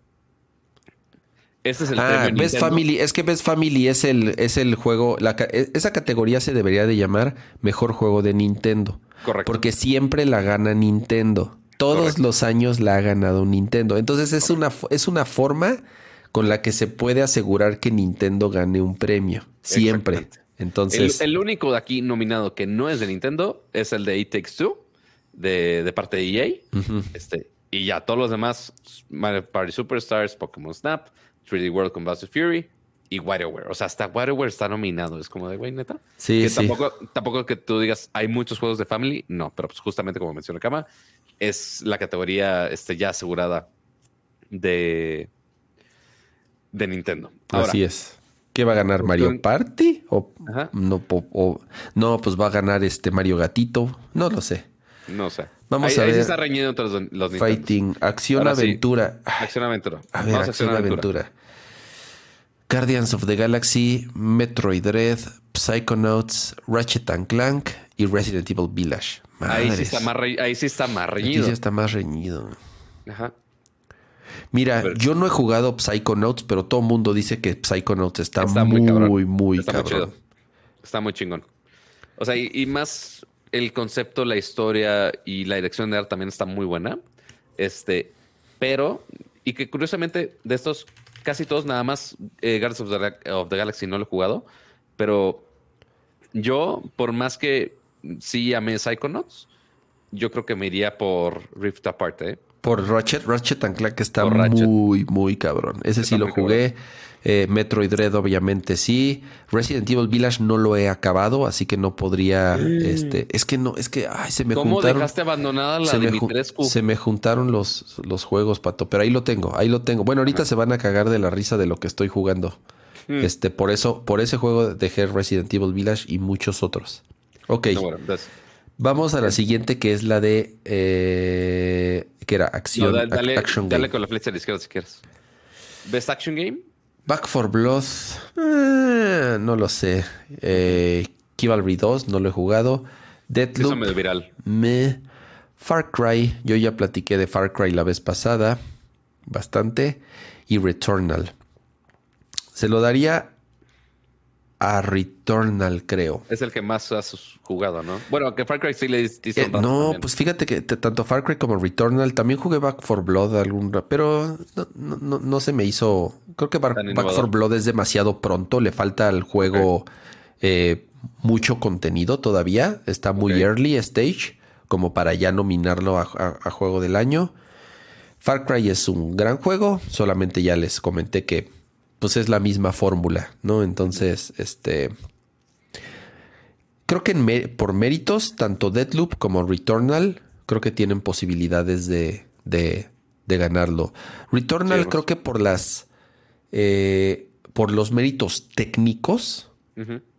Speaker 1: Este es el ah, Best Family. Es que Best Family es el, es el juego. La, e, esa categoría se debería de llamar Mejor Juego de Nintendo.
Speaker 2: Correcto.
Speaker 1: Porque siempre la gana Nintendo. Todos los años la ha ganado Nintendo. Entonces es una, es una forma con la que se puede asegurar que Nintendo gane un premio. Siempre. Entonces.
Speaker 2: El, único de aquí nominado que no es de Nintendo es el de It Takes Two, de, parte de EA. este, y ya todos los demás: Mario Party Superstars, Pokémon Snap, 3D World con Fury y WarioWare. O sea, hasta WarioWare está nominado. Es como de, güey, neta.
Speaker 1: Sí, sí.
Speaker 2: Tampoco, tampoco que tú digas, hay muchos juegos de Family. No, pero pues justamente como menciona Kama, es la categoría este, ya asegurada de, de Nintendo.
Speaker 1: Así es. ¿Qué va a ganar Mario Party? ¿O,
Speaker 2: Ajá.
Speaker 1: no, o- no, pues va a ganar este Mario Gatito. No lo sé.
Speaker 2: No sé.
Speaker 1: Vamos
Speaker 2: Ahí-
Speaker 1: a
Speaker 2: ahí sí
Speaker 1: ver.
Speaker 2: está reñido entre los, los.
Speaker 1: Fighting, acción,
Speaker 2: Ahora sí.
Speaker 1: aventura.
Speaker 2: Acción aventura.
Speaker 1: A ver,
Speaker 2: Vamos
Speaker 1: acción, aventura. Guardians of the Galaxy, Metroid Dread, Psychonauts, Ratchet and Clank y Resident Evil Village.
Speaker 2: Ahí sí está más, re- ahí sí está más
Speaker 1: Aquí
Speaker 2: reñido.
Speaker 1: sí está más reñido.
Speaker 2: Ajá.
Speaker 1: Mira, yo no he jugado Psychonauts, pero todo el mundo dice que Psychonauts está,
Speaker 2: Está
Speaker 1: muy,
Speaker 2: muy cabrón.
Speaker 1: muy, muy
Speaker 2: Está muy
Speaker 1: cabrón.
Speaker 2: chido. Está muy chingón. O sea, y, y más el concepto, la historia y la dirección de arte también está muy buena. Este, pero, y que curiosamente de estos, casi todos nada más eh, Guardians of the, of the Galaxy no lo he jugado, pero yo, por más que sí amé Psychonauts, yo creo que me iría por Rift Apart, ¿eh?
Speaker 1: Por Ratchet, Ratchet and Clank está muy, muy cabrón. Ese sí lo jugué. Eh, Metroid Dread, obviamente sí. Resident Evil Village no lo he acabado, así que no podría. Este, es que no, es que ay, se me
Speaker 2: ¿Cómo
Speaker 1: juntaron.
Speaker 2: dejaste abandonada la
Speaker 1: se, me, ju-
Speaker 2: Dimitrescu?
Speaker 1: se me juntaron los, los juegos, pato. Pero ahí lo tengo, ahí lo tengo. Bueno, ahorita se van a cagar de la risa de lo que estoy jugando.
Speaker 2: Mm.
Speaker 1: Este, por eso, por ese juego dejé Resident Evil Village y muchos otros. Ok.
Speaker 2: No, bueno, entonces,
Speaker 1: Vamos a la siguiente que es la de eh, que era acción,
Speaker 2: No, da- dale,
Speaker 1: action
Speaker 2: dale
Speaker 1: game.
Speaker 2: con la flecha a la izquierda si quieres. Best Action Game.
Speaker 1: Back for Blood, eh, no lo sé. Eh, Chivalry 2, no lo he jugado.
Speaker 2: Eso
Speaker 1: Deathloop,
Speaker 2: medio viral.
Speaker 1: me. Far Cry, yo ya platiqué de Far Cry la vez pasada, bastante. Y Returnal. Se lo daría a Returnal, creo.
Speaker 2: Es el que más has jugado, ¿no? Bueno, que Far Cry sí le diste
Speaker 1: Eh, no,
Speaker 2: también.
Speaker 1: pues fíjate que tanto Far Cry como Returnal también jugué Back for Blood algún pero no, no- no- se me hizo. Creo que Back
Speaker 2: innovador.
Speaker 1: for Blood es demasiado pronto, le falta al juego eh, mucho contenido todavía. Está muy early stage como para ya nominarlo a, a- a juego del año. Far Cry es un gran juego, solamente ya les comenté que pues es la misma fórmula, ¿no? Entonces, este creo que en por méritos, tanto Deadloop como Returnal, creo que tienen posibilidades de, de- de ganarlo. Returnal
Speaker 2: Sí,
Speaker 1: creo que por las eh, por los méritos técnicos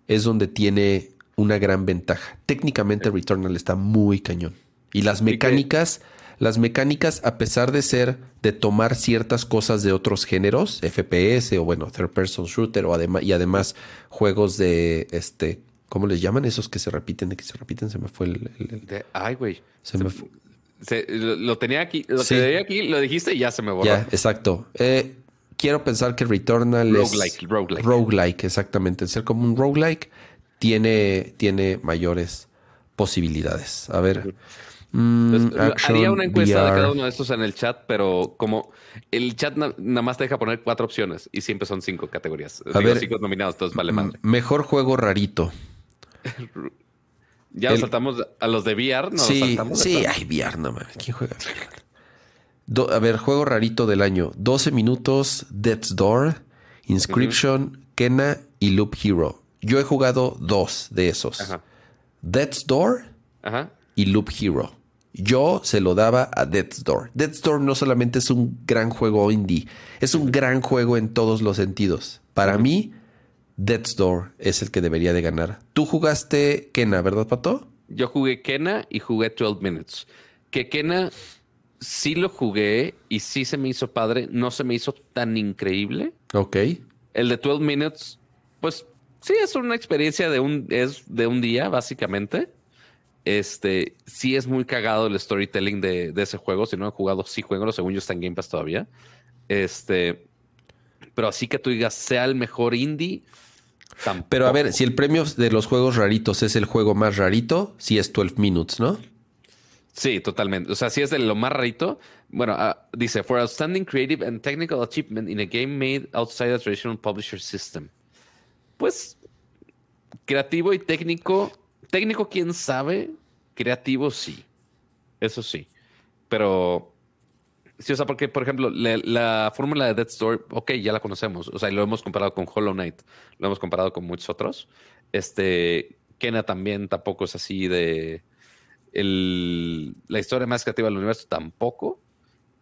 Speaker 1: es donde tiene una gran ventaja. Técnicamente Returnal está muy cañón. Y las mecánicas, las mecánicas, a pesar de ser, de tomar ciertas cosas de otros géneros, FPS o bueno, third person shooter o además, y además juegos de este, ¿cómo les llaman? Esos que se repiten, de que se repiten, se me fue el... el- el-
Speaker 2: De- ay, güey.
Speaker 1: Se me fu-
Speaker 2: Se- lo, lo tenía aquí, lo
Speaker 1: Sí.
Speaker 2: tenía aquí, lo dijiste y ya se me borró.
Speaker 1: Ya, exacto. Eh, quiero pensar que Returnal
Speaker 2: Roguelike,
Speaker 1: es...
Speaker 2: roguelike.
Speaker 1: Roguelike, exactamente. El ser como un roguelike tiene, tiene mayores posibilidades. A ver. Mm,
Speaker 2: Entonces, haría una encuesta de cada uno de estos en el chat, pero como el chat na- nada más te deja poner cuatro opciones y siempre son cinco categorías.
Speaker 1: A
Speaker 2: Digo,
Speaker 1: ver.
Speaker 2: cinco nominados, entonces vale madre.
Speaker 1: Mejor juego rarito.
Speaker 2: Ya
Speaker 1: el-
Speaker 2: nos saltamos a los de VR, ¿no?
Speaker 1: sí,
Speaker 2: saltamos
Speaker 1: sí, ay, VR, no mames. ¿Quién juega? Do- a ver, juego rarito del año. 12 minutos, Death's Door, Inscription, Kena y Loop Hero. Yo he jugado dos de esos.
Speaker 2: Ajá.
Speaker 1: Death's Door
Speaker 2: Ajá.
Speaker 1: y Loop Hero. Yo se lo daba a Death's Door. Death's Door no solamente es un gran juego indie, es un gran juego en todos los sentidos. Para mí, Death's Door es el que debería de ganar. Tú jugaste Kena, ¿verdad, Pato?
Speaker 2: Yo jugué Kena y jugué 12 Minutes. Que Kena sí lo jugué y sí se me hizo padre, no se me hizo tan increíble.
Speaker 1: Ok.
Speaker 2: El de 12 Minutes, pues sí es una experiencia de un, es de un día, básicamente. Este, sí es muy cagado el storytelling de, de ese juego. Si no han jugado, sí jueguenlo. Según yo está en Game Pass todavía. Este, pero así que tú digas, sea el mejor indie. Tampoco.
Speaker 1: Pero a ver, si el premio de los juegos raritos es el juego más rarito, sí es 12 Minutes, ¿no?
Speaker 2: Sí, totalmente. O sea, sí es de lo más rarito. Bueno, ah, dice, for outstanding creative and technical achievement in a game made outside the traditional publisher system. Pues, creativo y técnico. Técnico, quién sabe. Creativo, sí. Eso sí. Pero, sí, o sea, porque, por ejemplo, la, la fórmula de Death Store, ok, ya la conocemos. O sea, lo hemos comparado con Hollow Knight. Lo hemos comparado con muchos otros. Este, Kena también tampoco es así de el- la historia más creativa del universo tampoco.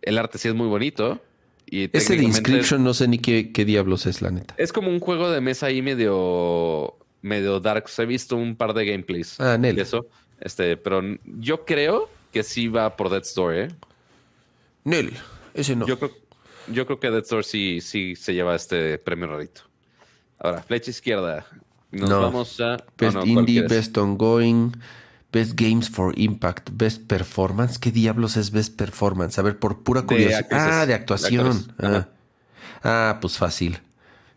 Speaker 2: El arte sí es muy bonito y
Speaker 1: Ese de Inscription no sé ni qué, qué diablos es, la neta.
Speaker 2: Es como un juego de mesa ahí medio, medio dark. He visto un par de gameplays
Speaker 1: Ah, Nel.
Speaker 2: eso. Este, pero yo creo que sí va por Death's Door, ¿eh?
Speaker 1: Nel, ese no.
Speaker 2: Yo creo, yo creo que Death's Door sí, sí se lleva este premio rarito. Ahora, flecha izquierda. Nos
Speaker 1: No.
Speaker 2: vamos a.
Speaker 1: Best
Speaker 2: oh, no, ¿cuál
Speaker 1: Indie? Best Ongoing, Best Games for Impact, Best Performance. ¿Qué diablos es Best Performance? A ver, por pura curiosidad. Ah, de actuación. Ah. Ah, pues fácil.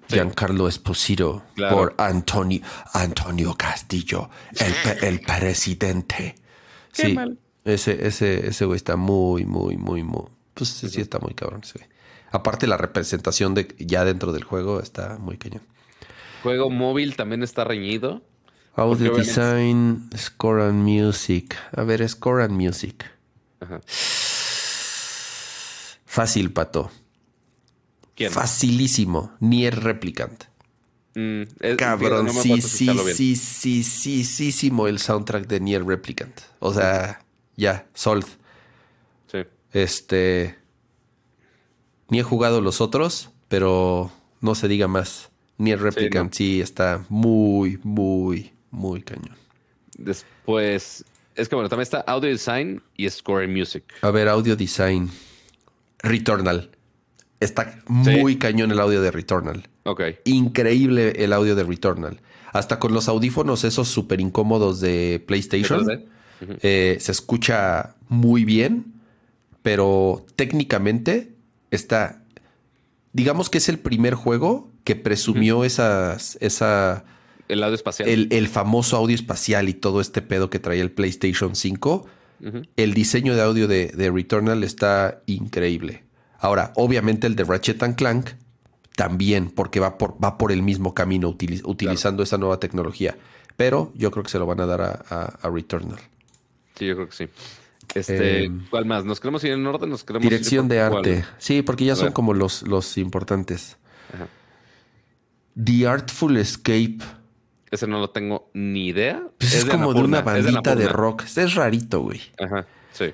Speaker 2: Sí.
Speaker 1: Giancarlo Esposito
Speaker 2: Claro.
Speaker 1: por Antonio, Antonio Castillo, el, el presidente.
Speaker 2: Qué
Speaker 1: sí,
Speaker 2: mal.
Speaker 1: ese, ese, ese güey está muy, muy, muy, muy. Pues sí, está muy cabrón ese güey. Aparte, la representación de ya dentro del juego está muy cañón.
Speaker 2: Juego móvil también está reñido.
Speaker 1: Audio design, score and music. A ver, score and music.
Speaker 2: Ajá.
Speaker 1: Fácil, pato.
Speaker 2: ¿Quién?
Speaker 1: Facilísimo. Nier Replicant.
Speaker 2: Mm, es-
Speaker 1: Cabrón,
Speaker 2: no
Speaker 1: sí, sí, sí, sí, sí, sí, sí, el soundtrack de Nier Replicant. O sea, ya, sold.
Speaker 2: Sí.
Speaker 1: Este. Ni he jugado los otros, pero no se diga más. Nier Replicant sí, está muy, muy, muy cañón.
Speaker 2: Después, es que bueno, también está Audio Design y Score Music.
Speaker 1: A ver, audio design. Returnal. Está muy cañón el audio de Returnal.
Speaker 2: Ok.
Speaker 1: Increíble el audio de Returnal. Hasta con los audífonos esos súper incómodos de PlayStation.
Speaker 2: ¿De 3D?
Speaker 1: eh, se escucha muy bien, pero técnicamente está... Digamos que es el primer juego que presumió esas, esa,
Speaker 2: El audio espacial.
Speaker 1: el, el famoso audio espacial y todo este pedo que traía el PlayStation 5.
Speaker 2: Ujú.
Speaker 1: El diseño de audio de, de Returnal está increíble. Ahora, obviamente el de Ratchet and Clank también, porque va por, va por el mismo camino utili- utilizando esa nueva tecnología. Pero yo creo que se lo van a dar a, a- a Returnal.
Speaker 2: Sí, yo creo que sí. Este,
Speaker 1: Em,
Speaker 2: ¿cuál más? ¿Nos queremos ir en orden? ¿Nos queremos ir
Speaker 1: Dirección de
Speaker 2: cuál?
Speaker 1: arte. Sí, porque ya son como los, los importantes.
Speaker 2: Ajá.
Speaker 1: The Artful Escape.
Speaker 2: Ese no lo tengo ni idea.
Speaker 1: Pues es,
Speaker 2: de
Speaker 1: como de una bandita de, rock. Este es rarito, güey.
Speaker 2: Ajá, sí.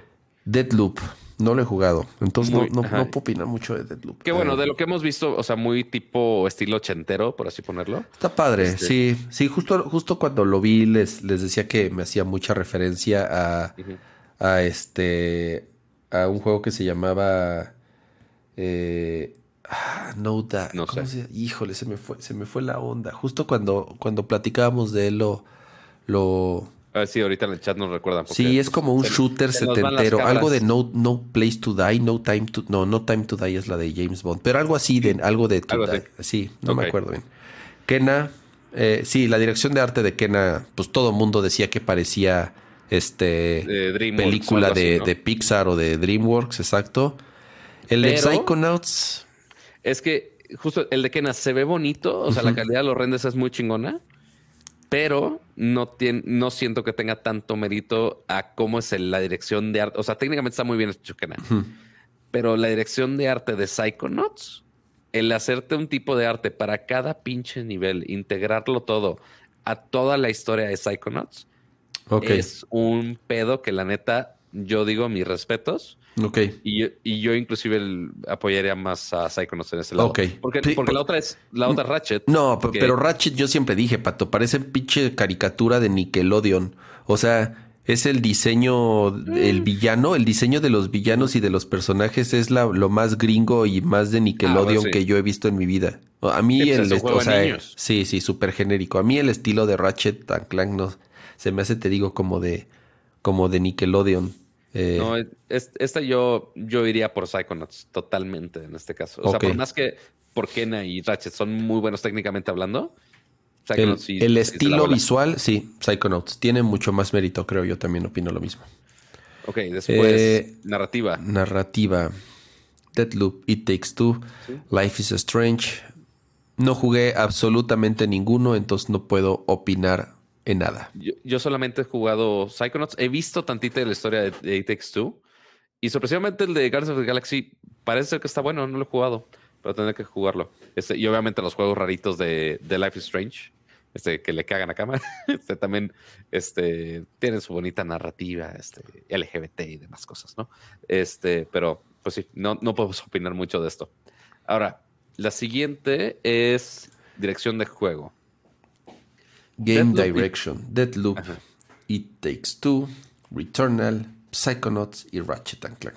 Speaker 1: Deadloop. No lo he jugado. Entonces
Speaker 2: Muy-
Speaker 1: no, no, no puedo opinar mucho de Deadloop.
Speaker 2: Qué bueno, de lo que hemos visto, o sea, muy tipo estilo ochentero, por así ponerlo.
Speaker 1: Está padre,
Speaker 2: Este-
Speaker 1: sí. Sí, justo, justo cuando lo vi les, les decía que me hacía mucha referencia a, a este a un juego que se llamaba eh, ah, No Da-
Speaker 2: No
Speaker 1: ¿cómo
Speaker 2: sé.
Speaker 1: se- Híjole, se me fue, se me fue la onda. Justo cuando, cuando platicábamos de él lo, lo
Speaker 2: A ver si ahorita en el chat nos recuerdan.
Speaker 1: Sí, es como un shooter
Speaker 2: se
Speaker 1: setentero, algo de no, no place to die, no time to no, no time to die es la de James Bond, pero algo así de algo de to
Speaker 2: Algo
Speaker 1: die.
Speaker 2: así.
Speaker 1: Sí, no me acuerdo bien. Kena, eh, sí, la dirección de arte de Kena, pues todo mundo decía que parecía este
Speaker 2: De
Speaker 1: película
Speaker 2: así,
Speaker 1: de,
Speaker 2: ¿no?
Speaker 1: de Pixar o de DreamWorks, exacto. El de
Speaker 2: Pero-
Speaker 1: Psychonauts,
Speaker 2: Es que justo el de Kena se ve bonito, o sea, la calidad de los renders es muy chingona, pero no, tiene, no siento que tenga tanto mérito a cómo es el- la dirección de arte. O sea, técnicamente está muy bien hecho Kena, pero la dirección de arte de Psychonauts, el hacerte un tipo de arte para cada pinche nivel, integrarlo todo a toda la historia de Psychonauts,
Speaker 1: ok,
Speaker 2: es un pedo que la neta, yo digo mis respetos.
Speaker 1: Ok.
Speaker 2: Y yo, y yo inclusive el- apoyaría más a Psychonauts en ese lado.
Speaker 1: Ok.
Speaker 2: Porque,
Speaker 1: Sí,
Speaker 2: porque
Speaker 1: por-
Speaker 2: la otra es la otra Ratchet.
Speaker 1: No,
Speaker 2: que-
Speaker 1: pero Ratchet yo siempre dije, Pato, parece pinche caricatura de Nickelodeon. O sea, es el diseño, el villano, el diseño de los villanos y de los personajes es la- lo más gringo y más de Nickelodeon
Speaker 2: Ah, bueno, sí.
Speaker 1: que yo he visto en mi vida. A mí
Speaker 2: pues,
Speaker 1: el,
Speaker 2: juego
Speaker 1: o sea,
Speaker 2: niños.
Speaker 1: sí, sí, súper genérico. A mí el estilo de Ratchet and Clank no se me hace, te digo, como de, como de Nickelodeon. Eh,
Speaker 2: No, es- esta yo, yo iría por Psychonauts totalmente en este caso. O sea, por más que por Kena y Ratchet son muy buenos técnicamente hablando.
Speaker 1: el,
Speaker 2: Psychonauts sí-
Speaker 1: el estilo visual, sí, Psychonauts. Tiene mucho más mérito, creo. Yo también opino lo mismo.
Speaker 2: Ok, después
Speaker 1: Eh,
Speaker 2: narrativa.
Speaker 1: narrativa. Deadloop, It Takes Two,
Speaker 2: Sí.
Speaker 1: Life is Strange. No jugué absolutamente ninguno, entonces no puedo opinar en nada.
Speaker 2: Yo, yo solamente he jugado Psychonauts. He visto tantita de la historia de, de Takes Two. Y sorpresivamente el de Guardians of the Galaxy parece ser que está bueno. No lo he jugado, pero tendré que jugarlo. Este, y obviamente los juegos raritos de, de Life is Strange, este, que le cagan a cama, este, también este, tienen su bonita narrativa este, LGBT y demás cosas, ¿no? Este, pero pues sí, no, no podemos opinar mucho de esto. Ahora, la siguiente es dirección de juego.
Speaker 1: Game Direction, Deadloop, It Takes Two, Returnal, Psychonauts y Ratchet and Clank.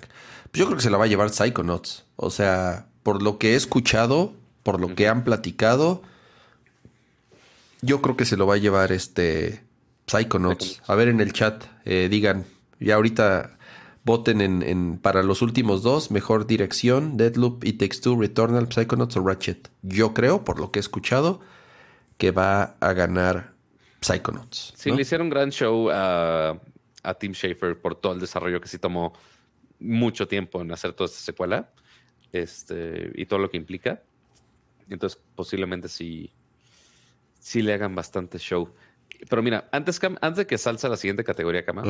Speaker 1: Pues yo creo que se la va a llevar Psychonauts. O sea, por lo que he escuchado, por lo que han platicado, yo creo que se lo va a llevar este Psychonauts. A ver en el chat, eh, digan, ya ahorita voten en, para los últimos dos, mejor dirección, Deadloop, It Takes Two, Returnal, Psychonauts o Ratchet. Yo creo, por lo que he escuchado, que va a ganar Psychonauts.
Speaker 2: Sí, le hicieron un gran show a, a Tim Schafer por todo el desarrollo que sí tomó mucho tiempo en hacer toda esta secuela este, y todo lo que implica. Entonces, posiblemente sí, sí le hagan bastante show. Pero mira, antes, antes de que salsa la siguiente categoría, Kama,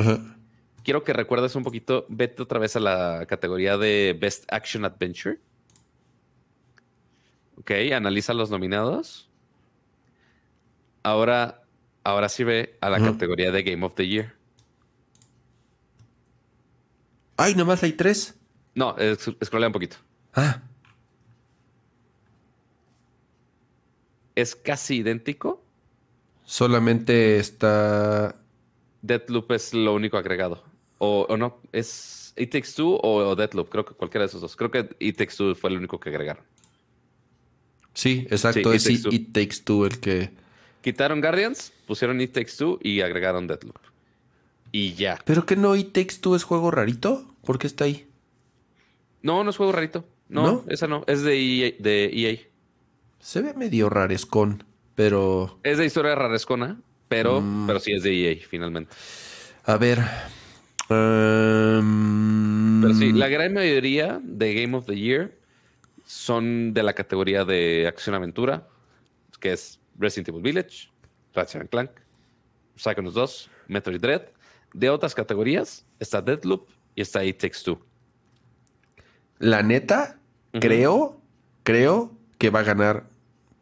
Speaker 2: quiero que recuerdes un poquito, vete otra vez a la categoría de Best Action Adventure. Ok, analiza los nominados. Ahora, ahora sí ve a la categoría de Game of the Year.
Speaker 1: Ay, nomás hay tres.
Speaker 2: No, escrolea un poquito.
Speaker 1: Ah.
Speaker 2: Es casi idéntico.
Speaker 1: Solamente está.
Speaker 2: Deathloop es lo único agregado. O, no, es It Takes Two o, Deathloop. Creo que cualquiera de esos dos. Creo que It Takes Two fue el único que agregaron.
Speaker 1: Sí, exacto. es It Takes Two el que.
Speaker 2: Quitaron Guardians, pusieron It Takes Two y agregaron Deathloop. Y ya.
Speaker 1: ¿Pero que no It Takes Two es juego rarito? ¿Por qué está ahí?
Speaker 2: No, no es juego rarito. No, esa no. Es de EA, de EA.
Speaker 1: Se ve medio rarescon, pero.
Speaker 2: Es de historia rarescona, pero, mm. pero sí es de EA, finalmente.
Speaker 1: A ver. Em,
Speaker 2: pero sí, la gran mayoría de Game of the Year son de la categoría de acción-aventura, que es Resident Evil Village, Ratchet Clank, Psychonauts 2, Metroid Dread. De otras categorías está Deadloop y está It Takes Two.
Speaker 1: La neta, creo, creo que va a ganar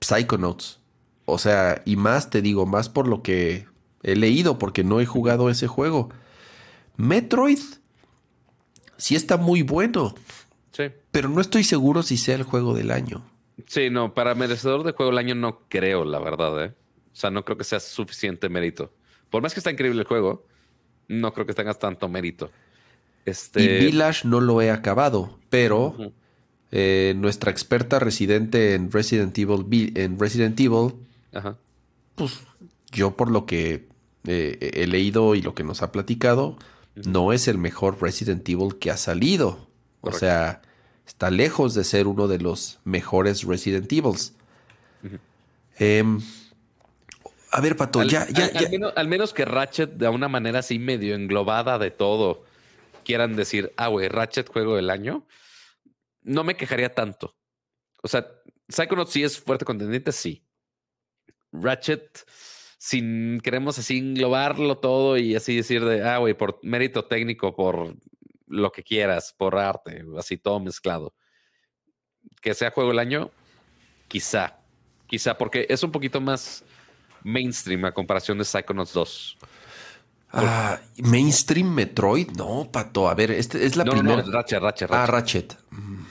Speaker 1: Psychonauts. O sea, y más te digo, más por lo que he leído, porque no he jugado ese juego. Metroid sí está muy bueno.
Speaker 2: Sí.
Speaker 1: Pero no estoy seguro si sea el juego del año.
Speaker 2: Sí, no, para merecedor de juego del año no creo, la verdad, ¿eh? O sea, no creo que sea suficiente mérito. Por más que está increíble el juego, no creo que tengas tanto mérito. Este...
Speaker 1: Y Village no lo he acabado, pero eh, nuestra experta residente en Resident Evil, en Resident Evil pues yo por lo que eh, he leído y lo que nos ha platicado, no es el mejor Resident Evil que ha salido. O sea, está lejos de ser uno de los mejores Resident Evils. Em, a ver, Pato, ya, ya,
Speaker 2: al, menos, que Ratchet, de una manera así medio englobada de todo, quieran decir, ah, güey, Ratchet juego del año, no me quejaría tanto. O sea, Psychonauts sí es fuerte contendiente, sí. Ratchet, sin queremos así englobarlo todo y así decir de, ah, güey, por mérito técnico, por lo que quieras, por arte, así todo mezclado. Que sea juego del año, quizá, quizá, porque es un poquito más mainstream a comparación de Psychonauts 2.
Speaker 1: Ah, mainstream Metroid, no, pato. A ver, este es la primera.
Speaker 2: No, Ratchet, Ratchet,
Speaker 1: Ah, Ratchet. Mm.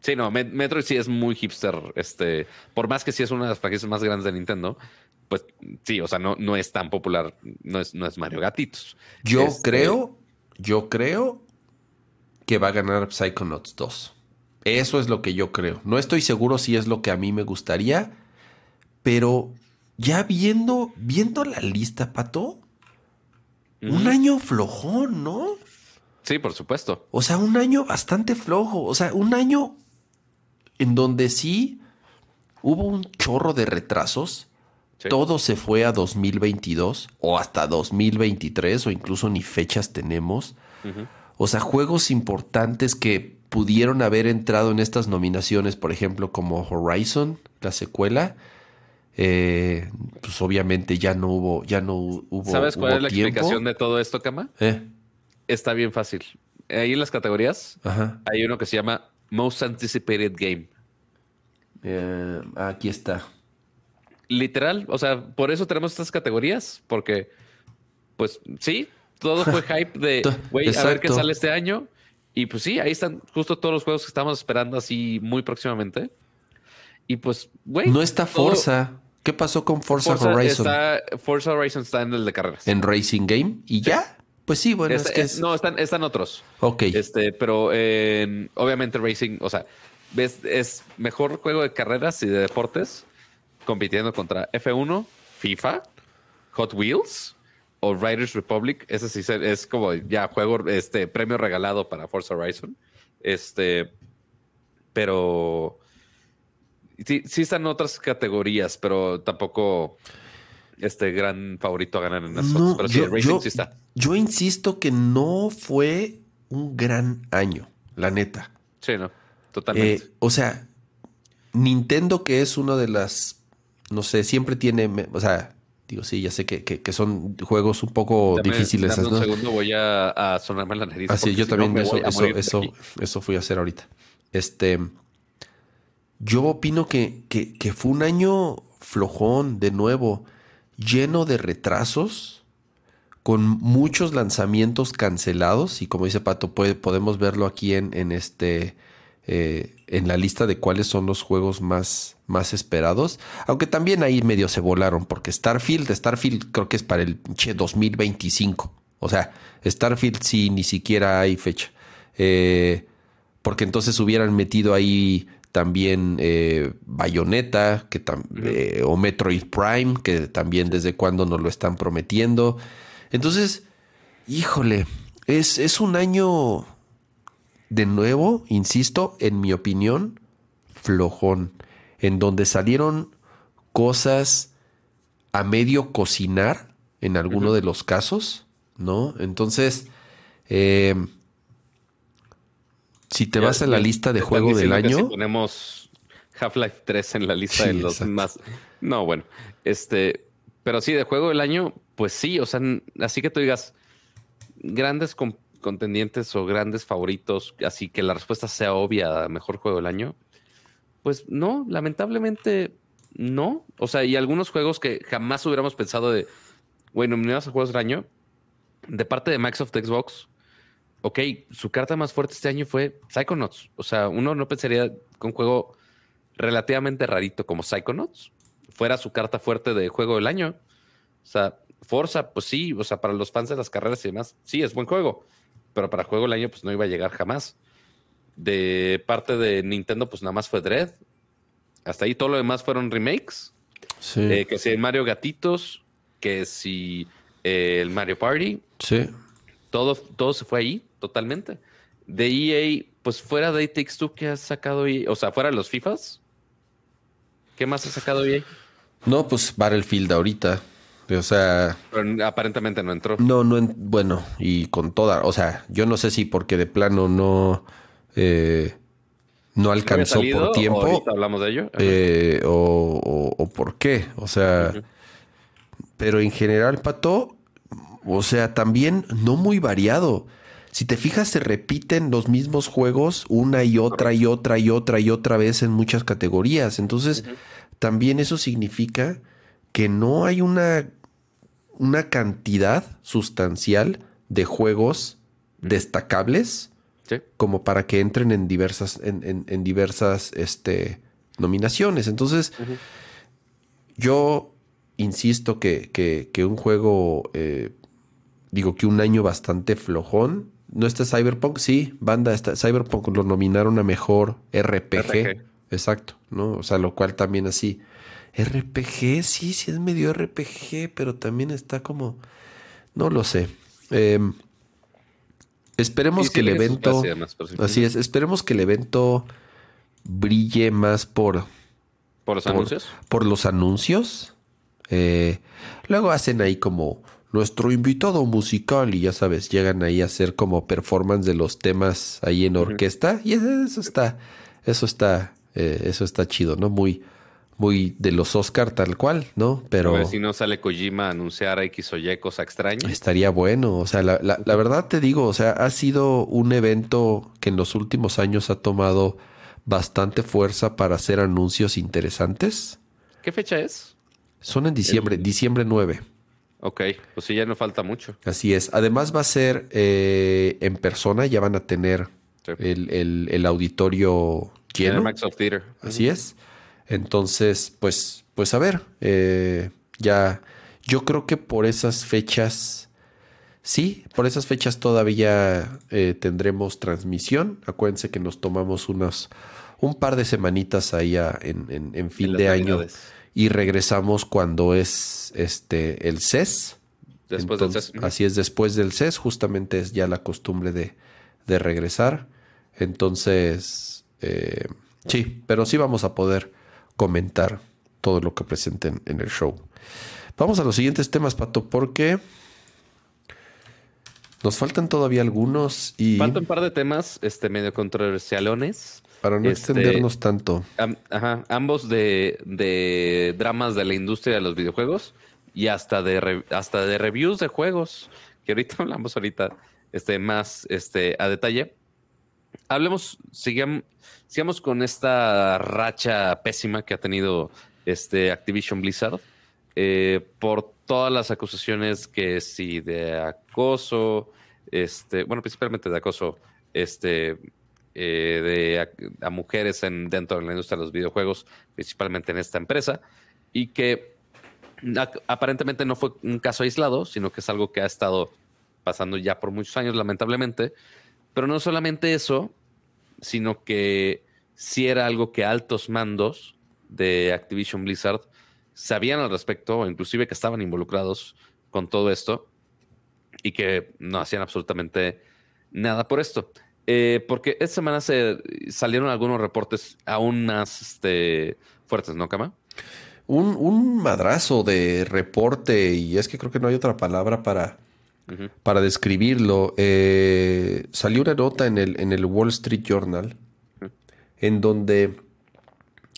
Speaker 2: Sí, no, Metroid sí es muy hipster. Este, por más que sí es una de las franquicias más grandes de Nintendo, pues sí, o sea, no, no es tan popular, no es, no es Mario Gatitos.
Speaker 1: Yo este, creo, yo creo que va a ganar Psychonauts 2. Eso es lo que yo creo. No estoy seguro si es lo que a mí me gustaría, pero ya viendo, viendo la lista, Pato, un año flojón, ¿no?
Speaker 2: Sí, por supuesto.
Speaker 1: O sea, un año bastante flojo. O sea, un año en donde sí hubo un chorro de retrasos. Todo se fue a 2022 o hasta 2023 o incluso ni fechas tenemos. O sea, juegos importantes que pudieron haber entrado en estas nominaciones, por ejemplo, como Horizon, la secuela, eh, pues obviamente ya no hubo, ya no hubo.
Speaker 2: ¿Sabes cuál es la explicación de todo esto, Kama?
Speaker 1: Eh.
Speaker 2: Está bien fácil. Ahí en las categorías hay uno que se llama Most Anticipated Game.
Speaker 1: Eh, aquí está.
Speaker 2: Literal, o sea, por eso tenemos estas categorías, porque, pues sí, todo fue hype de, güey, a ver qué sale este año. Y pues sí, ahí están justo todos los juegos que estamos esperando así muy próximamente. Y pues, güey.
Speaker 1: No está Forza. ¿Qué pasó con Forza, Horizon?
Speaker 2: Forza Horizon está en el de carreras.
Speaker 1: En Racing Game y ya. Pues sí, bueno, es, que es...
Speaker 2: No, están, están otros.
Speaker 1: Ok.
Speaker 2: Este, pero obviamente Racing, o sea, ves, es mejor juego de carreras y de deportes compitiendo contra F1, FIFA, Hot Wheels o Riders Republic. Ese sí es como ya juego, este premio regalado para Forza Horizon. Este, pero sí, sí están otras categorías, pero tampoco este gran favorito a ganar en las Pero sí, Racing sí está.
Speaker 1: Yo insisto que no fue un gran año, la neta.
Speaker 2: Sí, no, totalmente.
Speaker 1: Eh, o sea, Nintendo, que es una de las, no sé, siempre tiene, o sea, digo, sí, ya sé que, que, son juegos un poco difíciles.
Speaker 2: Dame un segundo, voy a, sonarme la nariz.
Speaker 1: Así, yo también eso, eso, eso, eso fui a hacer ahorita. Este, yo opino que, que, que fue un año flojón, de nuevo, lleno de retrasos con muchos lanzamientos cancelados y como dice Pato, puede, podemos verlo aquí en, en este eh, en la lista de cuáles son los juegos más, más esperados. Aunque también ahí medio se volaron, porque Starfield, Starfield creo que es para el 2025. O sea, Starfield sí ni siquiera hay fecha. Eh, porque entonces hubieran metido ahí también eh, Bayonetta que eh, o Metroid Prime, que también desde cuando nos lo están prometiendo. Entonces, híjole, es, es un año de nuevo, insisto, en mi opinión, flojón, en donde salieron cosas a medio cocinar en alguno de los casos, ¿no? Entonces, eh, si te vas a la lista de juego del año. Si
Speaker 2: ponemos Half-Life 3 en la lista de los más. No, bueno, este, pero sí, de juego del año, pues sí, o sea, así que tú digas grandes contendientes o grandes favoritos, así que la respuesta sea obvia, mejor juego del año. Pues no, lamentablemente no. O sea, y algunos juegos que jamás hubiéramos pensado de, bueno, nominados a juegos del año, de parte de Microsoft Xbox, ok, su carta más fuerte este año fue Psychonauts. O sea, uno no pensaría que un juego relativamente rarito como Psychonauts fuera su carta fuerte de juego del año. O sea, Forza, pues sí, o sea, para los fans de las carreras y demás, sí, es buen juego, pero para juego del año, pues no iba a llegar jamás. De parte de Nintendo, pues nada más fue Dread. Hasta ahí todo lo demás fueron remakes. Sí. Eh, que si el Mario Gatitos, que si eh, el Mario Party.
Speaker 1: Sí.
Speaker 2: Todo, todo se fue ahí totalmente. De EA, pues fuera de It Takes Two, ¿qué has sacado EA? O sea, fuera de los FIFAs, ¿qué más ha sacado EA?
Speaker 1: No, pues Battlefield ahorita. O sea.
Speaker 2: Pero aparentemente no entró.
Speaker 1: No, no, bueno, y con toda. O sea, yo no sé si porque de plano no. Eh, no alcanzó por tiempo.
Speaker 2: hablamos de ello.
Speaker 1: Eh, o, por qué. O sea. Pero en general, Pato. O sea, también no muy variado si te fijas, se repiten los mismos juegos una y otra y otra y otra y otra vez en muchas categorías. Entonces, también eso significa que no hay una, una cantidad sustancial de juegos destacables como para que entren en diversas, en, diversas este, nominaciones. Entonces, yo insisto que, que, un juego, eh, digo que un año bastante flojón, no está Cyberpunk, sí, banda, está, Cyberpunk lo nominaron a mejor RPG. Exacto, ¿no? O sea, lo cual también así. RPG, sí, sí es medio RPG, pero también está como. No lo sé. Em, esperemos que el evento. así es, esperemos que el evento brille más por.
Speaker 2: ¿Por los anuncios?
Speaker 1: Por los anuncios. Eh, luego hacen ahí como nuestro invitado musical y ya sabes, llegan ahí a hacer como performance de los temas ahí en orquesta y eso está, eso está, eh, eso está chido, ¿no? Muy, muy de los Oscar tal cual, ¿no? Pero...
Speaker 2: A ver si no sale Kojima a anunciar X o Y cosa extraña.
Speaker 1: Estaría bueno, o sea, la, la, la verdad te digo, o sea, ha sido un evento que en los últimos años ha tomado bastante fuerza para hacer anuncios interesantes.
Speaker 2: ¿Qué fecha es?
Speaker 1: Son en diciembre, diciembre 9.
Speaker 2: Ok, pues sí, ya no falta mucho.
Speaker 1: Así es. Además va a ser eh, en persona, ya van a tener el, auditorio lleno.
Speaker 2: El Microsoft Theater.
Speaker 1: Así es. Entonces, pues, pues a ver, eh, ya yo creo que por esas fechas, sí, por esas fechas todavía eh, tendremos transmisión. Acuérdense que nos tomamos unos, un par de semanitas ahí en, fin de año y regresamos cuando es este el CES.
Speaker 2: Después del CES.
Speaker 1: Así es, después del CES, justamente es ya la costumbre de, de regresar. Entonces, eh, sí, pero sí vamos a poder comentar todo lo que presenten en el show. Vamos a los siguientes temas, Pato, porque nos faltan todavía algunos y...
Speaker 2: Faltan un par de temas este, medio controversialones.
Speaker 1: Para no este, extendernos tanto.
Speaker 2: ajá, ambos de, de, dramas de la industria de los videojuegos y hasta de, hasta de reviews de juegos, que ahorita hablamos ahorita este, más este, a detalle. Hablemos, sigamos, sigamos con esta racha pésima que ha tenido este Activision Blizzard eh, por todas las acusaciones que sí de acoso, este, bueno, principalmente de acoso, este, eh, de a, mujeres en, dentro de la industria de los videojuegos, principalmente en esta empresa, y que aparentemente no fue un caso aislado, sino que es algo que ha estado pasando ya por muchos años, lamentablemente. Pero no solamente eso, sino que sí era algo que altos mandos de Activision Blizzard sabían al respecto, inclusive que estaban involucrados con todo esto y que no hacían absolutamente nada por esto. Eh, porque esta semana se salieron algunos reportes aún más este, fuertes, ¿no, Kama?
Speaker 1: Un, madrazo de reporte, y es que creo que no hay otra palabra para, para describirlo. Eh, salió una nota en el, en el Wall Street Journal, en donde,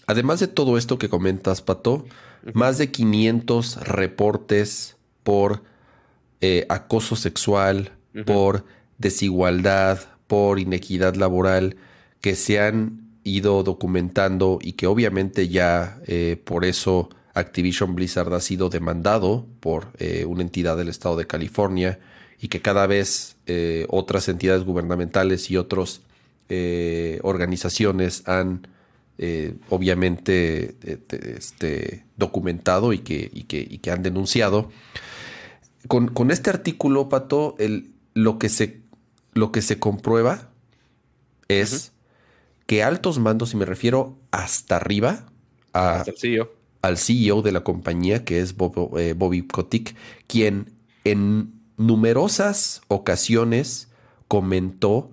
Speaker 1: además de todo esto que comentas, Pato, más de 500 reportes por eh, acoso sexual, por desigualdad, por inequidad laboral que se han ido documentando y que obviamente ya eh, por eso Activision Blizzard ha sido demandado por eh, una entidad del estado de California y que cada vez otras entidades gubernamentales y otras organizaciones han eh, obviamente eh, este, documentado y que, que, han denunciado. Con, este artículo, Pato, el, lo, que se, lo que se comprueba es que altos mandos, y me refiero hasta arriba, a,
Speaker 2: CEO.
Speaker 1: Al CEO de la compañía, que es eh, Bobby Kotick, quien en numerosas ocasiones comentó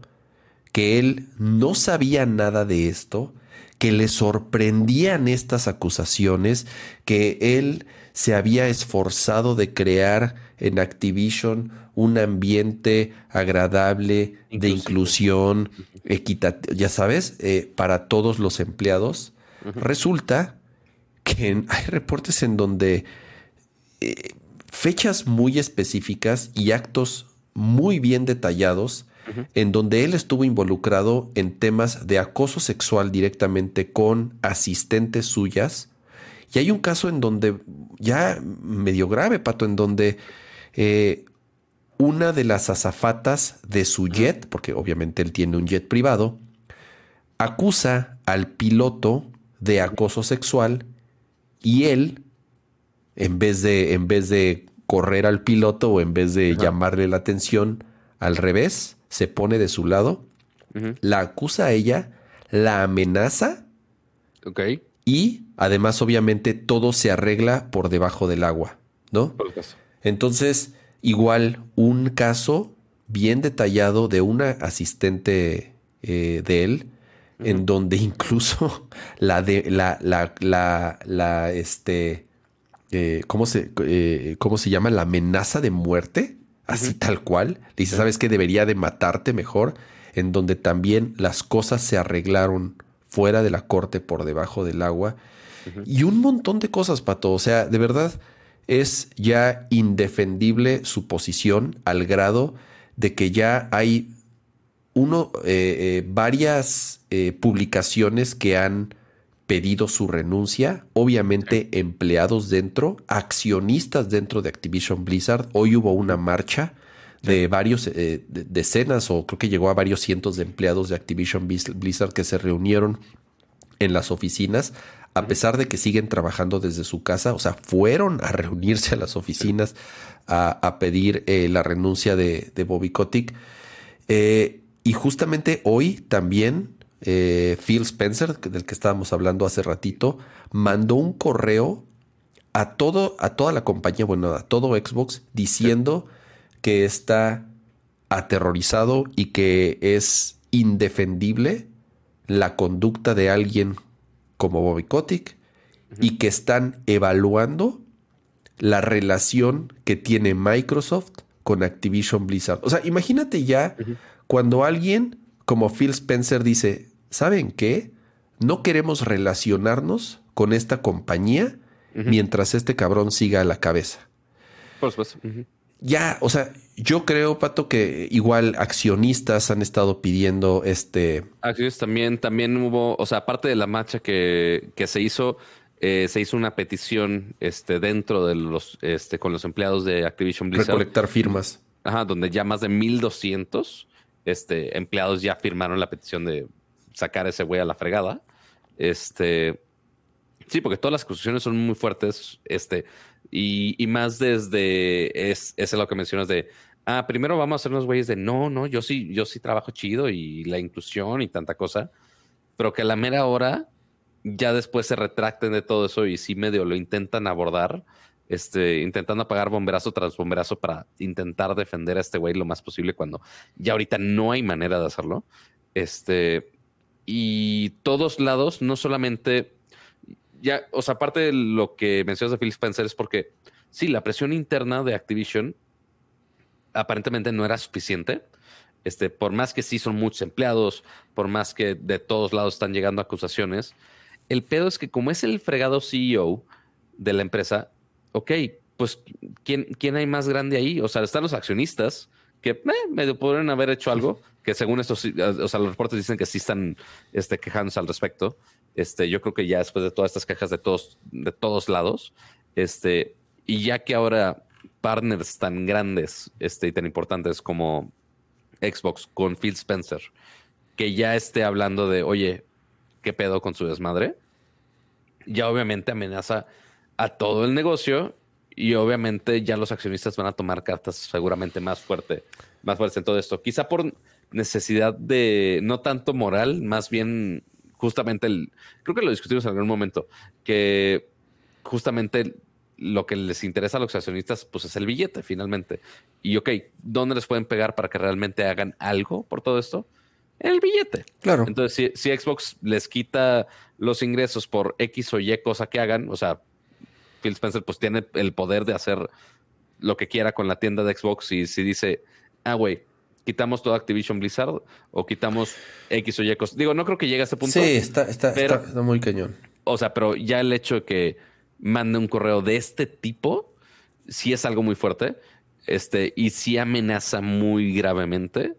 Speaker 1: que él no sabía nada de esto, que le sorprendían estas acusaciones, que él se había esforzado de crear en Activision un ambiente agradable de inclusión, equitativo, ya sabes, eh, para todos los empleados. Resulta que hay reportes en donde eh, fechas muy específicas y actos muy bien detallados en donde él estuvo involucrado en temas de acoso sexual directamente con asistentes suyas. Y hay un caso en donde, ya medio grave, Pato, en donde eh, una de las azafatas de su jet, porque obviamente él tiene un jet privado, acusa al piloto de acoso sexual y él, en vez de, en vez de correr al piloto o en vez de llamarle la atención, al revés, se pone de su lado, la acusa a ella, la amenaza.
Speaker 2: Ok.
Speaker 1: Y además, obviamente, todo se arregla por debajo del agua, ¿no? Entonces, igual, un caso bien detallado de una asistente eh, de él, en donde incluso la de la, la, la, la este, eh, ¿cómo se, eh, ¿cómo se llama? La amenaza de muerte así tal cual. Le dice, ¿sabes qué? Debería de matarte mejor, en donde también las cosas se arreglaron fuera de la corte por debajo del agua. Y un montón de cosas, Pato. O sea, de verdad es ya indefendible su posición al grado de que ya hay uno, eh, eh, varias eh, publicaciones que han pedido su renuncia, obviamente empleados dentro, accionistas dentro de Activision Blizzard. Hoy hubo una marcha de varios, eh, decenas o creo que llegó a varios cientos de empleados de Activision Blizzard que se reunieron en las oficinas, a pesar de que siguen trabajando desde su casa, o sea, fueron a reunirse a las oficinas a, pedir eh, la renuncia de, Bobby Kotick. Eh, y justamente hoy también Phil Spencer, del que estábamos hablando hace ratito, mandó un correo a todo, a toda la compañía, bueno, a todo Xbox, diciendo que está aterrorizado y que es indefendible la conducta de alguien como Bobby Kotick y que están evaluando la relación que tiene Microsoft con Activision Blizzard. O sea, imagínate ya cuando alguien como Phil Spencer dice, ¿saben qué? No queremos relacionarnos con esta compañía mientras este cabrón siga a la cabeza.
Speaker 2: Por supuesto.
Speaker 1: Ya, o sea, yo creo, Pato, que igual accionistas han estado pidiendo este.
Speaker 2: Accionistas también, también hubo, o sea, aparte de la marcha que, que se hizo, eh, se hizo una petición este, dentro de los, este, con los empleados de Activision Blizzard.
Speaker 1: Recolectar firmas.
Speaker 2: Ajá, donde ya más de 1200 este, empleados ya firmaron la petición de sacar ese güey a la fregada. Este, Sí, porque todas las acusaciones son muy fuertes, este, y, y más desde, es, es lo que mencionas de, ah, primero vamos a hacer unos güeyes de, no, no, yo sí, yo sí trabajo chido y la inclusión y tanta cosa, pero que a la mera hora ya después se retracten de todo eso y sí medio lo intentan abordar, este, intentando apagar bomberazo tras bomberazo para intentar defender a este güey lo más posible cuando ya ahorita no hay manera de hacerlo. Este, y todos lados, no solamente ya, o sea, aparte de lo que mencionas de Phil Spencer es porque sí, la presión interna de Activision aparentemente no era suficiente. Este, por más que sí son muchos empleados, por más que de todos lados están llegando acusaciones, el pedo es que como es el fregado CEO de la empresa, ok, pues ¿quién, quién hay más grande ahí? O sea, están los accionistas que eh, medio podrían haber hecho algo, que según estos, o sea, los reportes dicen que sí están este, quejándose al respecto. Este, yo creo que ya después de todas estas quejas de todos, de todos lados, este, y ya que ahora partners tan grandes este, y tan importantes como Xbox con Phil Spencer, que ya esté hablando de, oye, ¿qué pedo con su desmadre? Ya obviamente amenaza a todo el negocio y obviamente ya los accionistas van a tomar cartas seguramente más fuerte, más fuertes en todo esto. Quizá por necesidad de no tanto moral, más bien justamente el, creo que lo discutimos en algún momento, que justamente lo que les interesa a los accionistas, pues es el billete finalmente. Y ok, ¿dónde les pueden pegar para que realmente hagan algo por todo esto? El billete.
Speaker 1: Claro.
Speaker 2: Entonces, si, Xbox les quita los ingresos por X o Y cosa que hagan, o sea, Phil Spencer pues tiene el poder de hacer lo que quiera con la tienda de Xbox y si dice, ah, güey, quitamos todo Activision Blizzard o quitamos X o Y cosas. Digo, no creo que llegue a ese punto.
Speaker 1: Sí, está, está, está, muy cañón.
Speaker 2: O sea, pero ya el hecho de que mande un correo de este tipo, sí es algo muy fuerte. Este, y sí amenaza muy gravemente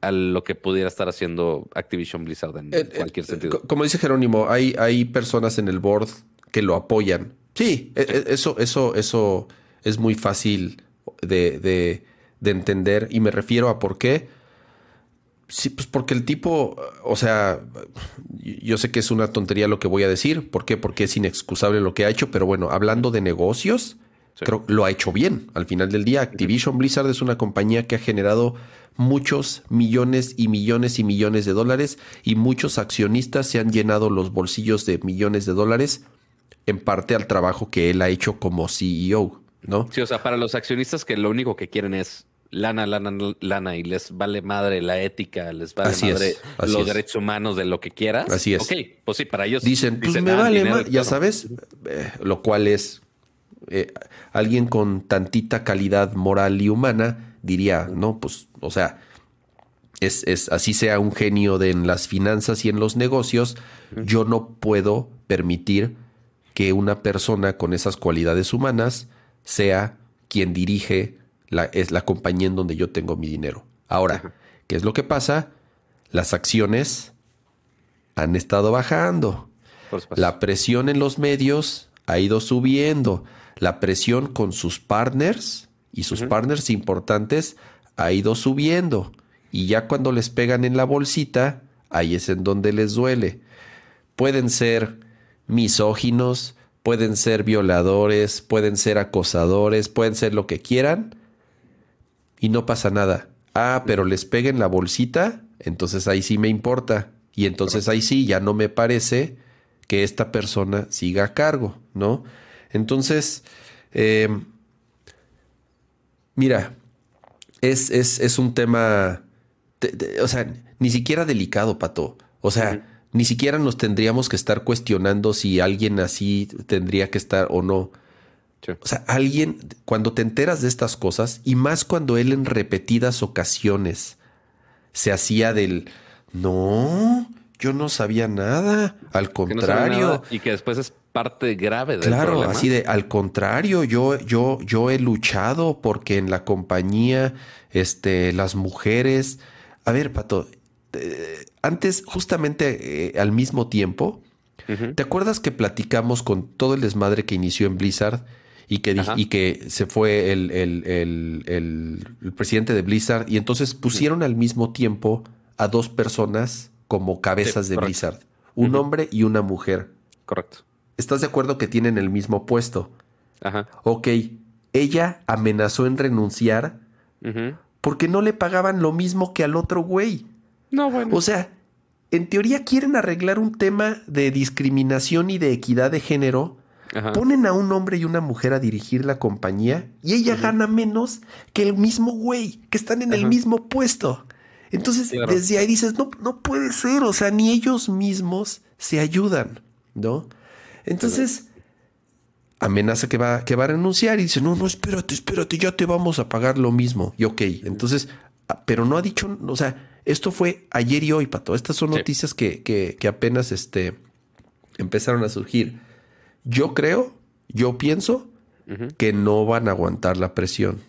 Speaker 2: a lo que pudiera estar haciendo Activision Blizzard en eh, eh, cualquier sentido.
Speaker 1: Como dice Jerónimo, hay, hay personas en el board que lo apoyan. Sí, e, e, eso, eso, eso es muy fácil de de entender y me refiero a por qué. Sí, pues porque el tipo, o sea, yo sé que es una tontería lo que voy a decir. ¿Por qué? Porque es inexcusable lo que ha hecho, pero bueno, hablando de negocios, creo que lo ha hecho bien. Al final del día, Activision Blizzard es una compañía que ha generado muchos millones y millones y millones de dólares y muchos accionistas se han llenado los bolsillos de millones de dólares en parte al trabajo que él ha hecho como CEO, ¿no?
Speaker 2: Sí, o sea, para los accionistas que lo único que quieren es lana, lana, lana y les vale madre la ética, les vale madre los derechos humanos de lo que quieras.
Speaker 1: Así es.
Speaker 2: Ok, pues sí, para ellos.
Speaker 1: Dicen, pues me ah, vale ya sabes, eh, lo cual es eh, alguien con tantita calidad moral y humana diría, no, pues, o sea, es, es así sea un genio de en las finanzas y en los negocios, yo no puedo permitir que una persona con esas cualidades humanas sea quien dirige es la compañía en donde yo tengo mi dinero. Ahora, ¿qué es lo que pasa? Las acciones han estado bajando. La presión en los medios ha ido subiendo. La presión con sus partners y sus partners importantes ha ido subiendo. Y ya cuando les pegan en la bolsita, ahí es en donde les duele. Pueden ser misóginos, pueden ser violadores, pueden ser acosadores, pueden ser lo que quieran y no pasa nada. Ah, pero les peguen la bolsita, entonces ahí sí me importa. Y entonces ahí sí ya no me parece que esta persona siga a cargo, ¿no? Entonces, em, mira, es, es, un tema, o sea, ni siquiera delicado, Pato. O sea, ni siquiera nos tendríamos que estar cuestionando si alguien así tendría que estar o no. O sea, alguien, cuando te enteras de estas cosas, y más cuando él en repetidas ocasiones se hacía del, no, yo no sabía nada, al contrario.
Speaker 2: y que después es parte grave del
Speaker 1: claro, así de, al contrario, yo, yo, yo he luchado porque en la compañía, este, las mujeres, a ver, Pato, eh, antes, justamente eh, al mismo tiempo, ¿te acuerdas que platicamos con todo el desmadre que inició en Blizzard? y que, y que se fue el, el, presidente de Blizzard y entonces pusieron al mismo tiempo a dos personas como cabezas de Blizzard, un hombre y una mujer.
Speaker 2: Correcto.
Speaker 1: ¿Estás de acuerdo que tienen el mismo puesto? Ajá. Ok, ella amenazó en renunciar porque no le pagaban lo mismo que al otro güey.
Speaker 2: No, bueno.
Speaker 1: O sea, en teoría quieren arreglar un tema de discriminación y de equidad de género Ponen a un hombre y una mujer a dirigir la compañía y ella gana menos que el mismo güey, que están en el mismo puesto. Entonces, desde ahí dices, no, no puede ser, o sea, ni ellos mismos se ayudan, ¿no? Entonces, amenaza que va, que va a renunciar y dice, no, no, espérate, espérate, ya te vamos a pagar lo mismo. Y ok, entonces, ah, pero no ha dicho, o sea, esto fue ayer y hoy, Pato. Estas son noticias que, que, que apenas este, empezaron a surgir. Yo creo, yo pienso que no van a aguantar la presión.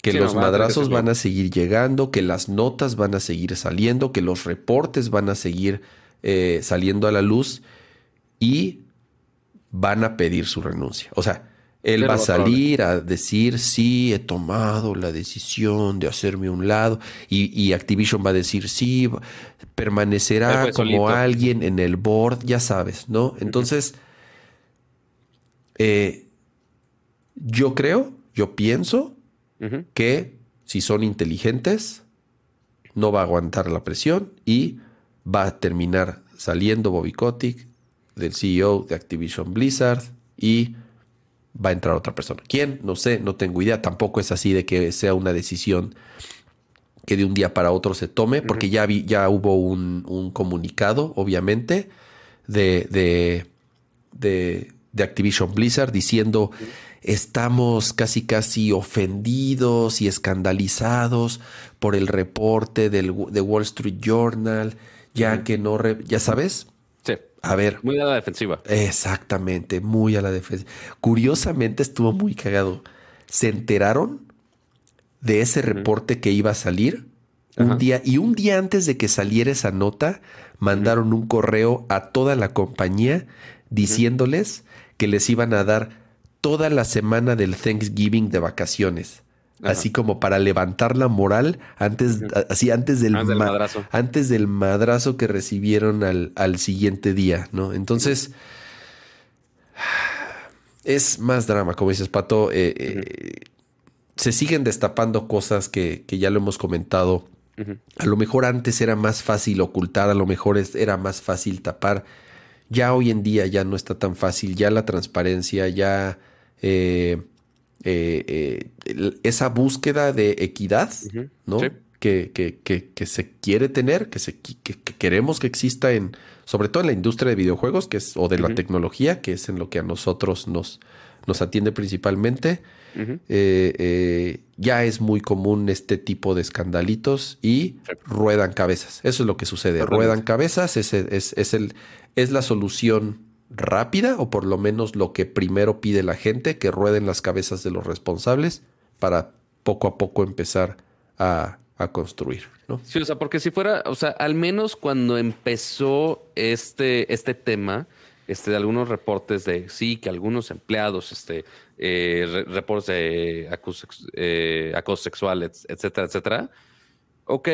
Speaker 1: Que los madrazos van a seguir llegando, que las notas van a seguir saliendo, que los reportes van a seguir eh, saliendo a la luz y van a pedir su renuncia. O sea, él va a salir a decir, sí, he tomado la decisión de hacerme un lado. Y, Activision va a decir, sí, permanecerá como alguien en el board, ya sabes, ¿no? Entonces, eh, yo creo, yo pienso que si son inteligentes, no va a aguantar la presión y va a terminar saliendo Bobby Kotick del CEO de Activision Blizzard y va a entrar otra persona. ¿Quién? No sé, no tengo idea. Tampoco es así de que sea una decisión que de un día para otro se tome, porque ya, vi, ya hubo un, comunicado, obviamente, de, de, de de Activision Blizzard diciendo estamos casi casi ofendidos y escandalizados por el reporte del de Wall Street Journal, ya que no, ya sabes. A ver.
Speaker 2: Muy a la defensiva.
Speaker 1: Exactamente, muy a la defensiva. Curiosamente estuvo muy cagado. Se enteraron de ese reporte que iba a salir un día y un día antes de que saliera esa nota mandaron un correo a toda la compañía diciéndoles que les iban a dar toda la semana del Thanksgiving de vacaciones. Así como para levantar la moral antes, así antes del, madrazo. antes del madrazo que recibieron al, al siguiente día, ¿no? Entonces, es más drama, como dices, Pato. Eh, eh, se siguen destapando cosas que, que ya lo hemos comentado. A lo mejor antes era más fácil ocultar, a lo mejor era más fácil tapar ya hoy en día ya no está tan fácil, ya la transparencia, ya eh, eh, eh, esa búsqueda de equidad, ¿no? Que, que, se quiere tener, que, se, queremos que exista en, sobre todo en la industria de videojuegos, que es, o de la tecnología, que es en lo que a nosotros nos, nos atiende principalmente. ya es muy común este tipo de escandalitos y ruedan cabezas. Eso es lo que sucede. Ruedan cabezas, es, es, es, el, es la solución rápida o por lo menos lo que primero pide la gente, que rueden las cabezas de los responsables para poco a poco empezar a, construir. ¿no?
Speaker 2: Sí, o sea, porque si fuera, o sea, al menos cuando empezó este, este tema, este, de algunos reportes de sí, que algunos empleados, este, eh, reportes de acoso, eh, acoso sexual, etcétera, etcétera. Ok,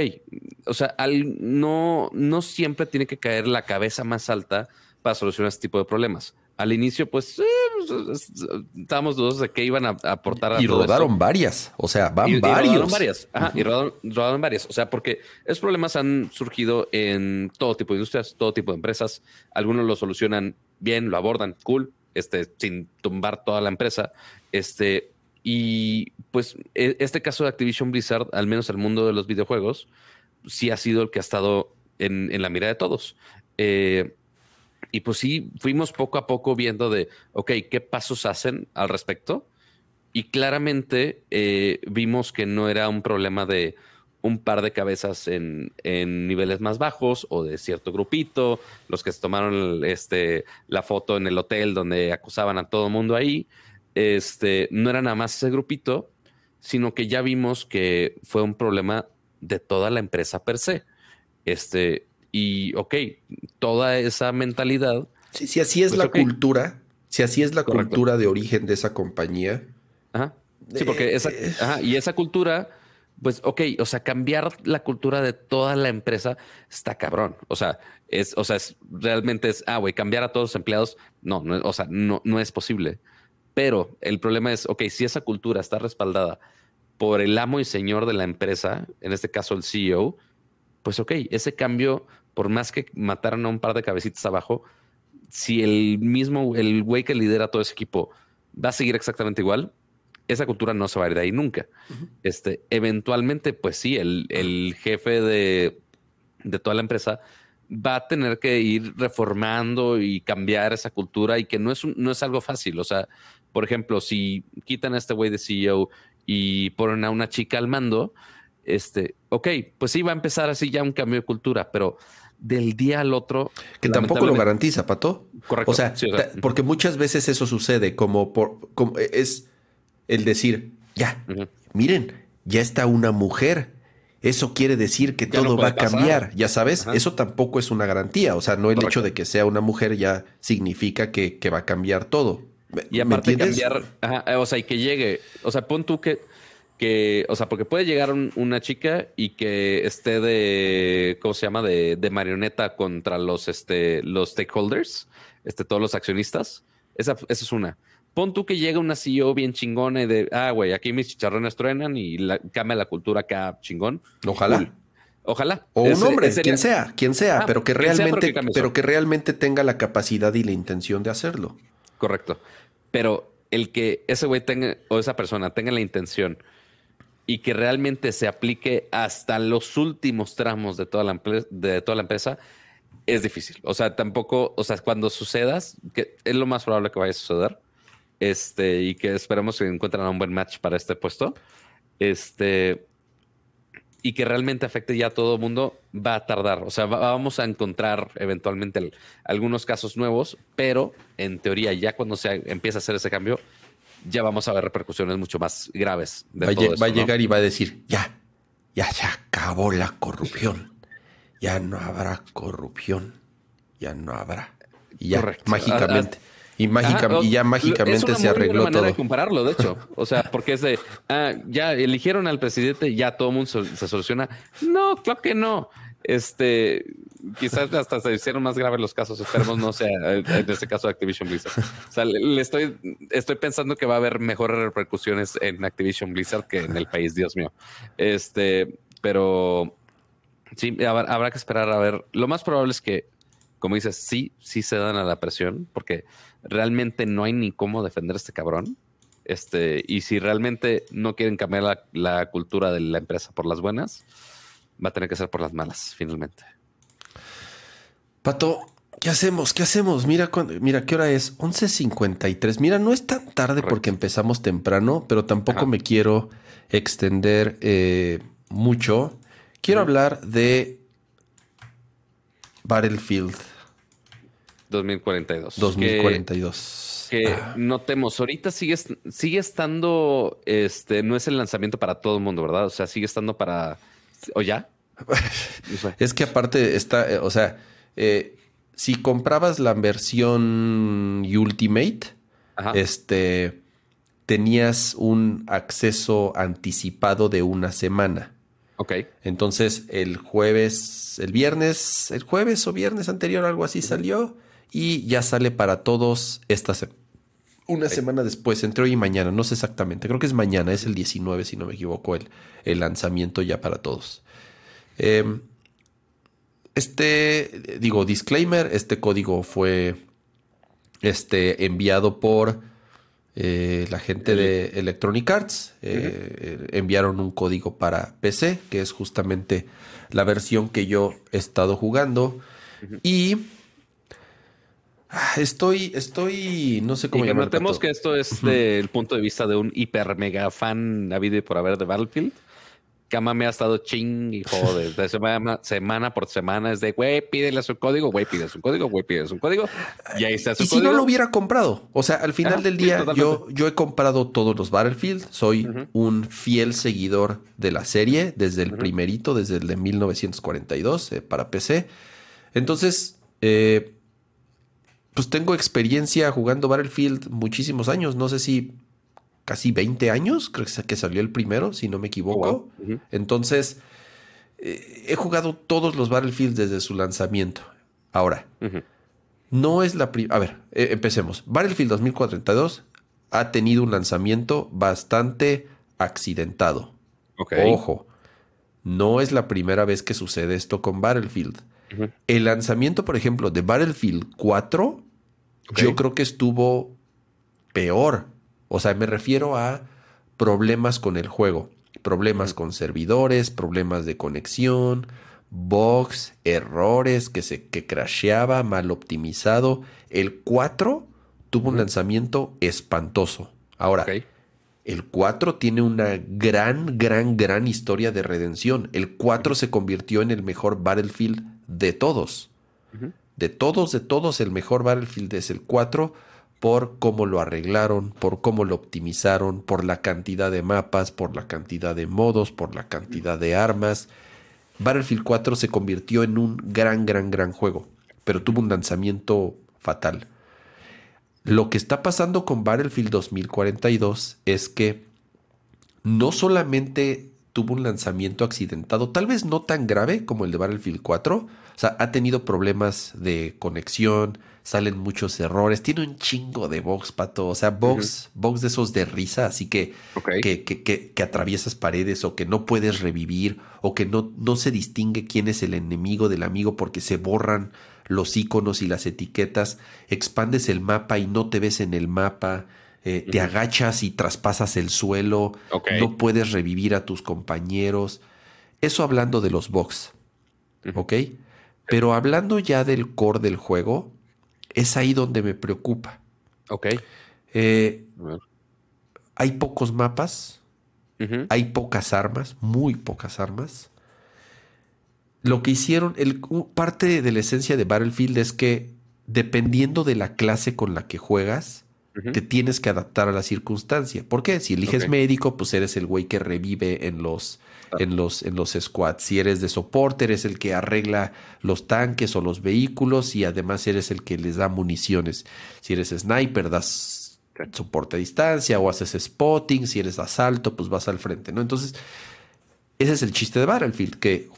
Speaker 2: o sea, no, no siempre tiene que caer la cabeza más alta para solucionar este tipo de problemas al inicio, pues, eh, pues estábamos dudosos de que iban a, aportar
Speaker 1: a Y rodaron varias, o sea, van
Speaker 2: y,
Speaker 1: varios.
Speaker 2: Y rodaron varias, ajá, y rodaron, varias, o sea, porque esos problemas han surgido en todo tipo de industrias, todo tipo de empresas. Algunos lo solucionan bien, lo abordan, cool, este, sin tumbar toda la empresa. Este, y pues e, este caso de Activision Blizzard, al menos el mundo de los videojuegos, sí ha sido el que ha estado en, en la mira de todos. Eh, y pues sí, fuimos poco a poco viendo de, ok, ¿qué pasos hacen al respecto? Y claramente eh, vimos que no era un problema de un par de cabezas en, niveles más bajos o de cierto grupito, los que se tomaron este, la foto en el hotel donde acusaban a todo mundo ahí, este, no era nada más ese grupito, sino que ya vimos que fue un problema de toda la empresa per se. Este, y, ok, toda esa mentalidad.
Speaker 1: Sí, si así es pues, la cultura, si así es la cultura de origen de esa compañía.
Speaker 2: Ajá. Sí, porque esa, eh, ajá, y esa cultura, pues, ok, o sea, cambiar la cultura de toda la empresa está cabrón. O sea, es, o sea, es, realmente es, ah, güey, cambiar a todos los empleados. No, no, o sea, no, no es posible. Pero el problema es, ok, si esa cultura está respaldada por el amo y señor de la empresa, en este caso el CEO, pues ok, ese cambio por más que mataran a un par de cabecitas abajo, si el mismo, el güey que lidera todo ese equipo va a seguir exactamente igual, esa cultura no se va a ir de ahí nunca. Este, eventualmente, pues sí, el, jefe de, toda la empresa va a tener que ir reformando y cambiar esa cultura y que no es, no es algo fácil. O sea, por ejemplo, si quitan a este güey de CEO y ponen a una chica al mando, este, ok, pues sí va a empezar así ya un cambio de cultura, pero del día al otro.
Speaker 1: Que tampoco lo garantiza, Pato. Correcto. O sea, porque muchas veces eso sucede como por como es el decir, ya, miren, ya está una mujer. Eso quiere decir que todo va a cambiar, ya sabes, eso tampoco es una garantía, o sea, no el hecho de que sea una mujer ya significa que, va a cambiar todo.
Speaker 2: Y aparte cambiar, o sea, y que llegue, o sea, pon tú que que, o sea, porque puede llegar una chica y que esté de, ¿cómo se llama? De, de, marioneta contra los, este, los stakeholders, este, todos los accionistas. Esa, esa es una. Pon tú que llega una CEO bien chingona y de, ah, güey, aquí mis chicharrones truenan y la, cambia la cultura acá chingón.
Speaker 1: Ojalá.
Speaker 2: Ojalá.
Speaker 1: O un hombre, quien sea, quien sea, ah, pero que realmente, pero que realmente tenga la capacidad y la intención de hacerlo.
Speaker 2: Correcto. Pero el que ese güey tenga, o esa persona tenga la intención y que realmente se aplique hasta los últimos tramos de toda la, de toda la empresa, es difícil. O sea, tampoco, o sea, cuando sucedas, que es lo más probable que vaya a suceder, este, y que esperemos que encuentren un buen match para este puesto, este, y que realmente afecte ya a todo el mundo, va a tardar. O sea, vamos a encontrar eventualmente algunos casos nuevos, pero en teoría ya cuando se empieza a hacer ese cambio, ya vamos a ver repercusiones mucho más graves.
Speaker 1: De va, va a llegar y va a decir, ya, ya se acabó la corrupción. Ya no habrá corrupción. Ya no habrá. Y ya, mágicamente. Y, y ya mágicamente se arregló manera todo. de
Speaker 2: compararlo, de hecho. O sea, porque es de, ah, ya eligieron al presidente, ya todo el mundo se soluciona. No, claro que no. Este, quizás hasta se hicieron más graves los casos, esperemos no sea en este caso Activision Blizzard. O sea, le, estoy, estoy pensando que va a haber mejores repercusiones en Activision Blizzard que en el país, Dios mío. Este, pero sí, habrá, que esperar a ver. Lo más probable es que, como dices, sí, sí se dan a la presión, porque realmente no hay ni cómo defender a este cabrón. Este, y si realmente no quieren cambiar la cultura de la empresa por las buenas, va a tener que ser por las malas, finalmente.
Speaker 1: Pato, ¿qué hacemos? ¿Qué hacemos? Mira, mira, ¿qué hora es? 11.53. Mira, no es tan tarde porque empezamos temprano, pero tampoco me quiero extender eh, mucho. Quiero hablar de Battlefield
Speaker 2: 2042.
Speaker 1: 2042.
Speaker 2: Que, ah. notemos, ahorita sigue, sigue estando, este, no es el lanzamiento para todo el mundo, ¿verdad? O sea, sigue estando para, ¿o ya?
Speaker 1: es que aparte está, eh, o sea, eh, si comprabas la versión Ultimate, este tenías un acceso anticipado de una semana.
Speaker 2: Ok.
Speaker 1: Entonces, el jueves, el viernes, el jueves o viernes anterior, algo así salió. Y ya sale para todos esta semana. Una semana después, entre hoy y mañana, no sé exactamente, creo que es mañana, es el 19, si no me equivoco, el, el lanzamiento ya para todos. Em, este, digo, disclaimer, este código fue este, enviado por eh, la gente de Electronic Arts. Eh, enviaron un código para PC, que es justamente la versión que yo he estado jugando. Y Ah, estoy, estoy, no sé cómo
Speaker 2: y notemos que esto es del punto de vista de un hiper mega fan habido y por haber de Battlefield. Kama me ha estado ching y jode de semana, semana por semana. Es de, güey, pídele su código, güey, pide su código, güey, pide su código. Y ahí está su
Speaker 1: y si no lo hubiera comprado. O sea, al final del día, yo, yo he comprado todos los Battlefield. Soy un fiel seguidor de la serie desde el primerito, desde el de 1942 eh, para PC. Entonces, eh, pues tengo experiencia jugando Battlefield muchísimos años, no sé si casi 20 años, creo que salió el primero, si no me equivoco. Oh, Entonces, eh, he jugado todos los Battlefield desde su lanzamiento. Ahora, no es la primera... A ver, eh, empecemos. Battlefield 2042 ha tenido un lanzamiento bastante accidentado. Ojo, no es la primera vez que sucede esto con Battlefield. El lanzamiento, por ejemplo, de Battlefield 4 yo creo que estuvo peor. O sea, me refiero a problemas con el juego, problemas con servidores, problemas de conexión, bugs, errores, que se que crasheaba, mal optimizado. El 4 tuvo un lanzamiento espantoso. Ahora, el 4 tiene una gran, gran, gran historia de redención. El 4 se convirtió en el mejor Battlefield de todos. De todos, de todos, el mejor Battlefield es el 4 por cómo lo arreglaron, por cómo lo optimizaron, por la cantidad de mapas, por la cantidad de modos, por la cantidad de armas. Battlefield 4 se convirtió en un gran, gran, gran juego, pero tuvo un lanzamiento fatal. Lo que está pasando con Battlefield 2042 es que no solamente tuvo un lanzamiento accidentado, tal vez no tan grave como el de Battlefield 4, o sea, ha tenido problemas de conexión, salen muchos errores, tiene un chingo de box, pato. O sea, box, box de esos de risa, así que, que, que, que, atraviesas paredes o que no puedes revivir o que no, no se distingue quién es el enemigo del amigo porque se borran los iconos y las etiquetas, expandes el mapa y no te ves en el mapa. Eh, te agachas y traspasas el suelo, no puedes revivir a tus compañeros. Eso hablando de los box, ¿ok? Pero hablando ya del core del juego, es ahí donde me preocupa.
Speaker 2: Ok.
Speaker 1: Eh, hay pocos mapas, hay pocas armas, muy pocas armas. Lo que hicieron, el, parte de la esencia de Battlefield es que dependiendo de la clase con la que juegas, te tienes que adaptar a la circunstancia. ¿Por qué? Si eliges médico, pues eres el güey que revive en los, en, los, en los squads. Si eres de soporte, eres el que arregla los tanques o los vehículos y además eres el que les da municiones. Si eres sniper, das soporte a distancia o haces spotting. Si eres asalto, pues vas al frente, ¿no? Entonces, ese es el chiste de Battlefield, que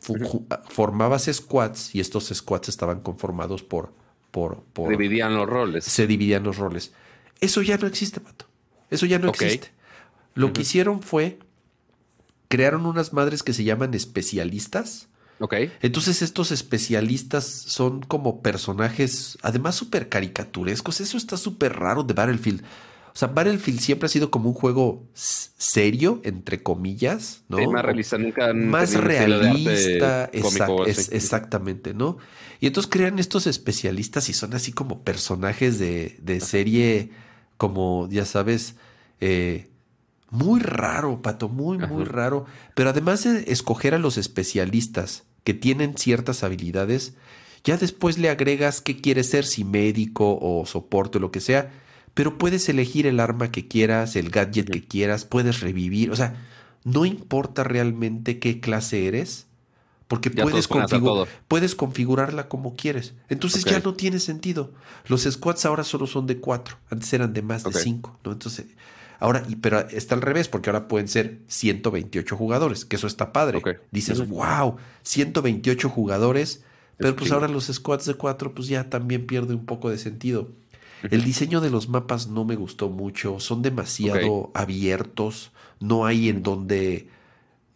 Speaker 1: formabas squads y estos squads estaban conformados por... por, por
Speaker 2: dividían los roles.
Speaker 1: Se dividían los roles. Eso ya no existe, Pato. Eso ya no existe. Lo que hicieron fue crearon unas madres que se llaman especialistas.
Speaker 2: Ok.
Speaker 1: Entonces estos especialistas son como personajes, además súper caricaturescos. Eso está súper raro de Battlefield. O sea, Battlefield siempre ha sido como un juego serio, entre comillas, ¿no?
Speaker 2: más realista, nunca.
Speaker 1: Más realista, exactamente, ¿no? Y entonces crean estos especialistas y son así como personajes de, de serie como, ya sabes, eh, muy raro, Pato, muy, muy raro. Pero además de escoger a los especialistas que tienen ciertas habilidades, ya después le agregas qué quieres ser, si médico o soporte o lo que sea, pero puedes elegir el arma que quieras, el gadget que quieras, puedes revivir, o sea, no importa realmente qué clase eres, Porque
Speaker 2: Ya
Speaker 1: puedes, configu- puedes configurarla como quieres. Entonces ya no tiene sentido. Los squads ahora solo son de cuatro. Antes eran de más de cinco. ¿no? Entonces, ahora, y- pero está al revés, porque ahora pueden ser 128 jugadores, que eso está padre. Dices, wow, 128 jugadores. Pero pues ahora los squads de cuatro, pues ya también pierde un poco de sentido. El diseño de los mapas no me gustó mucho. Son demasiado abiertos. No hay en donde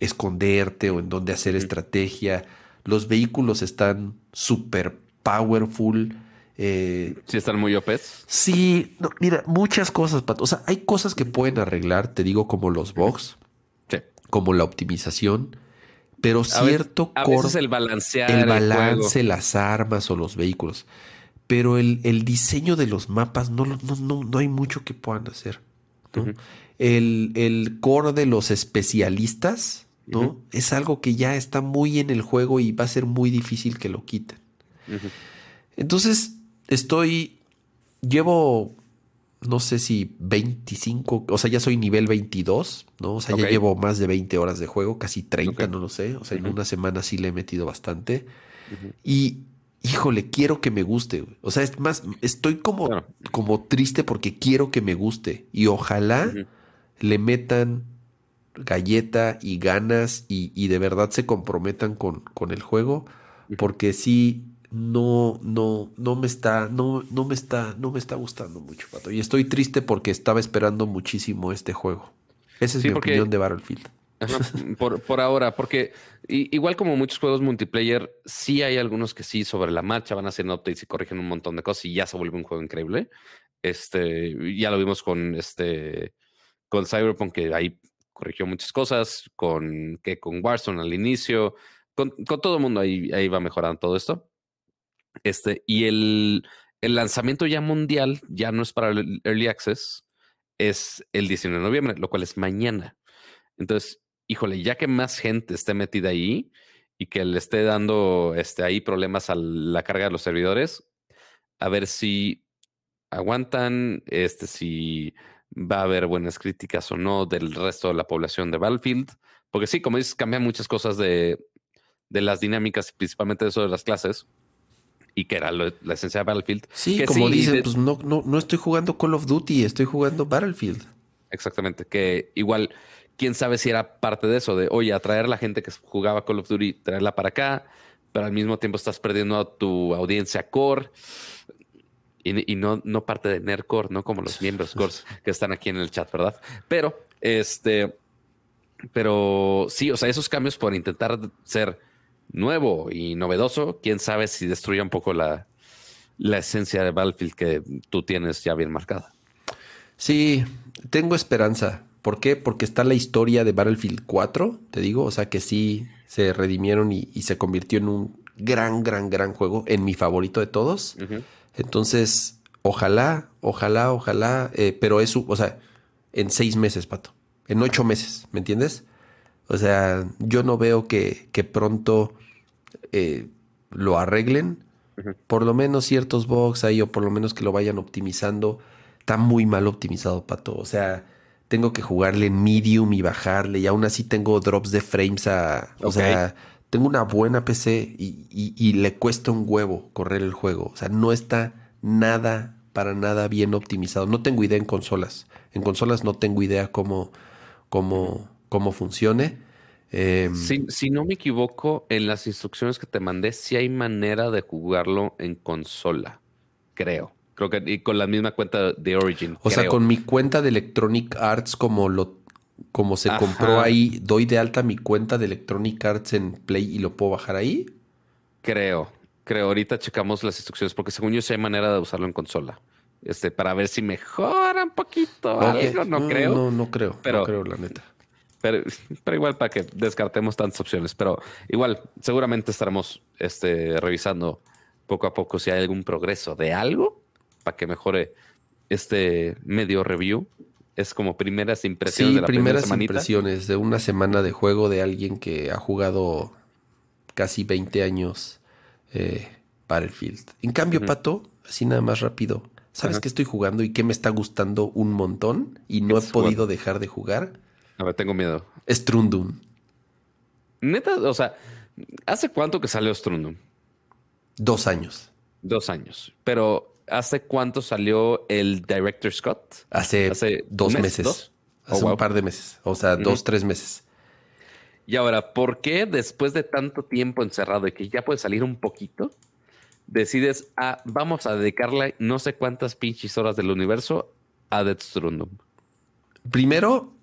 Speaker 1: esconderte o en donde hacer estrategia. Los vehículos están súper powerful. Eh,
Speaker 2: Sí, están muy OPs.
Speaker 1: sí, no, mira, muchas cosas, Pato. O sea, hay cosas que pueden arreglar, te digo, como los bugs,
Speaker 2: Sí.
Speaker 1: como la optimización. Pero
Speaker 2: A
Speaker 1: cierto
Speaker 2: A
Speaker 1: core-
Speaker 2: veces el balancear
Speaker 1: el balance, las armas o los vehículos. Pero el, el diseño de los mapas no, no, no, no hay mucho que puedan hacer. el, el core de los especialistas ¿no? Es algo que ya está muy en el juego y va a ser muy difícil que lo quiten. Entonces, estoy. Llevo. No sé si 25, o sea, ya soy nivel 22, ¿no? O sea, ya llevo más de 20 horas de juego, casi 30,
Speaker 2: Ok.
Speaker 1: no lo sé. O sea, en una semana sí le he metido bastante.
Speaker 2: Ujú.
Speaker 1: Y, híjole, quiero que me guste. O sea, es más, estoy como,
Speaker 2: Claro.
Speaker 1: como triste porque quiero que me guste. Y ojalá le metan galleta y ganas y, y de verdad se comprometan con, con el juego. Porque sí, no, no, no me está, no, no me está, no me está gustando mucho, Pato. Y estoy triste porque estaba esperando muchísimo este juego. Esa es
Speaker 2: Sí,
Speaker 1: mi
Speaker 2: porque-
Speaker 1: opinión de Battlefield.
Speaker 2: Ajá, por, por ahora, porque igual como muchos juegos multiplayer, sí hay algunos que sí sobre la marcha van haciendo updates y corrigen un montón de cosas y ya se vuelve un juego increíble. Este, ya lo vimos con este, con Cyberpunk que ahí corrigió muchas cosas, con que con Warzone al inicio, con, con todo el mundo ahí, ahí va mejorando todo esto. Este, y el, el lanzamiento ya mundial ya no es para el Early Access, es el 19 de noviembre, lo cual es mañana. Entonces, híjole, ya que más gente esté metida ahí y que le esté dando este, ahí problemas a la carga de los servidores, a ver si aguantan, este, si va a haber buenas críticas o no del resto de la población de Battlefield. Porque sí, como dices, cambian muchas cosas de, de las dinámicas, principalmente eso de las clases, y que era lo- la esencia de Battlefield.
Speaker 1: Sí,
Speaker 2: Que
Speaker 1: como
Speaker 2: sí,
Speaker 1: dicen,
Speaker 2: de-
Speaker 1: pues no, no, no estoy jugando Call of Duty, estoy jugando Battlefield.
Speaker 2: Exactamente, que igual, quién sabe si era parte de eso, de, oye, atraer a la gente que jugaba Call of Duty, traerla para acá, pero al mismo tiempo estás perdiendo a tu audiencia core y, y no, no parte de Nerdcore, no como los miembros core que están aquí en el chat, ¿verdad? Pero, este, pero sí, o sea, esos cambios por intentar ser nuevo y novedoso, quién sabe si destruye un poco la, la esencia de Battlefield que tú tienes ya bien marcada.
Speaker 1: Sí, tengo esperanza. ¿Por qué? Porque está la historia de Battlefield 4, te digo, o sea que sí se redimieron y, y se convirtió en un gran, gran, gran juego, en mi favorito de todos. Entonces, ojalá, ojalá, ojalá, eh, pero eso, o sea, en seis meses, Pato, en ocho meses, ¿me entiendes? O sea, yo no veo que, que pronto eh, lo arreglen, por lo menos ciertos bugs ahí, o por lo menos que lo vayan optimizando. Está muy mal optimizado, Pato. O sea, tengo que jugarle en medium y bajarle, y aún así tengo drops de frames a. O sea, tengo una buena PC y, y- y le cuesta un huevo correr el juego. O sea, no está nada, para nada bien optimizado. No tengo idea en consolas. En consolas no tengo idea cómo, cómo, cómo funcione. Em,
Speaker 2: Si, si no me equivoco, en las instrucciones que te mandé, sí hay manera de jugarlo en consola. Creo. Creo que y con la misma cuenta de Origin.
Speaker 1: O sea, con mi cuenta de Electronic Arts, como lo como se
Speaker 2: Ajá.
Speaker 1: compró ahí, doy de alta mi cuenta de Electronic Arts en Play y lo puedo bajar ahí.
Speaker 2: Creo. Creo. Ahorita checamos las instrucciones porque según yo sí hay manera de usarlo en consola. Este, para ver si mejora un poquito algo. No, creo.
Speaker 1: No, no creo.
Speaker 2: Pero-
Speaker 1: no creo, la neta.
Speaker 2: Pero, pero igual para que descartemos tantas opciones. Pero igual, seguramente estaremos este, revisando poco a poco si hay algún progreso de algo para que mejore este medio review. Es como primeras impresiones
Speaker 1: Sí,
Speaker 2: de la primera
Speaker 1: primeras impresiones de una semana de juego de alguien que ha jugado casi 20 años eh, Battlefield. En cambio. Pato, así nada más rápido. ¿Sabes
Speaker 2: Ajá.
Speaker 1: qué estoy jugando y qué me está gustando un montón? Y no he podido dejar de jugar.
Speaker 2: A ver, tengo miedo.
Speaker 1: Strundum.
Speaker 2: Neta, o sea, ¿Hace cuánto que salió Strundum?
Speaker 1: Dos años.
Speaker 2: Dos años. Pero ¿hace cuánto salió el Director Scott?
Speaker 1: Hace, dos meses. Hace oh, un par de meses. O sea, dos, tres meses.
Speaker 2: Y ahora, ¿por qué después de tanto tiempo encerrado y que ya puede salir un poquito, decides, ah, vamos a dedicarle no sé cuántas pinches horas del universo a Death Strundum?
Speaker 1: Primero,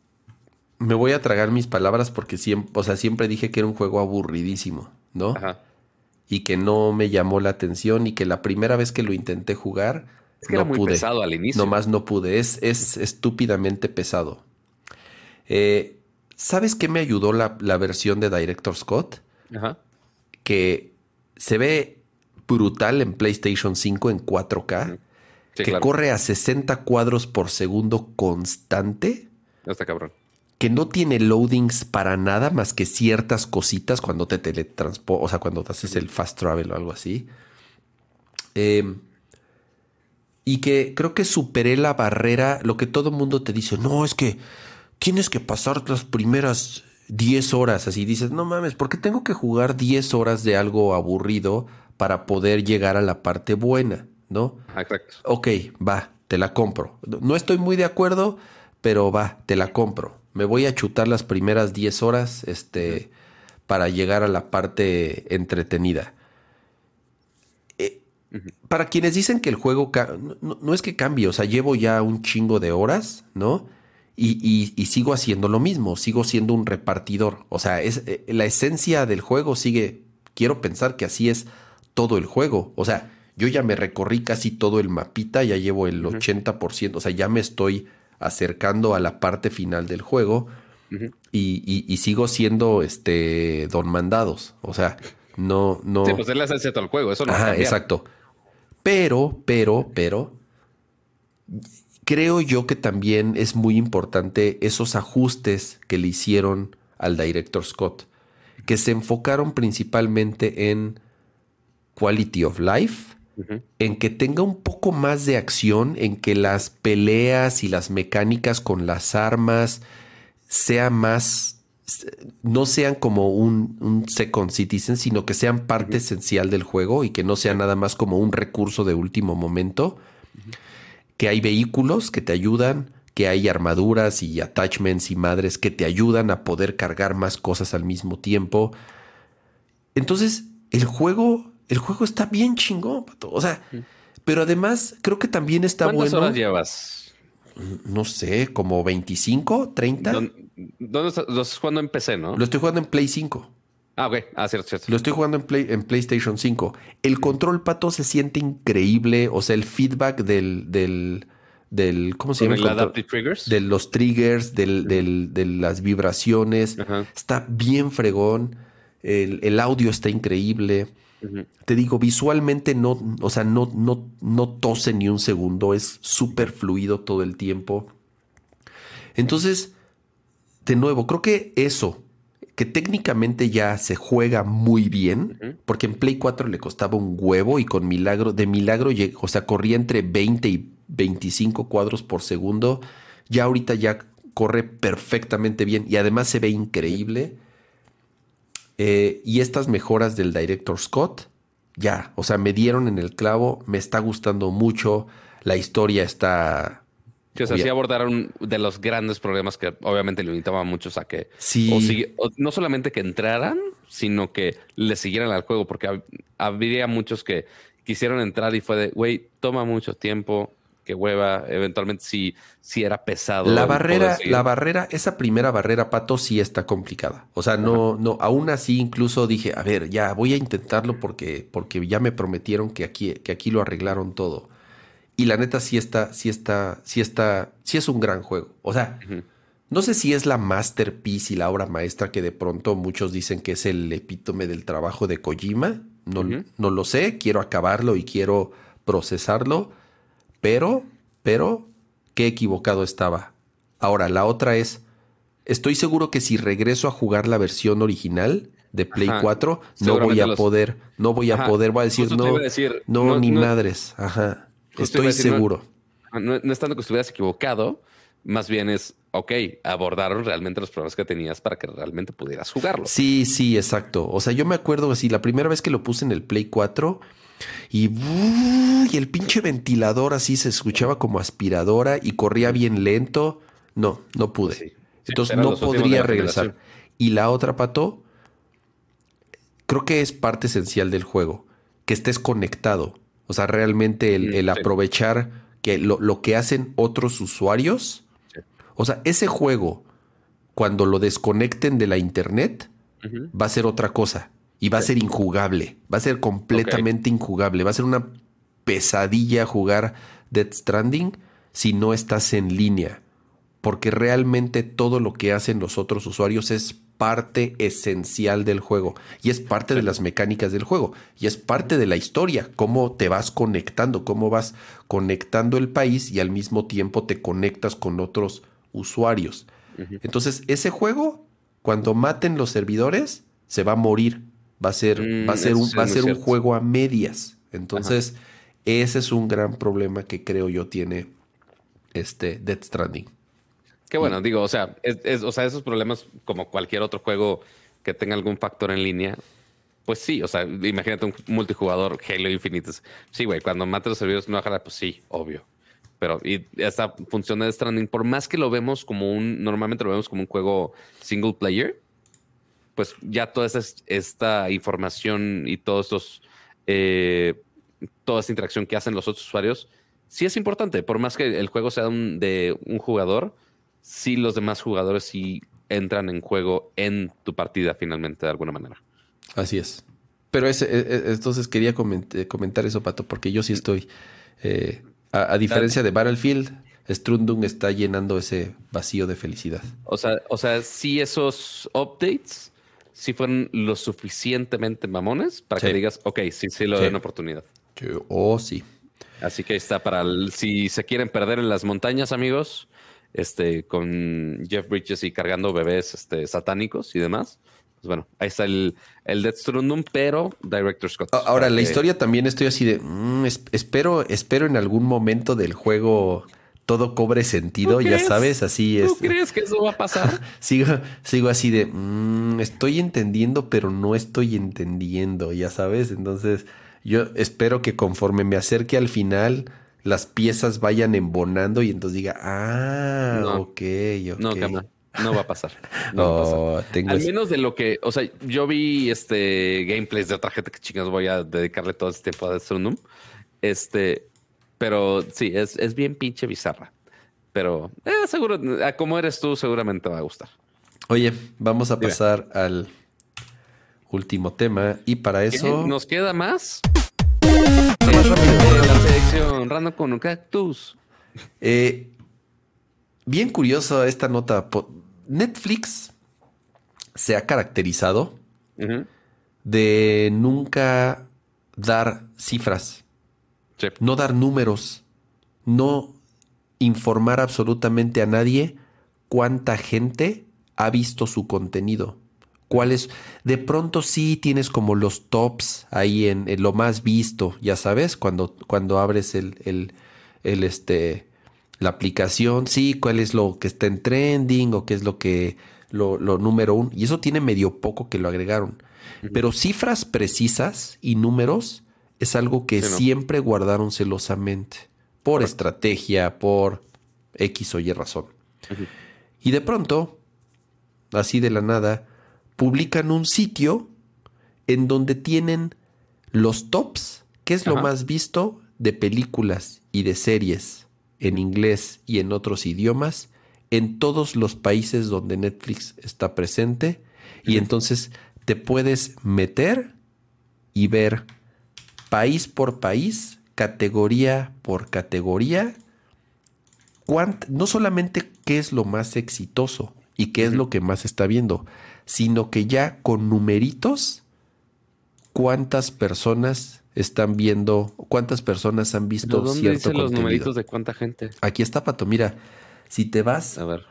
Speaker 1: me voy a tragar mis palabras porque siempre, o sea, siempre dije que era un juego aburridísimo, ¿no? Ajá. Y que no me llamó la atención y que la primera vez que lo intenté jugar,
Speaker 2: es que no era muy pesado al inicio.
Speaker 1: Nomás no pude. Es, es estúpidamente pesado. Eh, ¿Sabes qué me ayudó la, versión de Director Scott? Ajá. Que se ve brutal en PlayStation 5 en 4K. que corre a 60 cuadros por segundo constante.
Speaker 2: Está cabrón.
Speaker 1: Que no tiene loadings para nada más que ciertas cositas cuando te teletransportas, o sea, cuando te haces el fast travel o algo así. Em, y que creo que superé la barrera, lo que todo el mundo te dice, no, es que tienes que pasar las primeras 10 horas, así dices, no mames, ¿por qué tengo que jugar 10 horas de algo aburrido para poder llegar a la parte buena? ¿No?
Speaker 2: Exacto.
Speaker 1: Ok, va, te la compro. No estoy muy de acuerdo, pero va, te la compro. Me voy a chutar las primeras 10 horas este, para llegar a la parte entretenida. Eh, para quienes dicen que el juego no, no, es que cambie, o sea, llevo ya un chingo de horas, ¿no? y, sigo haciendo lo mismo, sigo siendo un repartidor. O sea, es, eh, la esencia del juego sigue, quiero pensar que así es todo el juego. O sea, yo ya me recorrí casi todo el mapita, ya llevo el 80%, o sea, ya me estoy acercando a la parte final del juego y, sigo siendo este Don Mandados. O sea, no, no.
Speaker 2: Sí, pues es la esencia del juego, eso no
Speaker 1: Ajá, exacto. Pero, pero, pero, creo yo que también es muy importante esos ajustes que le hicieron al director Scott, que se enfocaron principalmente en quality of life, en que tenga un poco más de acción, en que las peleas y las mecánicas con las armas sean más, no sean como un, second citizen, sino que sean parte esencial del juego y que no sea nada más como un recurso de último momento. Que hay vehículos que te ayudan, que hay armaduras y attachments y madres que te ayudan a poder cargar más cosas al mismo tiempo. Entonces, el juego, el juego está bien chingón, O sea, pero además creo que también está
Speaker 2: ¿Cuántas
Speaker 1: bueno.
Speaker 2: horas llevas?
Speaker 1: No sé, como 25, 30.
Speaker 2: ¿Dónde, estás, lo estás jugando en PC, no?
Speaker 1: Lo estoy jugando en Play 5.
Speaker 2: Ah, ok. Ah, cierto, cierto.
Speaker 1: Lo estoy jugando en, Play, en PlayStation 5. El control pato se siente increíble. O sea, el feedback del. del, del ¿Cómo se llama?
Speaker 2: El adaptive triggers.
Speaker 1: De los triggers, del, del, de las vibraciones. Está bien fregón. El, el audio está increíble. Te digo, visualmente no, o sea, no, no, no tose ni un segundo. Es súper fluido todo el tiempo. Entonces, de nuevo, creo que eso que técnicamente ya se juega muy bien, porque en Play 4 le costaba un huevo y con milagro, de milagro, o sea, corría entre 20 y 25 cuadros por segundo. Ya ahorita ya corre perfectamente bien y además se ve increíble. Eh, y estas mejoras del Director Scott, ya, o sea, me dieron en el clavo, me está gustando mucho, la historia está
Speaker 2: que se hacía abordaron de los grandes problemas que obviamente limitaban a muchos a que
Speaker 1: sí.
Speaker 2: no solamente que entraran, sino que le siguieran al juego, porque habría muchos que quisieron entrar y fue de, güey, toma mucho tiempo, que hueva, eventualmente sí, sí era pesado.
Speaker 1: La barrera, la barrera, esa primera barrera, Pato, sí está complicada. O sea, no, no, aún así incluso dije, a ver, ya voy a intentarlo porque, porque ya me prometieron que aquí, que aquí lo arreglaron todo. Y la neta sí está, sí está, sí está, sí es un gran juego. O sea, no sé si es la masterpiece y la obra maestra que de pronto muchos dicen que es el epítome del trabajo de Kojima. No, no lo sé, quiero acabarlo y quiero procesarlo, pero, pero, qué equivocado estaba. Ahora, la otra es, estoy seguro que si regreso a jugar la versión original de Play 4, no voy a poder, no voy a poder, voy a decir, no, no, ni madres. Ajá. Estoy seguro.
Speaker 2: No, es tanto que estuvieras equivocado, Más bien es, ok, abordaron realmente los problemas que tenías para que realmente pudieras jugarlo.
Speaker 1: Sí, sí, exacto. O sea, yo me acuerdo así, la primera vez que lo puse en el Play 4 y, y el pinche ventilador así se escuchaba como aspiradora y corría bien lento. No, no pude. Entonces no podría regresar. Y la otra, Pato, creo que es parte esencial del juego, que estés conectado. O sea, realmente el, mm, aprovechar que lo, que hacen otros usuarios. O sea, ese juego, cuando lo desconecten de la internet, va a ser otra cosa. Y va a ser injugable. Va a ser completamente injugable. Va a ser una pesadilla jugar Dead Stranding si no estás en línea. Porque realmente todo lo que hacen los otros usuarios es parte esencial del juego y es parte de las mecánicas del juego y es parte de la historia, cómo te vas conectando, cómo vas conectando el país y al mismo tiempo te conectas con otros usuarios. Entonces, ese juego, cuando maten los servidores, se va a morir. Va a ser, mm, va a ser, un, va a ser un juego a medias. Entonces, ese es un gran problema que creo yo tiene este Death Stranding.
Speaker 2: Qué bueno, digo, o sea, es, o sea, esos problemas, como cualquier otro juego que tenga algún factor en línea, pues sí, o sea, imagínate un multijugador Halo Infinite. Sí, güey, cuando mate los servidores no bajará, pues sí, obvio. Pero y esta función de Stranding, por más que lo vemos como un, normalmente lo vemos como un juego single player, pues ya toda esta, información y todos estos, eh, toda esta interacción que hacen los otros usuarios, sí es importante. Por más que el juego sea de un jugador, si los demás jugadores sí entran en juego en tu partida finalmente de alguna manera.
Speaker 1: Así es. Pero ese, e, e, entonces quería comentar eso, Pato, porque yo sí estoy, eh, a, diferencia de Battlefield, Strundung está llenando ese vacío de felicidad.
Speaker 2: O sea, o sea, si esos updates si fueron lo suficientemente mamones para que digas, ok, sí, sí, lo doy una oportunidad.
Speaker 1: Oh, sí.
Speaker 2: Así que está para si se quieren perder en las montañas, amigos, este, con Jeff Bridges y cargando bebés este, satánicos y demás. Pues bueno, ahí está el, el Death Stranding, pero Director Scott.
Speaker 1: Ahora, la historia también estoy así de, mm, espero, espero en algún momento del juego todo cobre sentido, ya sabes, así es.
Speaker 2: ¿Tú crees que eso va a pasar?
Speaker 1: sigo, sigo así de, mm, estoy entendiendo, pero no estoy entendiendo, ya sabes. Entonces, yo espero que conforme me acerque al final, las piezas vayan embonando y entonces diga, ah, ok, ok.
Speaker 2: No, cama. No va a pasar. No Al menos de lo que, o sea, yo vi este gameplays de otra gente que chingas voy a dedicarle todo este tiempo a Death Este, pero sí, es, es bien pinche bizarra. Pero eh, seguro, como eres tú, seguramente va a gustar.
Speaker 1: Oye, vamos a pasar al último tema y para eso.
Speaker 2: ¿Nos queda más? Más rápido. La selección random con un cactus.
Speaker 1: Eh, bien curioso esta nota. Netflix se ha caracterizado de nunca dar cifras, no dar números, no informar absolutamente a nadie cuánta gente ha visto su contenido cuáles. De pronto sí tienes como los tops ahí en, lo más visto, ya sabes, cuando, cuando abres el, el, el, este, la aplicación, sí, cuál es lo que está en trending o qué es lo que, lo, lo número uno. Y eso tiene medio poco que lo agregaron. Pero cifras precisas y números es algo que siempre guardaron celosamente. Por estrategia, por X o Y razón. Y de pronto, así de la nada, publican un sitio en donde tienen los tops, que es lo más visto de películas y de series en inglés y en otros idiomas en todos los países donde Netflix está presente. Y entonces te puedes meter y ver país por país, categoría por categoría, no solamente qué es lo más exitoso y qué es lo que más está viendo, sino que ya con numeritos, cuántas personas están viendo, cuántas personas han visto
Speaker 2: ¿Dónde cierto los numeritos de cuánta gente?
Speaker 1: Aquí está, Pato. Mira, si te vas. A ver.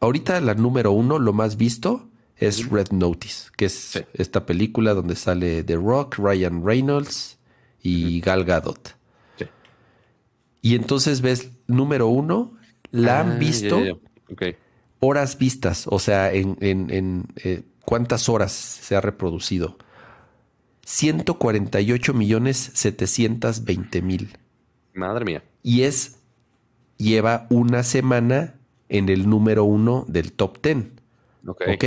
Speaker 1: ahorita la número uno, lo más visto, es Red Notice, que es esta película donde sale The Rock, Ryan Reynolds y Gal Gadot. Y entonces ves número uno la han
Speaker 2: Ah,
Speaker 1: visto horas vistas, o sea, en, en- en, eh, cuántas horas se ha reproducido. 148 millones 720 mil.
Speaker 2: Madre mía.
Speaker 1: Y es, lleva una semana en el número uno del top 10.
Speaker 2: Ok.
Speaker 1: ¿Ok?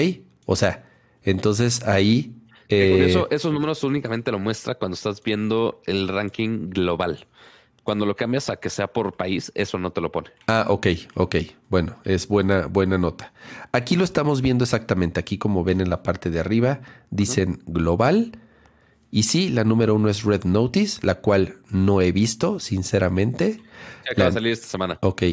Speaker 1: O sea, entonces ahí... Eh,
Speaker 2: eso, esos números únicamente lo muestra cuando estás viendo el ranking global. Cuando lo cambias a que sea por país, eso no te lo pone.
Speaker 1: Ah, ok, ok. Bueno, es buena, buena nota. Aquí lo estamos viendo exactamente. Aquí, como ven en la parte de arriba, dicen global. Y sí, la número uno es Red Notice, la cual no he visto, sinceramente.
Speaker 2: Acaba de salir esta semana.
Speaker 1: Ok.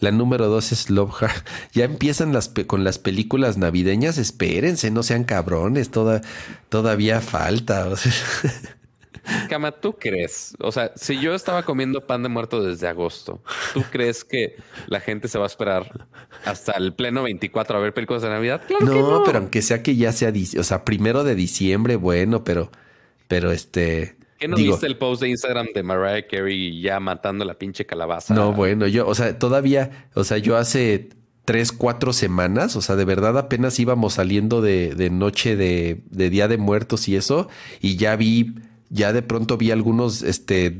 Speaker 1: La número dos es Love Heart. Ya empiezan las con las películas navideñas. Espérense, no sean cabrones. Toda, todavía falta. o sea.
Speaker 2: Cama, ¿tú crees? O sea, si yo estaba comiendo pan de muerto desde agosto, ¿tú crees que la gente se va a esperar hasta el pleno 24 a ver películas de Navidad? Claro que
Speaker 1: No,
Speaker 2: no.
Speaker 1: pero aunque sea que ya sea, o sea, primero de diciembre, bueno, pero, pero este.
Speaker 2: ¿Qué no
Speaker 1: digo,
Speaker 2: viste el post de Instagram de Mariah Carey ya matando la pinche calabaza?
Speaker 1: No, bueno, yo, o sea, todavía, o sea, yo hace tres, cuatro semanas, o sea, de verdad apenas íbamos saliendo de, de noche de, de Día de Muertos y eso, y ya vi, ya de pronto vi algunos, este,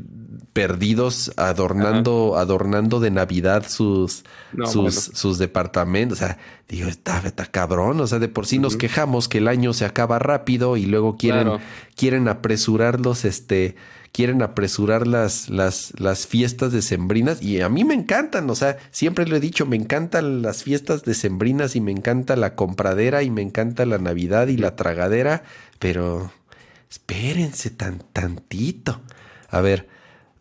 Speaker 1: perdidos adornando, adornando de Navidad sus,
Speaker 2: No,
Speaker 1: sus,
Speaker 2: bueno.
Speaker 1: sus departamentos. O sea, digo, está, está cabrón. O sea, de por sí nos quejamos que el año se acaba rápido y luego quieren,
Speaker 2: Claro.
Speaker 1: quieren apresurar los, este, quieren apresurar las, las, las fiestas decembrinas y a mí me encantan. O sea, siempre lo he dicho, me encantan las fiestas decembrinas y me encanta la compradera y me encanta la Navidad y la tragadera, pero espérense tan tantito. A ver,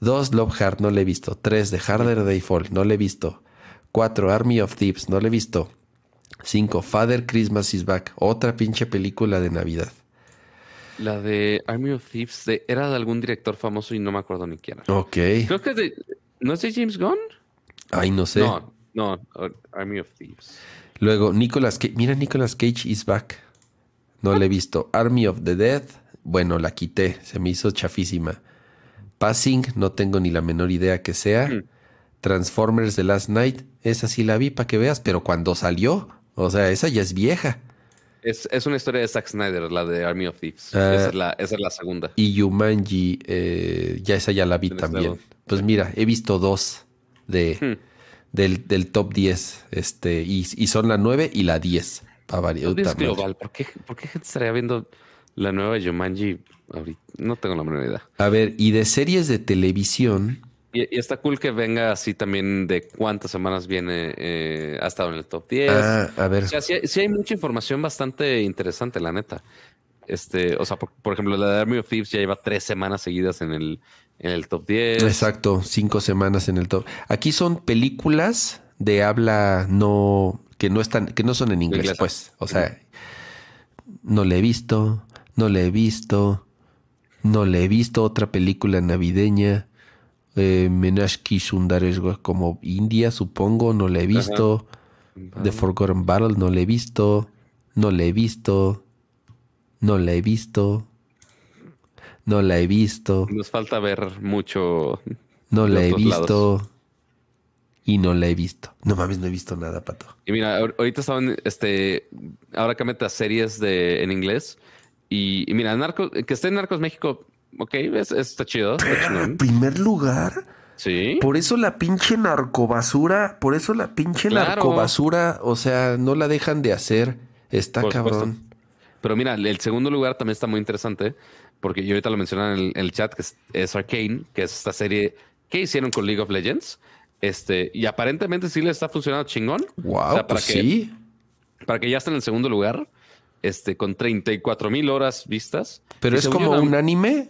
Speaker 1: dos Love Heart no le he visto, tres de Harder Day Fall no le he visto, cuatro Army of Thieves no le he visto, cinco Father Christmas is Back, otra pinche película de Navidad.
Speaker 2: La de Army of Thieves de- era de algún director famoso y no me acuerdo ni quién era.
Speaker 1: Ok,
Speaker 2: Creo que es de. ¿No es de James Gunn?
Speaker 1: ay no sé.
Speaker 2: No, no, Ar- Army of Thieves.
Speaker 1: Luego Nicolas Cage, mira Nicolas Cage is Back, no le he visto. Army of the Dead, bueno la quité, se me hizo chafísima. Passing, no tengo ni la menor idea que sea.
Speaker 2: Hmm.
Speaker 1: Transformers The Last Night, esa sí la vi para que veas, pero cuando salió, o sea, esa ya es vieja.
Speaker 2: Es, es una historia de Zack Snyder, la de Army of Thieves.
Speaker 1: Ah.
Speaker 2: esa, es la, esa es la segunda.
Speaker 1: Y Yumanji, eh, ya esa ya la vi también. Pues mira, he visto dos de,
Speaker 2: Hmm.
Speaker 1: del, del top 10, este, y, y son la 9 y la 10. Para variar.
Speaker 2: Todo es
Speaker 1: Puta madre.
Speaker 2: global. ¿Por qué, ¿Por qué gente estaría viendo la nueva Jumanji ahorita? No tengo la menor idea.
Speaker 1: A ver, y de series de televisión,
Speaker 2: Y, y está cool que venga así también de cuántas semanas viene, eh, ha estado en el top 10.
Speaker 1: ah, a ver,
Speaker 2: O sea, sí, hay- sí hay mucha información bastante interesante, la neta. Este, o sea, por, por ejemplo, la de Army of Thieves ya lleva tres semanas seguidas en el, en el top 10.
Speaker 1: exacto, cinco semanas en el top. Aquí son películas de habla no, que no están, que no son en inglés,
Speaker 2: Inglesa.
Speaker 1: pues. O sea, no le he visto, no le he visto, no le he visto otra película navideña. Eh, Menashki Sundaresh, güey, como India, supongo, no le he visto. The Forgotten Battle, no le he visto. No le he visto. No la he visto. No la he visto.
Speaker 2: Nos falta ver mucho.
Speaker 1: No la he visto. Y no la he visto. No mames, no he visto nada, pato.
Speaker 2: Y mira, ahor- ahorita estaban, este, ahora que metas series de, en inglés. Y, y mira, Narcos, que esté en Narcos México, ok, es- está chido. está
Speaker 1: En primer lugar,
Speaker 2: Sí.
Speaker 1: por eso la pinche narcobasura, por eso la pinche
Speaker 2: Claro.
Speaker 1: narcobasura, o sea, no la dejan de hacer. Está
Speaker 2: Por supuesto.
Speaker 1: cabrón.
Speaker 2: Pero mira, el segundo lugar también está muy interesante, porque yo ahorita lo mencionaba en el, en el chat, que es, es Arcane, que es esta serie que hicieron con League of Legends. Este, y aparentemente sí le está funcionando chingón.
Speaker 1: Wow,
Speaker 2: O sea, para
Speaker 1: pues
Speaker 2: que-
Speaker 1: sí.
Speaker 2: Para que ya esté en el segundo lugar, este, con 34 mil horas vistas.
Speaker 1: Pero
Speaker 2: Y
Speaker 1: es como un anime.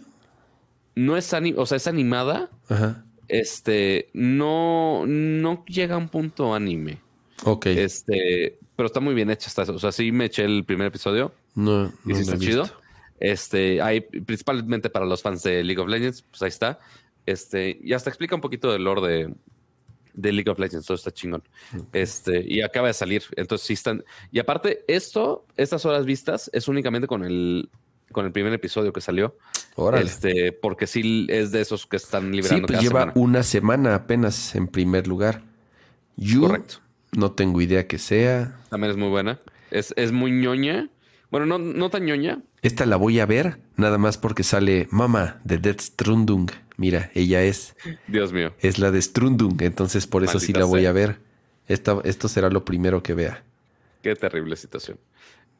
Speaker 2: No es ani- o sea, es animada.
Speaker 1: Ajá.
Speaker 2: Este, no, no llega a un punto anime.
Speaker 1: Ok.
Speaker 2: Este, pero está muy bien hecha. Está, o sea, sí me eché el primer episodio.
Speaker 1: no,
Speaker 2: Y
Speaker 1: no
Speaker 2: sí
Speaker 1: la
Speaker 2: está chido.
Speaker 1: visto.
Speaker 2: Este, hay principalmente para los fans de League of Legends, pues ahí está. Este, y hasta explica un poquito del lore de, de League of Legends, todo está chingón. Este, y acaba de salir. Entonces sí están. Y aparte, esto, estas horas vistas, es únicamente con el con el primer episodio que salió.
Speaker 1: Órale.
Speaker 2: Este, porque sí es de esos que están
Speaker 1: Sí,
Speaker 2: liberando
Speaker 1: pues
Speaker 2: cada
Speaker 1: lleva
Speaker 2: semana.
Speaker 1: una semana apenas en primer lugar. You,
Speaker 2: Correcto.
Speaker 1: no tengo idea que sea.
Speaker 2: También es muy buena. Es, es muy ñoña. Bueno, no, no tan ñoña.
Speaker 1: Esta la voy a ver nada más porque sale Mama de Death Strundung. Mira, ella es,
Speaker 2: Dios mío.
Speaker 1: es la de Strundung, entonces por eso sí la voy a ver. Esta, esto será lo primero que vea.
Speaker 2: Qué terrible situación.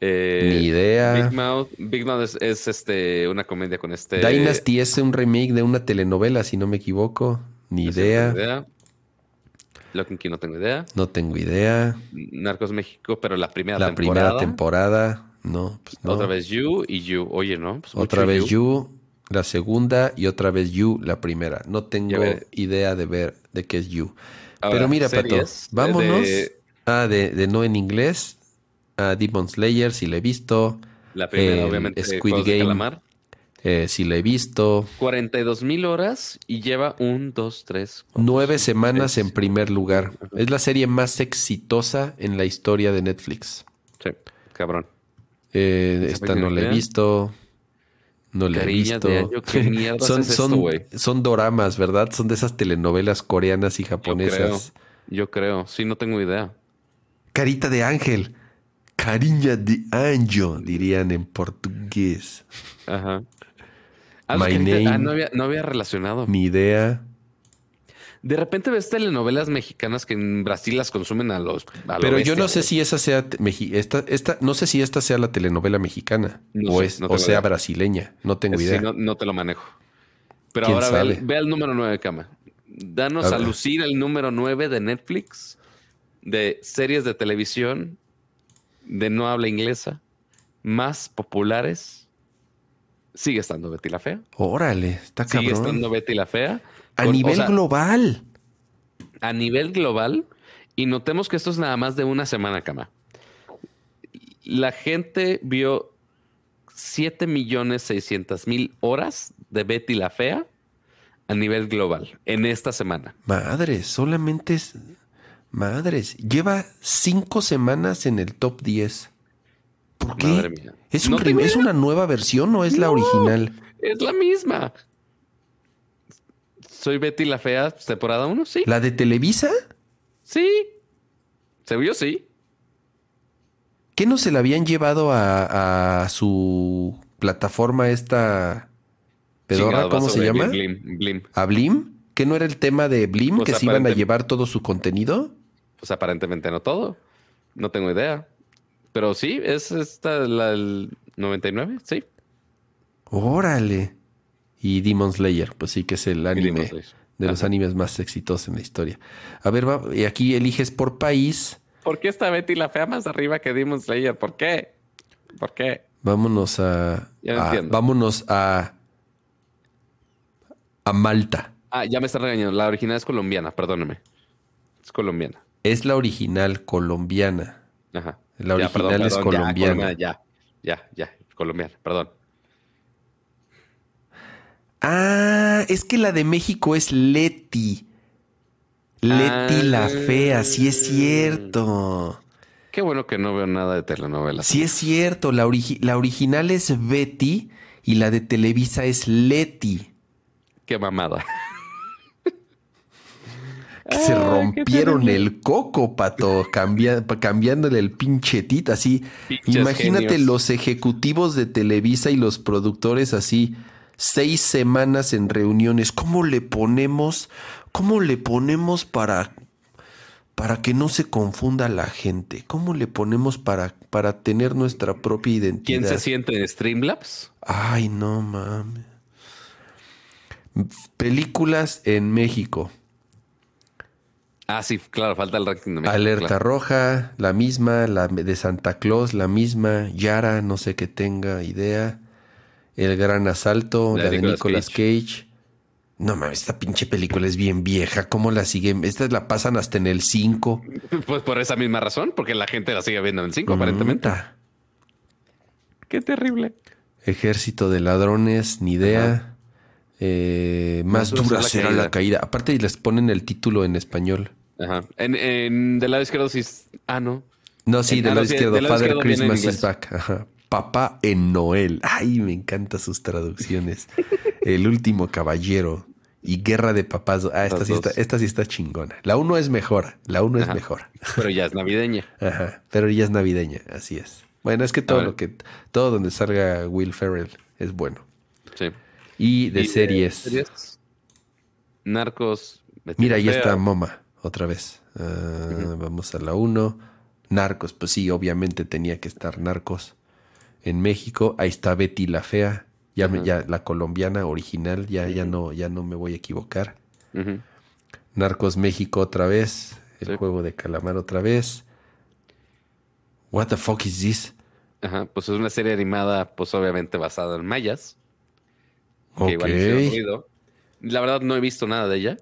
Speaker 2: Eh,
Speaker 1: Ni idea.
Speaker 2: Big Mouth, Big Mouth es, es, este, una comedia con este.
Speaker 1: Dynasty es un remake de una telenovela, si no me equivoco. Ni
Speaker 2: no
Speaker 1: idea.
Speaker 2: Idea. Lock and Key no tengo idea.
Speaker 1: No tengo idea.
Speaker 2: Narcos México, pero la primera
Speaker 1: La
Speaker 2: temporada.
Speaker 1: primera temporada. No, pues no.
Speaker 2: Otra vez You y You. Oye, ¿no? Pues
Speaker 1: Otra vez you. La segunda y otra vez You, la primera. No tengo idea de ver de qué es You.
Speaker 2: Ahora,
Speaker 1: Pero mira, Pato,
Speaker 2: series
Speaker 1: vámonos.
Speaker 2: de-
Speaker 1: Ah, de, de no en inglés. A Demon Slayer, si la he visto.
Speaker 2: La primera,
Speaker 1: El
Speaker 2: obviamente,
Speaker 1: Squid Game. Eh, si la he visto.
Speaker 2: 42 mil horas y lleva un, dos, tres. cuatro,
Speaker 1: Nueve
Speaker 2: cinco,
Speaker 1: semanas en primer lugar. Es la serie más exitosa en la historia de Netflix.
Speaker 2: Sí, cabrón.
Speaker 1: Eh, esta no la he visto. No la he visto.
Speaker 2: de año, ¿qué mierdas
Speaker 1: son,
Speaker 2: es
Speaker 1: son, son doramas, ¿verdad? Son de esas telenovelas coreanas y
Speaker 2: Yo creo.
Speaker 1: japonesas.
Speaker 2: Yo creo. Sí, no tengo idea.
Speaker 1: Carita de ángel. Cariña de anjo, dirían en portugués.
Speaker 2: Ajá. Ah,
Speaker 1: My
Speaker 2: ah, no, había, no había relacionado.
Speaker 1: Ni idea.
Speaker 2: De repente ves telenovelas mexicanas que en Brasil las consumen a los. a lo
Speaker 1: Pero yo no sé
Speaker 2: güey.
Speaker 1: si esa sea esta, esta, no sé si esta sea la telenovela mexicana
Speaker 2: No
Speaker 1: o,
Speaker 2: sé,
Speaker 1: es,
Speaker 2: no
Speaker 1: o sea brasileña. No tengo idea.
Speaker 2: no, no te lo manejo. Pero
Speaker 1: ¿Quién
Speaker 2: ahora ve, el- ve el número 9, cama. Danos
Speaker 1: A
Speaker 2: a, lucir el número 9 de Netflix, de series de televisión, de no habla inglesa, más populares. Sigue estando Betty la Fea.
Speaker 1: Órale, está
Speaker 2: Sigue
Speaker 1: cabrón.
Speaker 2: estando Betty la Fea.
Speaker 1: A
Speaker 2: o
Speaker 1: nivel
Speaker 2: sea,
Speaker 1: global.
Speaker 2: a nivel global, y notemos que esto es nada más de una semana, cama. La gente vio 7 millones 600 mil horas de Betty la Fea a nivel global en esta semana.
Speaker 1: Madres, solamente es. Madres, lleva cinco semanas en el top 10. ¿Por qué?
Speaker 2: Madre mía.
Speaker 1: ¿Es, un
Speaker 2: No
Speaker 1: ¿Es una nueva versión o es la original?
Speaker 2: Es la misma. Soy Betty la Fea, temporada 1, sí.
Speaker 1: ¿La de Televisa?
Speaker 2: Sí. Según yo, sí.
Speaker 1: ¿Qué no se la habían llevado a, a su plataforma esta pedorra?
Speaker 2: Chingado,
Speaker 1: ¿Cómo se llama?
Speaker 2: Blim, Blim.
Speaker 1: ¿A Blim? ¿Que no era el tema de Blim?
Speaker 2: Pues
Speaker 1: ¿Que se iban a llevar todo su contenido?
Speaker 2: Pues aparentemente no todo. No tengo idea. Pero sí, es esta la del 99, sí.
Speaker 1: Órale. Y Demon Slayer, pues sí que es el anime de los
Speaker 2: Ajá.
Speaker 1: animes más exitosos en la historia. A ver, va, y aquí eliges por país.
Speaker 2: ¿Por qué está Betty la Fea más arriba que Demon Slayer? ¿Por qué? ¿Por qué?
Speaker 1: Vámonos a,
Speaker 2: Ya
Speaker 1: vámonos a a Malta.
Speaker 2: Ah, ya me está regañando. La original es colombiana, perdóneme. Es colombiana.
Speaker 1: Es la original colombiana.
Speaker 2: Ajá.
Speaker 1: La
Speaker 2: Ya,
Speaker 1: original es colombiana.
Speaker 2: Ya, ya, ya, colombiana, perdón.
Speaker 1: Ah, es que la de México es Leti. Leti
Speaker 2: Ah.
Speaker 1: la fea, sí es cierto.
Speaker 2: Qué bueno que no veo nada de telenovelas.
Speaker 1: Sí es cierto, la, origi- la original es Betty y la de Televisa es Leti.
Speaker 2: Qué mamada.
Speaker 1: Que se rompieron el coco, pato, cambia- cambiándole el pinche tit, así.
Speaker 2: Pinches
Speaker 1: Imagínate
Speaker 2: genios.
Speaker 1: los ejecutivos de Televisa y los productores así, seis semanas en reuniones. ¿Cómo le ponemos? ¿Cómo le ponemos para, para que no se confunda la gente? ¿Cómo le ponemos para, para tener nuestra propia identidad?
Speaker 2: ¿Quién se siente en Streamlabs?
Speaker 1: Ay, no mames. Películas en México.
Speaker 2: Ah, sí, claro, falta el ranking de México.
Speaker 1: Alerta
Speaker 2: claro.
Speaker 1: Roja, la misma, la de Santa Claus, la misma, Yara, no sé que tenga idea. El Gran Asalto,
Speaker 2: La
Speaker 1: la,
Speaker 2: de Nicolas
Speaker 1: Cage. No mames, esta pinche película es bien vieja. ¿Cómo la siguen? Estas la pasan hasta en el 5.
Speaker 2: Pues por esa misma razón, porque la gente la sigue viendo en el 5, aparentemente. Qué terrible.
Speaker 1: Ejército de ladrones, ni idea. Eh, más
Speaker 2: Más
Speaker 1: dura será la caída. Aparte les ponen el título en español.
Speaker 2: Ajá. En, en del lado izquierdo sí. Ah, no.
Speaker 1: No, sí, del
Speaker 2: ah,
Speaker 1: lado izquierdo.
Speaker 2: del lado
Speaker 1: Father
Speaker 2: izquierdo en
Speaker 1: Christmas is back. Ajá. Papá en Noel. Ay, me encantan sus traducciones. El último caballero. y Guerra de Papás. Ah, esta sí, está,
Speaker 2: dos.
Speaker 1: esta sí está chingona. La 1 es mejor. La 1 es mejor.
Speaker 2: Pero ya es navideña.
Speaker 1: Ajá. Pero ella es navideña, así es. Bueno, es que todo lo que. Todo donde salga Will Ferrell es bueno.
Speaker 2: Sí.
Speaker 1: Y de
Speaker 2: Y
Speaker 1: series.
Speaker 2: Narcos.
Speaker 1: Mira, ahí está Moma, otra vez. Ah. Vamos a la 1. Narcos, pues sí, obviamente tenía que estar Narcos. En México, ahí está Betty la Fea. Ya, me-
Speaker 2: Ajá.
Speaker 1: ya la colombiana original, ya, ya, no, ya no me voy a equivocar. Narcos México otra vez. El
Speaker 2: Sí.
Speaker 1: juego de calamar otra vez. What the fuck is this?
Speaker 2: Ajá, pues es una serie animada, pues obviamente basada en mayas. Que
Speaker 1: Ok.
Speaker 2: igual hicieron ruido. La verdad no he visto nada de ella,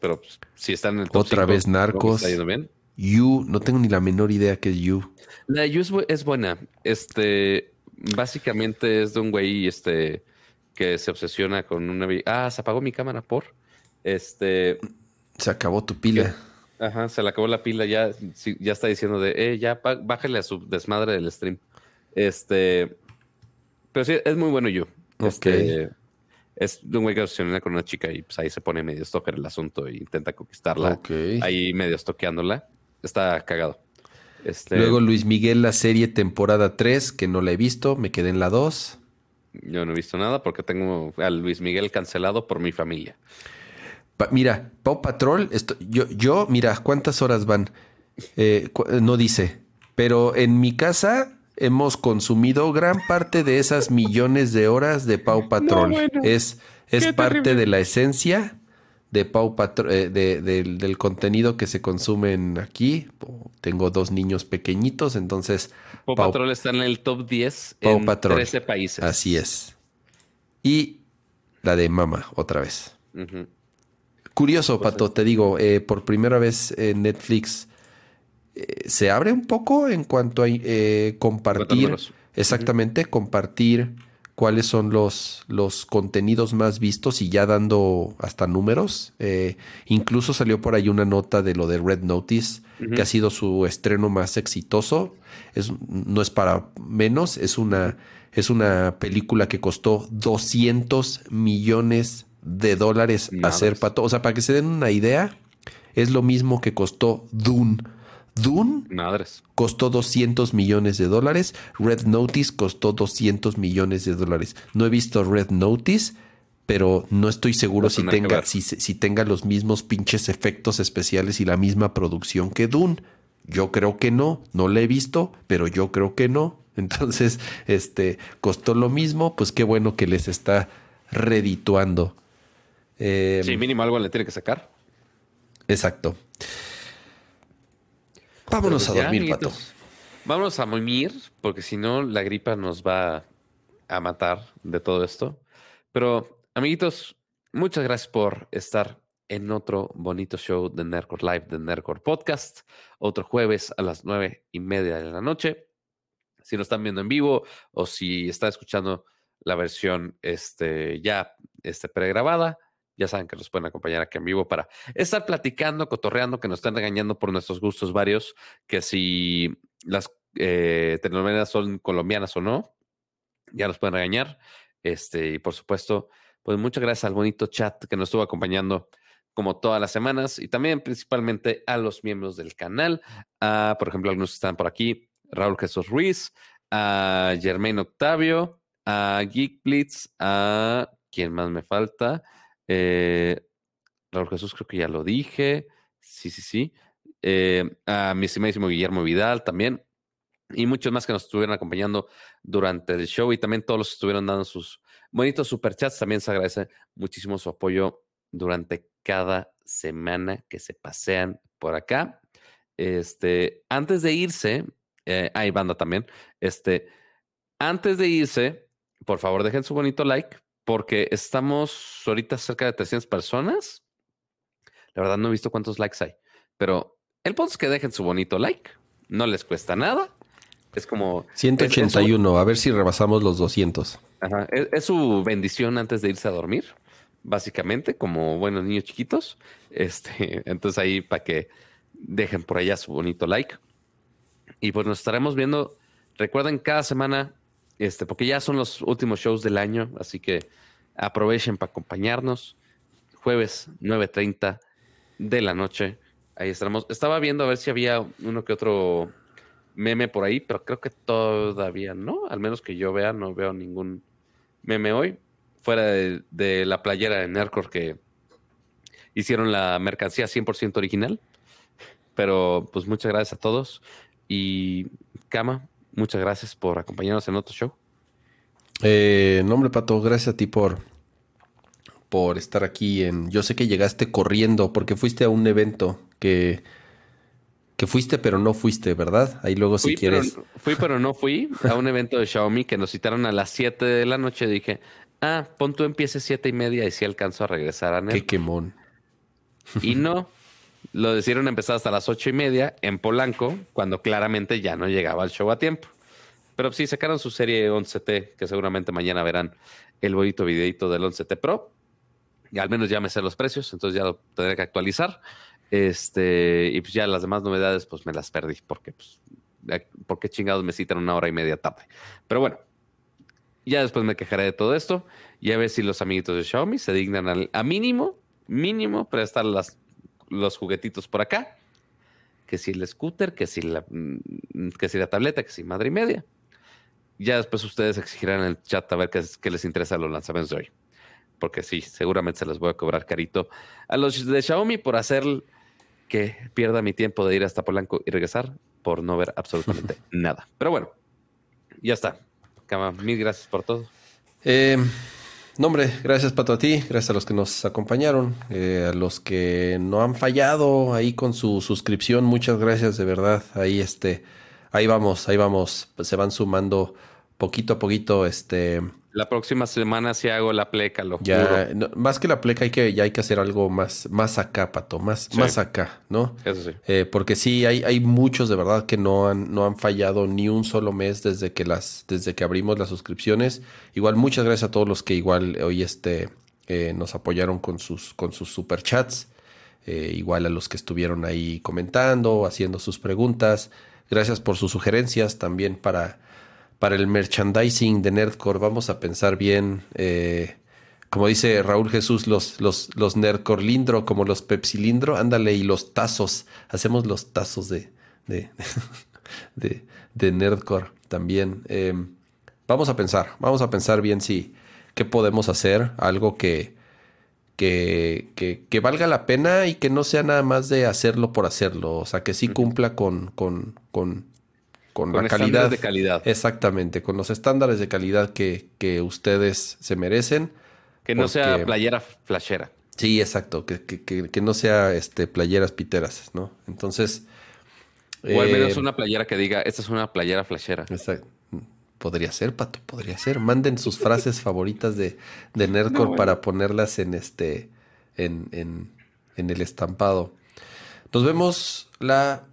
Speaker 2: pero pues, si está en el top
Speaker 1: Otra vez
Speaker 2: que
Speaker 1: Narcos.
Speaker 2: Está yendo bien.
Speaker 1: You, no tengo ni la menor idea que es You.
Speaker 2: La You es, bu- es buena. Este, básicamente es de un güey, este, que se obsesiona con una... Ah, se apagó mi cámara por... Este,
Speaker 1: Se acabó tu pila.
Speaker 2: ajá, se le acabó la pila, ya, ya está diciendo de, eh, ya, bájale a su desmadre del stream. Este, pero sí, es muy bueno You. Este, es de un güey que se obsesiona con una chica y pues ahí se pone medio stalker el asunto e intenta conquistarla.
Speaker 1: Ok.
Speaker 2: Ahí medio estoqueándola. Está cagado. Este,
Speaker 1: Luego Luis Miguel, la serie temporada 3, que no la he visto, me quedé en la 2.
Speaker 2: Yo no he visto nada porque tengo a Luis Miguel cancelado por mi familia.
Speaker 1: Pa- mira, Pau Patrol, esto- yo, yo, mira, ¿cuántas horas van? Eh, cu- no dice, pero en mi casa hemos consumido gran parte de esas millones de horas de Pau Patrol.
Speaker 2: bueno.
Speaker 1: es es parte
Speaker 2: terrible.
Speaker 1: de la esencia de Pau eh, de- del- del contenido que se consumen aquí. Tengo dos niños pequeñitos, entonces
Speaker 2: Pau
Speaker 1: Pau-
Speaker 2: Patrol está en el top 10
Speaker 1: Pau
Speaker 2: en
Speaker 1: Patrol.
Speaker 2: 13 países.
Speaker 1: así es. Y la de Mama, otra vez. Curioso,
Speaker 2: Pues
Speaker 1: Pato, te digo, eh, por primera vez en Netflix eh, se abre un poco en cuanto a eh, compartir, exactamente, compartir cuáles son los, los contenidos más vistos y ya dando hasta números. Eh, incluso salió por ahí una nota de lo de Red Notice, que ha sido su estreno más exitoso. Es, no es para menos, es una, es una película que costó 200 millones de dólares
Speaker 2: Madres.
Speaker 1: hacer pato. O sea, para que se den una idea, es lo mismo que costó Dune. Dune
Speaker 2: Madres.
Speaker 1: costó 200 millones de dólares. Red Notice costó 200 millones de dólares. No he visto Red Notice, pero no estoy seguro si tenga, si, si tenga los mismos pinches efectos especiales y la misma producción que Dune. Yo creo que no, no la he visto, pero yo creo que no. Entonces, este, costó lo mismo, pues qué bueno que les está redituando. Eh,
Speaker 2: Sí, mínimo algo le tiene que sacar.
Speaker 1: Exacto. Vámonos
Speaker 2: Pero
Speaker 1: a dormir, Pato.
Speaker 2: Vámonos a dormir, porque si no, la gripa nos va a matar de todo esto. Pero, amiguitos, muchas gracias por estar en otro bonito show de Nerdcore Live, de Nerdcore Podcast. Otro jueves a las nueve y media de la noche. Si nos están viendo en vivo o si están escuchando la versión este, ya este, pregrabada, ya saben que nos pueden acompañar aquí en vivo para estar platicando, cotorreando, que nos están regañando por nuestros gustos varios, que si las eh, telenovelas son colombianas o no, ya nos pueden regañar. Este, y por supuesto, pues muchas gracias al bonito chat que nos estuvo acompañando como todas las semanas y también principalmente a los miembros del canal. a, por ejemplo, algunos que están por aquí, Raúl Jesús Ruiz, a Germain Octavio, a Geek Blitz, a quién más me falta, eh, Raúl Jesús creo que ya lo dije, sí, sí, sí, eh, a mi estimadísimo Guillermo Vidal también y muchos más que nos estuvieron acompañando durante el show y también todos los que estuvieron dando sus bonitos superchats. También se agradece muchísimo su apoyo durante cada semana que se pasean por acá. Este, antes de irse, eh, hay banda también. Este, antes de irse, por favor, dejen su bonito like porque estamos ahorita cerca de 300 personas. La verdad no he visto cuántos likes hay, pero el punto es que dejen su bonito like. No les cuesta nada. Es como... es-
Speaker 1: 181, a ver si rebasamos los 200.
Speaker 2: Ajá, Es, es su bendición antes de irse a dormir, básicamente, como buenos niños chiquitos. Este, entonces ahí para que dejen por allá su bonito like. Y pues nos estaremos viendo. Recuerden cada semana, este, porque ya son los últimos shows del año, así que aprovechen para acompañarnos. jueves 9.30 de la noche. Ahí estaremos. Estaba viendo a ver si había uno que otro meme por ahí, pero creo que todavía no. Al menos que yo vea, no veo ningún meme hoy. Fuera de, la playera de Nerdcore que hicieron la mercancía 100% original. Pero pues muchas gracias a todos. Y Kama, muchas gracias por acompañarnos en otro show.
Speaker 1: Eh, nombre Pato, gracias a ti por, por estar aquí en... Yo sé que llegaste corriendo porque fuiste a un evento que, que fuiste pero no fuiste, ¿verdad? Ahí luego si quieres...
Speaker 2: fui pero no fui a un evento de Xiaomi que nos citaron a las 7 de la noche. Dije, ah, pon tú empiece siete y media y si alcanzo a regresar a Nel.
Speaker 1: Qué quemón.
Speaker 2: Y no, lo decidieron empezar hasta las ocho y media en Polanco, cuando claramente ya no llegaba el show a tiempo. Pero sí, sacaron su serie 11T, que seguramente mañana verán el bonito videito del 11T Pro. Y al menos ya me sé los precios, entonces ya lo tendré que actualizar. Este, y pues ya las demás novedades, pues me las perdí, porque pues, ¿por qué chingados me citan una hora y media tarde? Pero bueno, ya después me quejaré de todo esto y a ver si los amiguitos de Xiaomi se dignan a mínimo, mínimo prestar las, los juguetitos por acá. Que si el scooter, que si la, mm, que si la tableta, que si madre y media. Ya después ustedes exigirán en el chat a ver qué, les interesa los lanzamientos de hoy. Porque sí, seguramente se les voy a cobrar carito a los de Xiaomi por hacer que pierda mi tiempo de ir hasta Polanco y regresar por no ver absolutamente nada. Pero bueno, ya está. Cama, mil gracias por todo.
Speaker 1: Eh, no, hombre, gracias Pato a ti, gracias a los que nos acompañaron, eh, a los que no han fallado ahí con su suscripción, muchas gracias de verdad. Ahí este ahí vamos, ahí vamos, pues se van sumando poquito a poquito, este...
Speaker 2: La próxima semana si hago la pleca, lo
Speaker 1: ya, más que la pleca hay que, ya hay que hacer algo más, más acá, Pato, más, más acá, ¿no?
Speaker 2: Eso sí.
Speaker 1: Eh, porque sí, hay, hay muchos de verdad que no han, no han fallado ni un solo mes desde que las, desde que abrimos las suscripciones. Igual, muchas gracias a todos los que igual hoy este, eh, nos apoyaron con sus, con sus superchats. Eh, igual a los que estuvieron ahí comentando, haciendo sus preguntas. Gracias por sus sugerencias también para, para el merchandising de Nerdcore. Vamos a pensar bien, eh, como dice Raúl Jesús, los, los, los Nerdcore Lindro, como los Pepsi Lindro. Ándale, y los tazos. Hacemos los tazos de, de, de, Nerdcore también. Em, vamos a pensar, vamos a pensar bien si qué podemos hacer, algo que, que, que, valga la pena y que no sea nada más de hacerlo por hacerlo, o sea, que sí cumpla con, con, con, con, la calidad.
Speaker 2: de calidad.
Speaker 1: Exactamente, con los estándares de calidad que, que ustedes se merecen.
Speaker 2: Que no sea playera flashera.
Speaker 1: Sí, exacto, que, que, que, no sea este, playeras piteras, ¿no? Entonces...
Speaker 2: O al menos eh, una playera que diga, esta es una playera flashera.
Speaker 1: Exacto. Podría ser, Pato, podría ser. Manden sus frases favoritas de, de Nerdcore para ponerlas en este. En, en, en, el estampado. Nos vemos la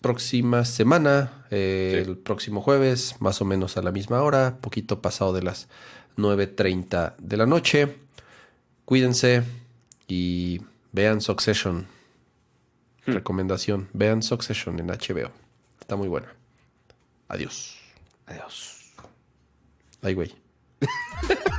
Speaker 1: próxima semana, eh, el próximo jueves, más o menos a la misma hora, poquito pasado de las 9.30 de la noche. Cuídense y vean Succession. Hmm. Recomendación, vean Succession en HBO. Está muy buena. Adiós.
Speaker 2: Adiós.
Speaker 1: Ay, güey.